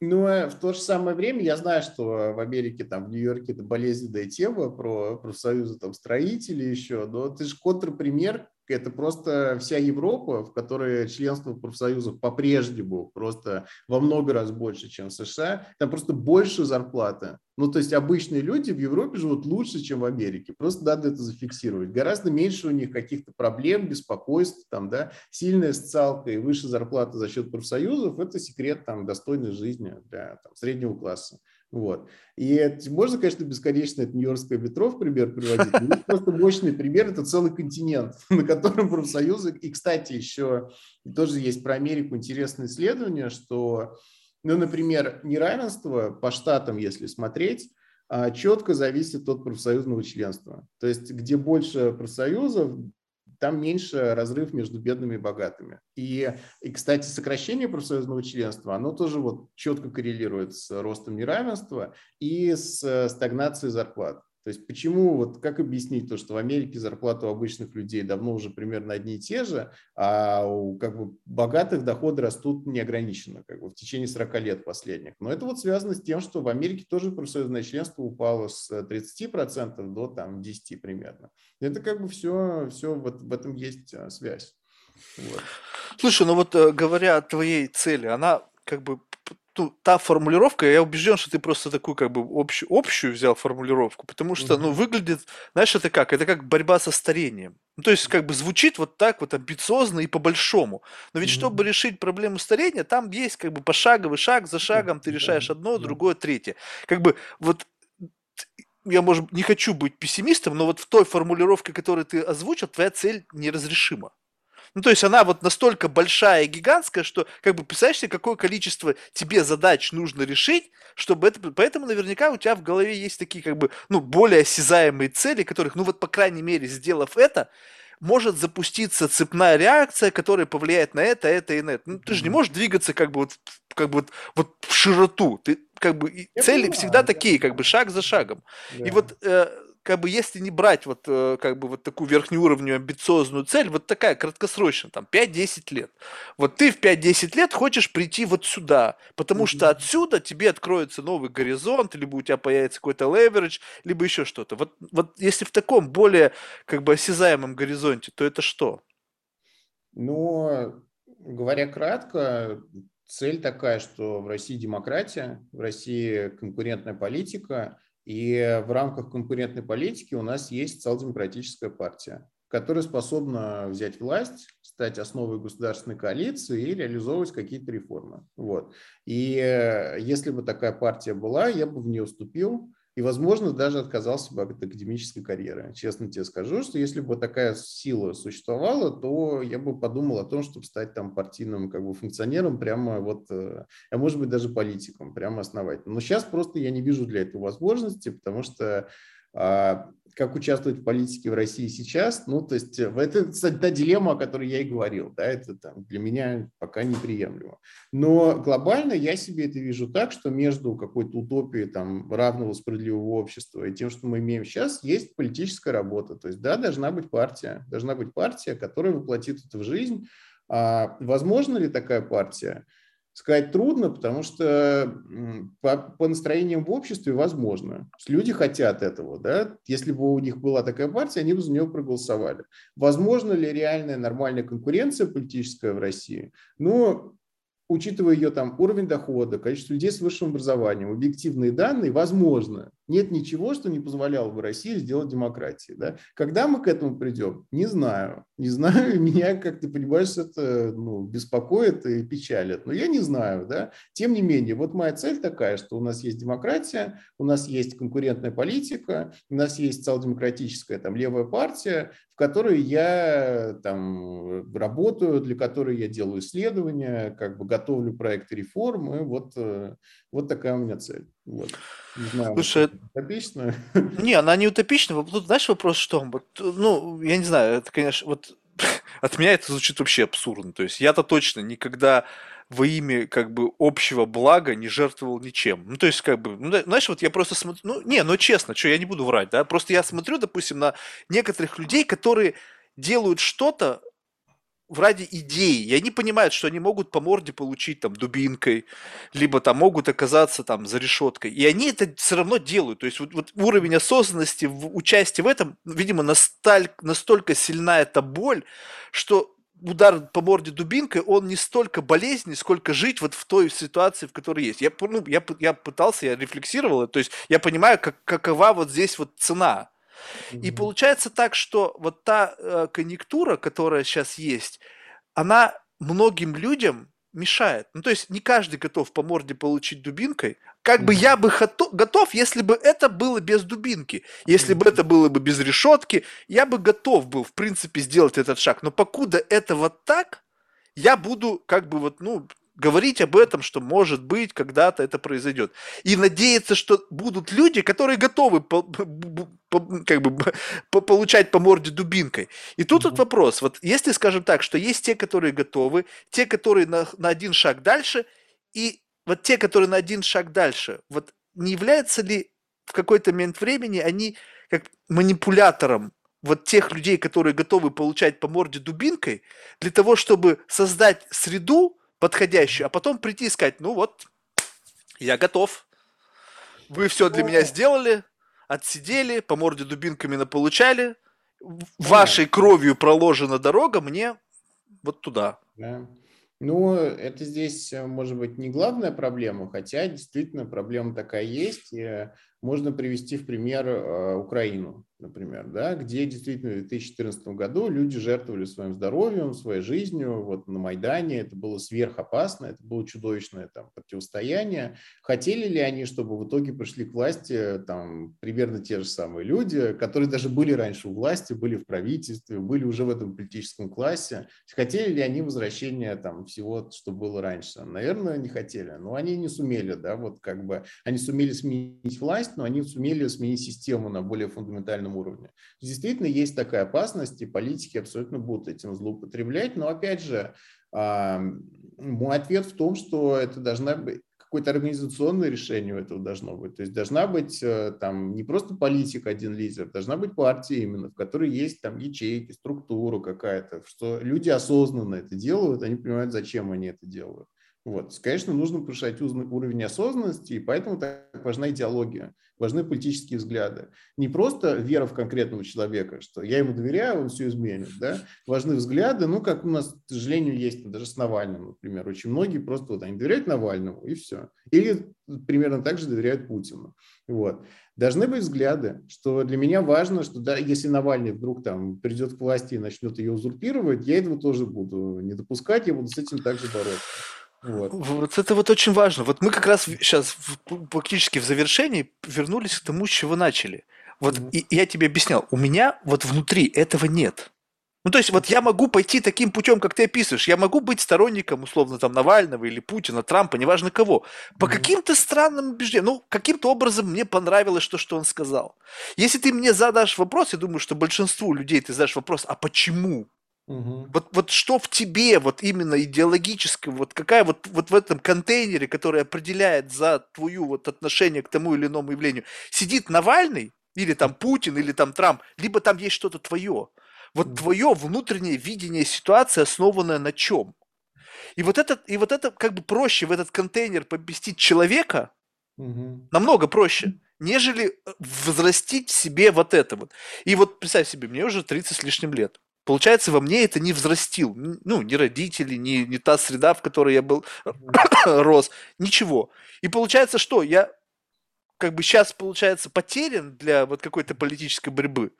Ну, а в то же самое время я знаю, что в Америке, там, в Нью-Йорке это болезненная тема про профсоюзы там строителей еще, но ты же контрпример это просто вся Европа, в которой членство в профсоюзах по-прежнему просто во много раз больше, чем в США. Там просто больше зарплаты. Ну, то есть обычные люди в Европе живут лучше, чем в Америке. Просто надо это зафиксировать. Гораздо меньше у них каких-то проблем, беспокойств, там, да, сильная социалка и выше зарплата за счет профсоюзов – это секрет там, достойной жизни для там, среднего класса. Вот. И это, можно, конечно, бесконечно это Нью-Йоркское метро в пример приводить, но просто мощный пример, это целый континент, на котором профсоюзы, и, кстати, еще тоже есть про Америку интересное исследование, что, ну, например, неравенство по штатам, если смотреть, а, четко зависит от профсоюзного членства. То есть, где больше профсоюзов, там меньше разрыв между бедными и богатыми. И, и, кстати, сокращение профсоюзного членства, оно тоже вот четко коррелирует с ростом неравенства и с э, стагнацией зарплат. То есть почему, вот как объяснить то, что в Америке зарплаты у обычных людей давно уже примерно одни и те же, а у как бы, богатых доходы растут неограниченно как бы, в течение 40 лет последних. Но это вот связано с тем, что в Америке тоже профсоюзное членство упало с 30% до там, 10 примерно. Это как бы все, все вот в этом есть а, связь. Вот. Слушай, ну вот э, говоря о твоей цели, она как бы ну, та формулировка, я убежден, что ты просто такую как бы общую, общую взял формулировку, потому что, ну, выглядит, знаешь, это как? Это как борьба со старением. Ну, то есть, как бы звучит вот так вот амбициозно и по-большому. Но ведь, чтобы решить проблему старения, там есть как бы пошаговый шаг за шагом, ты решаешь одно, другое, третье. Как бы вот я, может, не хочу быть пессимистом, но вот в той формулировке, которую ты озвучил, твоя цель неразрешима. Ну, то есть она вот настолько большая и гигантская, что, как бы, представляешь себе, какое количество тебе задач нужно решить, чтобы это... Поэтому наверняка у тебя в голове есть такие, как бы, ну, более осязаемые цели, которых, ну, вот, по крайней мере, сделав это, может запуститься цепная реакция, которая повлияет на это, это и на это. Ну, ты же не можешь двигаться как бы вот, как бы вот, вот в широту. Ты как бы цели понимаю, всегда да. такие, как бы шаг за шагом. Да. И вот э, как бы если не брать вот э, как бы вот такую верхнеуровневую амбициозную цель, вот такая краткосрочная, там 5-10 лет. Вот ты в 5-10 лет хочешь прийти вот сюда, потому mm-hmm. что отсюда тебе откроется новый горизонт, либо у тебя появится какой-то леверидж, либо еще что-то. Вот, вот если в таком более как бы осязаемом горизонте, то это что? Ну, говоря кратко, цель такая, что в России демократия, в России конкурентная политика – и в рамках конкурентной политики у нас есть социал-демократическая партия, которая способна взять власть, стать основой государственной коалиции и реализовывать какие-то реформы. Вот. И э, если бы такая партия была, я бы в нее вступил, и, возможно, даже отказался бы от академической карьеры. Честно тебе скажу, что если бы такая сила существовала, то я бы подумал о том, чтобы стать там партийным как бы, функционером, прямо вот, э, а может быть даже политиком, прямо основательно. Но сейчас просто я не вижу для этого возможности, потому что как участвовать в политике в России сейчас, ну, то есть э, это, кстати, та дилемма, о которой я и говорил, да, это там, для меня пока неприемлемо. Но глобально я себе это вижу так, что между какой-то утопией там равного справедливого общества и тем, что мы имеем сейчас, есть политическая работа. То есть, да, должна быть партия, должна быть партия, которая воплотит это в жизнь. А возможно ли такая партия? Сказать трудно, потому что по, по настроениям в обществе возможно. Люди хотят этого. Да? Если бы у них была такая партия, они бы за нее проголосовали. Возможно ли реальная нормальная конкуренция политическая в России? Ну, учитывая ее там уровень дохода, количество людей с высшим образованием, объективные данные, возможно, нет ничего, что не позволяло бы России сделать демократии. Да? Когда мы к этому придем, не знаю. Не знаю, меня, как ты понимаешь, это ну, беспокоит и печалит. Но я не знаю. Да? Тем не менее, вот моя цель такая, что у нас есть демократия, у нас есть конкурентная политика, у нас есть социал-демократическая там, левая партия, в которой я там, работаю, для которой я делаю исследования, как бы готовлю проекты реформы. Вот, э, вот такая у меня цель. Вот. Не знаю, Слушай, утопичная. Не, она не утопичная. Тут знаешь вопрос, что? Вот, ну, я не знаю, это, конечно, вот от меня это звучит вообще абсурдно. То есть я-то точно никогда во имя как бы общего блага не жертвовал ничем. Ну, то есть, как бы, ну, знаешь, вот я просто смотрю, ну, не, ну, честно, что, я не буду врать, да, просто я смотрю, допустим, на некоторых людей, которые делают что-то ради идеи, и они понимают, что они могут по морде получить там дубинкой, либо там могут оказаться там за решеткой, и они это все равно делают, то есть вот, вот уровень осознанности в участии в этом, видимо, настоль, настолько сильна эта боль, что удар по морде дубинкой, он не столько болезненный, сколько жить вот в той ситуации, в которой есть. Я, ну, я, я пытался, я рефлексировал, то есть я понимаю, как, какова вот здесь вот цена, и получается так, что вот та э, конъюнктура, которая сейчас есть, она многим людям мешает. Ну, то есть не каждый готов по морде получить дубинкой. Как бы я бы готов, если бы это было без дубинки. Если бы это было бы без решетки, я бы готов был, в принципе, сделать этот шаг. Но покуда это вот так, я буду как бы вот, ну, говорить об этом, что может быть когда-то это произойдет. И надеяться, что будут люди, которые готовы по, по, как бы, по, получать по морде дубинкой. И тут mm-hmm. вот вопрос, вот если, скажем так, что есть те, которые готовы, те, которые на, на один шаг дальше, и вот те, которые на один шаг дальше, вот не является ли в какой-то момент времени они как манипулятором вот тех людей, которые готовы получать по морде дубинкой, для того, чтобы создать среду, подходящую, а потом прийти и сказать, ну вот, я готов. Вы все для меня сделали, отсидели, по морде дубинками наполучали, вашей кровью проложена дорога мне вот туда. Да. Ну, это здесь, э, может быть, не главная проблема, хотя действительно проблема такая есть. И можно привести в пример э, Украину. Например, да, где действительно в 2014 году люди жертвовали своим здоровьем, своей жизнью, вот на Майдане, это было сверхопасно, это было чудовищное там противостояние. Хотели ли они, чтобы в итоге пришли к власти там примерно те же самые люди, которые даже были раньше у власти, были в правительстве, были уже в этом политическом классе? Хотели ли они возвращения там всего, что было раньше? Наверное, не хотели, но они не сумели, да, вот как бы, они сумели сменить власть, но они сумели сменить систему на более фундаментальном федеральном уровне. Действительно, есть такая опасность, и политики абсолютно будут этим злоупотреблять. Но, опять же, мой ответ в том, что это должна быть какое-то организационное решение у этого должно быть. То есть должна быть э, там не просто политик один лидер, должна быть партия именно, в которой есть там ячейки, структура какая-то, что люди осознанно это делают, они понимают, зачем они это делают. Вот. Конечно, нужно повышать уровень осознанности, и поэтому так важна идеология, важны политические взгляды. Не просто вера в конкретного человека, что я ему доверяю, он все изменит. Да? Важны взгляды, ну, как у нас, к сожалению, есть даже с Навальным, например. Очень многие просто вот они доверяют Навальному, и все. Или примерно так же доверяют Путину. Вот. Должны быть взгляды, что для меня важно, что да, если Навальный вдруг там придет к власти и начнет ее узурпировать, я этого тоже буду не допускать, я буду с этим также бороться. Вот. вот это вот очень важно. Вот мы как раз сейчас практически в завершении вернулись к тому, с чего начали. Вот mm-hmm. и, я тебе объяснял, у меня вот внутри этого нет. Ну, то есть, вот я могу пойти таким путем, как ты описываешь. Я могу быть сторонником, условно, там, Навального или Путина, Трампа, неважно кого. По mm-hmm. каким-то странным убеждениям. Ну, каким-то образом мне понравилось то, что он сказал. Если ты мне задашь вопрос, я думаю, что большинству людей ты задашь вопрос, а почему? Угу. Вот, вот что в тебе, вот именно идеологически, вот какая вот, вот в этом контейнере, который определяет за твою вот отношение к тому или иному явлению, сидит Навальный, или там Путин, или там Трамп, либо там есть что-то твое. Вот твое внутреннее видение ситуации, основанное на чем? И вот это, и вот это как бы проще в этот контейнер поместить человека, угу. намного проще, нежели э, взрастить в себе вот это вот. И вот представь себе, мне уже 30 с лишним лет. Получается, во мне это не взрастил. Ну, ни родители, ни, ни та среда, в которой я был, рос, ничего. И получается, что я как бы сейчас, получается, потерян для вот какой-то политической борьбы.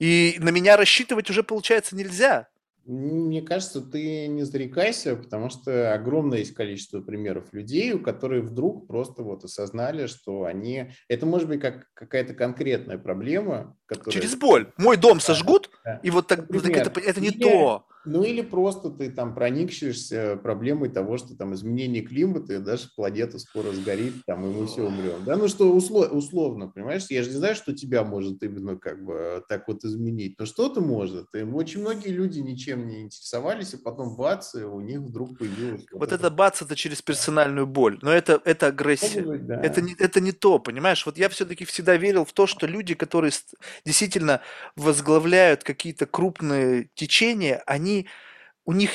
И на меня рассчитывать уже, получается, нельзя. Мне кажется, ты не зарекайся, потому что огромное есть количество примеров людей, у которых вдруг просто вот осознали, что они... Это может быть как какая-то конкретная проблема, которая... Через боль. Мой дом сожгут, да. и вот так, вот так это, это не Или... то. Ну или просто ты там проникшишься проблемой того, что там изменение климата, и даже планета скоро сгорит, там, и мы все умрем. Да, ну что услов, условно, понимаешь, я же не знаю, что тебя может именно как бы так вот изменить, но что-то может. И очень многие люди ничем не интересовались, и потом бац, и у них вдруг появилось. Вот, вот это бац, это через персональную боль, но это, это агрессия. Быть, да. это, не, это не то, понимаешь? Вот я все-таки всегда верил в то, что люди, которые действительно возглавляют какие-то крупные течения, они у них,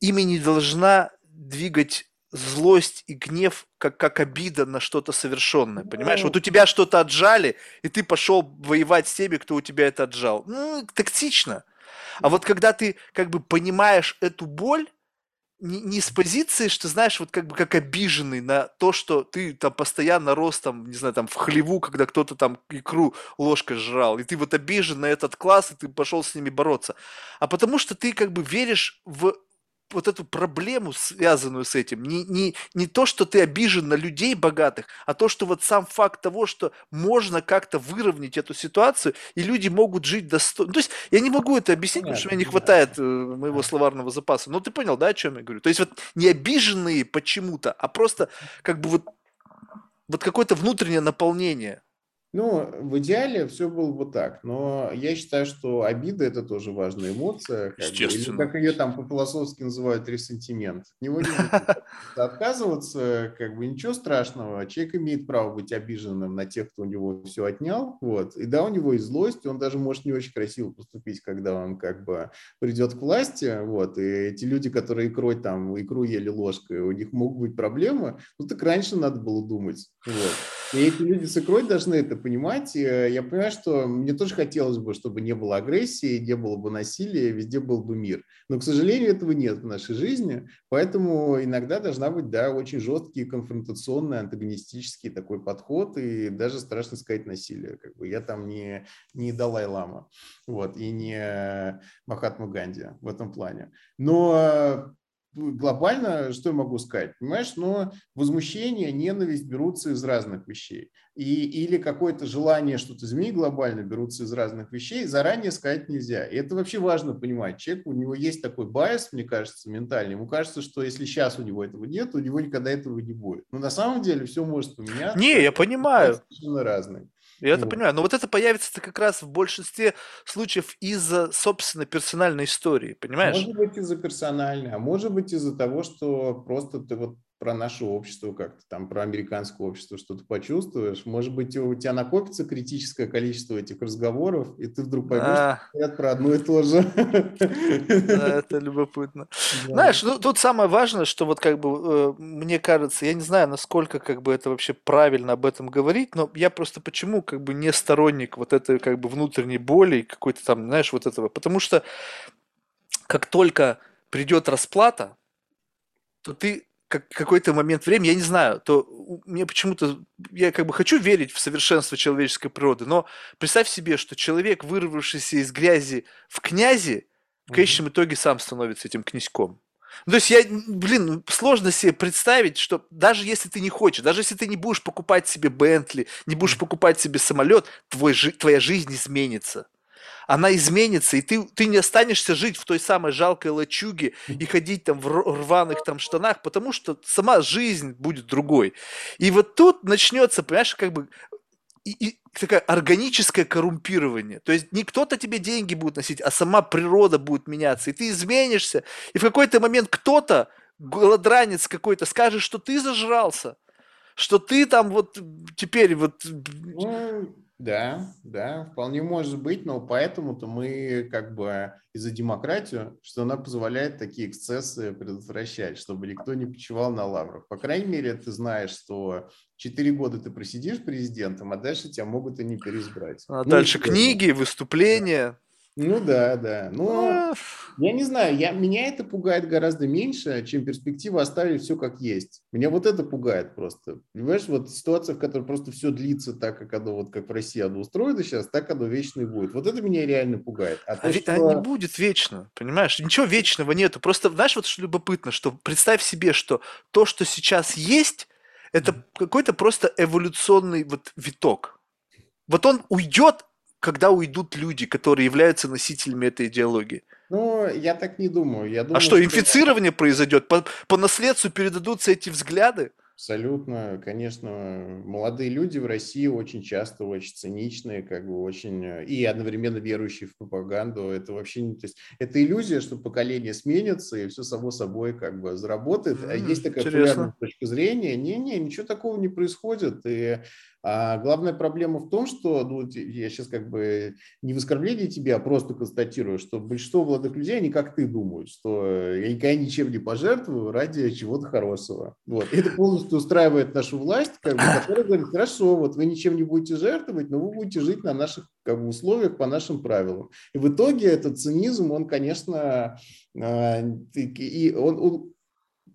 ими не должна двигать злость и гнев, как, как обида на что-то совершенное, понимаешь? Вот у тебя что-то отжали, и ты пошел воевать с теми, кто у тебя это отжал. Ну, токсично. А вот когда ты как бы понимаешь эту боль, не, не с позиции, что, знаешь, вот как бы как обиженный на то, что ты там постоянно рос там, не знаю, там в хлеву, когда кто-то там икру ложкой жрал, и ты вот обижен на этот класс, и ты пошел с ними бороться. А потому что ты как бы веришь в вот эту проблему, связанную с этим. Не, не, не то, что ты обижен на людей богатых, а то, что вот сам факт того, что можно как-то выровнять эту ситуацию, и люди могут жить достойно. То есть я не могу это объяснить, потому что мне не хватает. Э, моего словарного запаса. Но ты понял, да, о чем я говорю? То есть вот не обиженные почему-то, а просто как бы вот, вот какое-то внутреннее наполнение. Ну, в идеале все было бы так, но я считаю, что обида – это тоже важная эмоция. Как Естественно. Бы, или как ее там по-философски называют, ресентимент. От него не отказываться, как бы ничего страшного. Человек имеет право быть обиженным на тех, кто у него все отнял. Вот. И да, у него есть злость, он даже может не очень красиво поступить, когда он как бы придет к власти. Вот. И эти люди, которые икрой там, икру ели ложкой, у них могут быть проблемы. Ну, так раньше надо было думать. Вот. И эти люди с икрой должны это понимать. Я понимаю, что мне тоже хотелось бы, чтобы не было агрессии, не было бы насилия, везде был бы мир. Но, к сожалению, этого нет в нашей жизни, поэтому иногда должна быть, да, очень жесткий, конфронтационный, антагонистический такой подход, и даже страшно сказать насилие. Как бы я там не, не Далай-Лама, вот, и не Махатма Ганди в этом плане. Но глобально, что я могу сказать, понимаешь, но возмущение, ненависть берутся из разных вещей. И, или какое-то желание что-то изменить глобально берутся из разных вещей, заранее сказать нельзя. И это вообще важно понимать. Человек, у него есть такой байс, мне кажется, ментальный. Ему кажется, что если сейчас у него этого нет, у него никогда этого не будет. Но на самом деле все может поменяться. Не, я понимаю. Совершенно разные. Я это понимаю. Но вот это появится как раз в большинстве случаев из-за, собственно, персональной истории, понимаешь? Может быть из-за персональной, а может быть из-за того, что просто ты вот про наше общество как-то, там про американское общество что-то почувствуешь. Может быть, у тебя накопится критическое количество этих разговоров, и ты вдруг поймешь а... про одно и то же. Да, это любопытно. Да. Знаешь, ну, тут самое важное, что вот как бы э, мне кажется, я не знаю, насколько как бы это вообще правильно об этом говорить, но я просто почему как бы не сторонник вот этой как бы внутренней боли, какой-то там, знаешь, вот этого, потому что как только придет расплата, то ты как, какой-то момент времени, я не знаю, то мне почему-то, я как бы хочу верить в совершенство человеческой природы, но представь себе, что человек, вырвавшийся из грязи в князи, в конечном итоге сам становится этим князьком. Ну, то есть я, блин, сложно себе представить, что даже если ты не хочешь, даже если ты не будешь покупать себе Бентли, не будешь покупать себе самолет, твой, твоя жизнь изменится она изменится, и ты, ты не останешься жить в той самой жалкой лачуге и ходить там в рваных там штанах, потому что сама жизнь будет другой. И вот тут начнется, понимаешь, как бы и, и такое органическое коррумпирование. То есть не кто-то тебе деньги будет носить, а сама природа будет меняться. И ты изменишься. И в какой-то момент кто-то, голодранец какой-то, скажет, что ты зажрался. Что ты там вот теперь вот... Да, да, вполне может быть, но поэтому-то мы как бы и за демократию, что она позволяет такие эксцессы предотвращать, чтобы никто не почивал на лаврах. По крайней мере, ты знаешь, что четыре года ты просидишь президентом, а дальше тебя могут и не переизбрать. А ну, дальше книги, выступления. Ну да, да. Но я не знаю, я, меня это пугает гораздо меньше, чем перспектива оставить все как есть. Меня вот это пугает просто. Понимаешь, вот ситуация, в которой просто все длится так, как оно, вот как в России оно устроено сейчас, так оно вечно и будет. Вот это меня реально пугает. А, то, а, что... а не будет вечно, понимаешь? Ничего вечного нету. Просто, знаешь, вот что любопытно, что представь себе, что то, что сейчас есть, это какой-то просто эволюционный вот виток. Вот он уйдет, когда уйдут люди, которые являются носителями этой идеологии? Ну, я так не думаю. Я думаю а что, инфицирование что... произойдет? По, по наследству передадутся эти взгляды? Абсолютно, конечно, молодые люди в России очень часто очень циничные, как бы очень и одновременно верующие в пропаганду. Это вообще не, то есть это иллюзия, что поколение сменится и все само собой как бы заработает. Mm, Есть такая популярная точка зрения. Не-не, ничего такого не происходит. И а главная проблема в том, что, ну, я сейчас как бы не в оскорблении тебя, а просто констатирую, что большинство молодых людей, они как ты думают, что я никогда ничем не пожертвую ради чего-то хорошего. Вот. Это полностью устраивает нашу власть, как бы, которая говорит, хорошо, вот вы ничем не будете жертвовать, но вы будете жить на наших как бы, условиях по нашим правилам. И в итоге этот цинизм, он, конечно, а, и он, он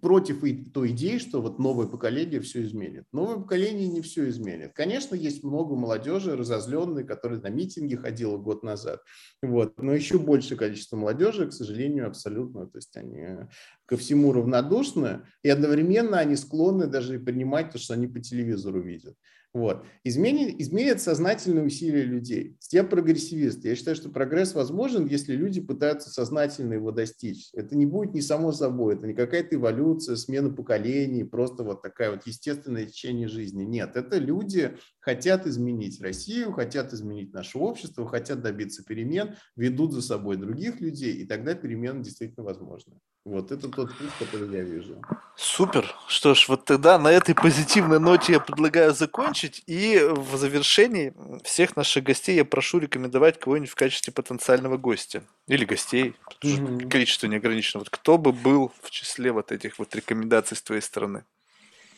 против той идеи, что вот новое поколение все изменит. Новое поколение не все изменит. Конечно, есть много молодежи разозленной, которая на митинги ходила год назад. Вот. Но еще большее количество молодежи, к сожалению, абсолютно. То есть они ко всему равнодушны, и одновременно они склонны даже принимать то, что они по телевизору видят. Вот. Изменит, изменит сознательные усилия людей. Я прогрессивист. Я считаю, что прогресс возможен, если люди пытаются сознательно его достичь. Это не будет не само собой, это не какая-то эволюция, смена поколений, просто вот такая вот естественное течение жизни. Нет, это люди хотят изменить Россию, хотят изменить наше общество, хотят добиться перемен, ведут за собой других людей, и тогда перемены действительно возможны. Вот это тот путь, который я вижу. Супер. Что ж, вот тогда на этой позитивной ноте я предлагаю закончить. И в завершении всех наших гостей я прошу рекомендовать кого-нибудь в качестве потенциального гостя. Или гостей. Mm-hmm. Количество не ограничено. Вот кто бы был в числе вот этих вот рекомендаций с твоей стороны?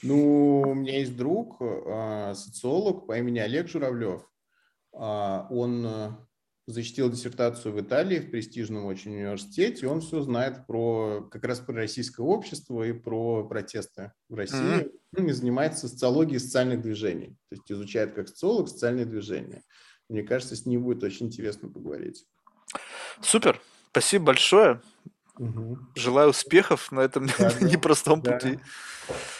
Ну, у меня есть друг, а, социолог по имени Олег Журавлев. А, он э, защитил диссертацию в Италии в престижном очень университете, он все знает про как раз про российское общество и про протесты в России. Mm-hmm. Ну, и занимается социологией социальных движений, то есть изучает как социолог социальные движения. Мне кажется, с ним будет очень интересно поговорить. Супер, спасибо большое. Угу. Желаю успехов на этом да, непростом да. пути.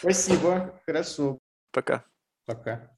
Спасибо, хорошо. Пока. Пока.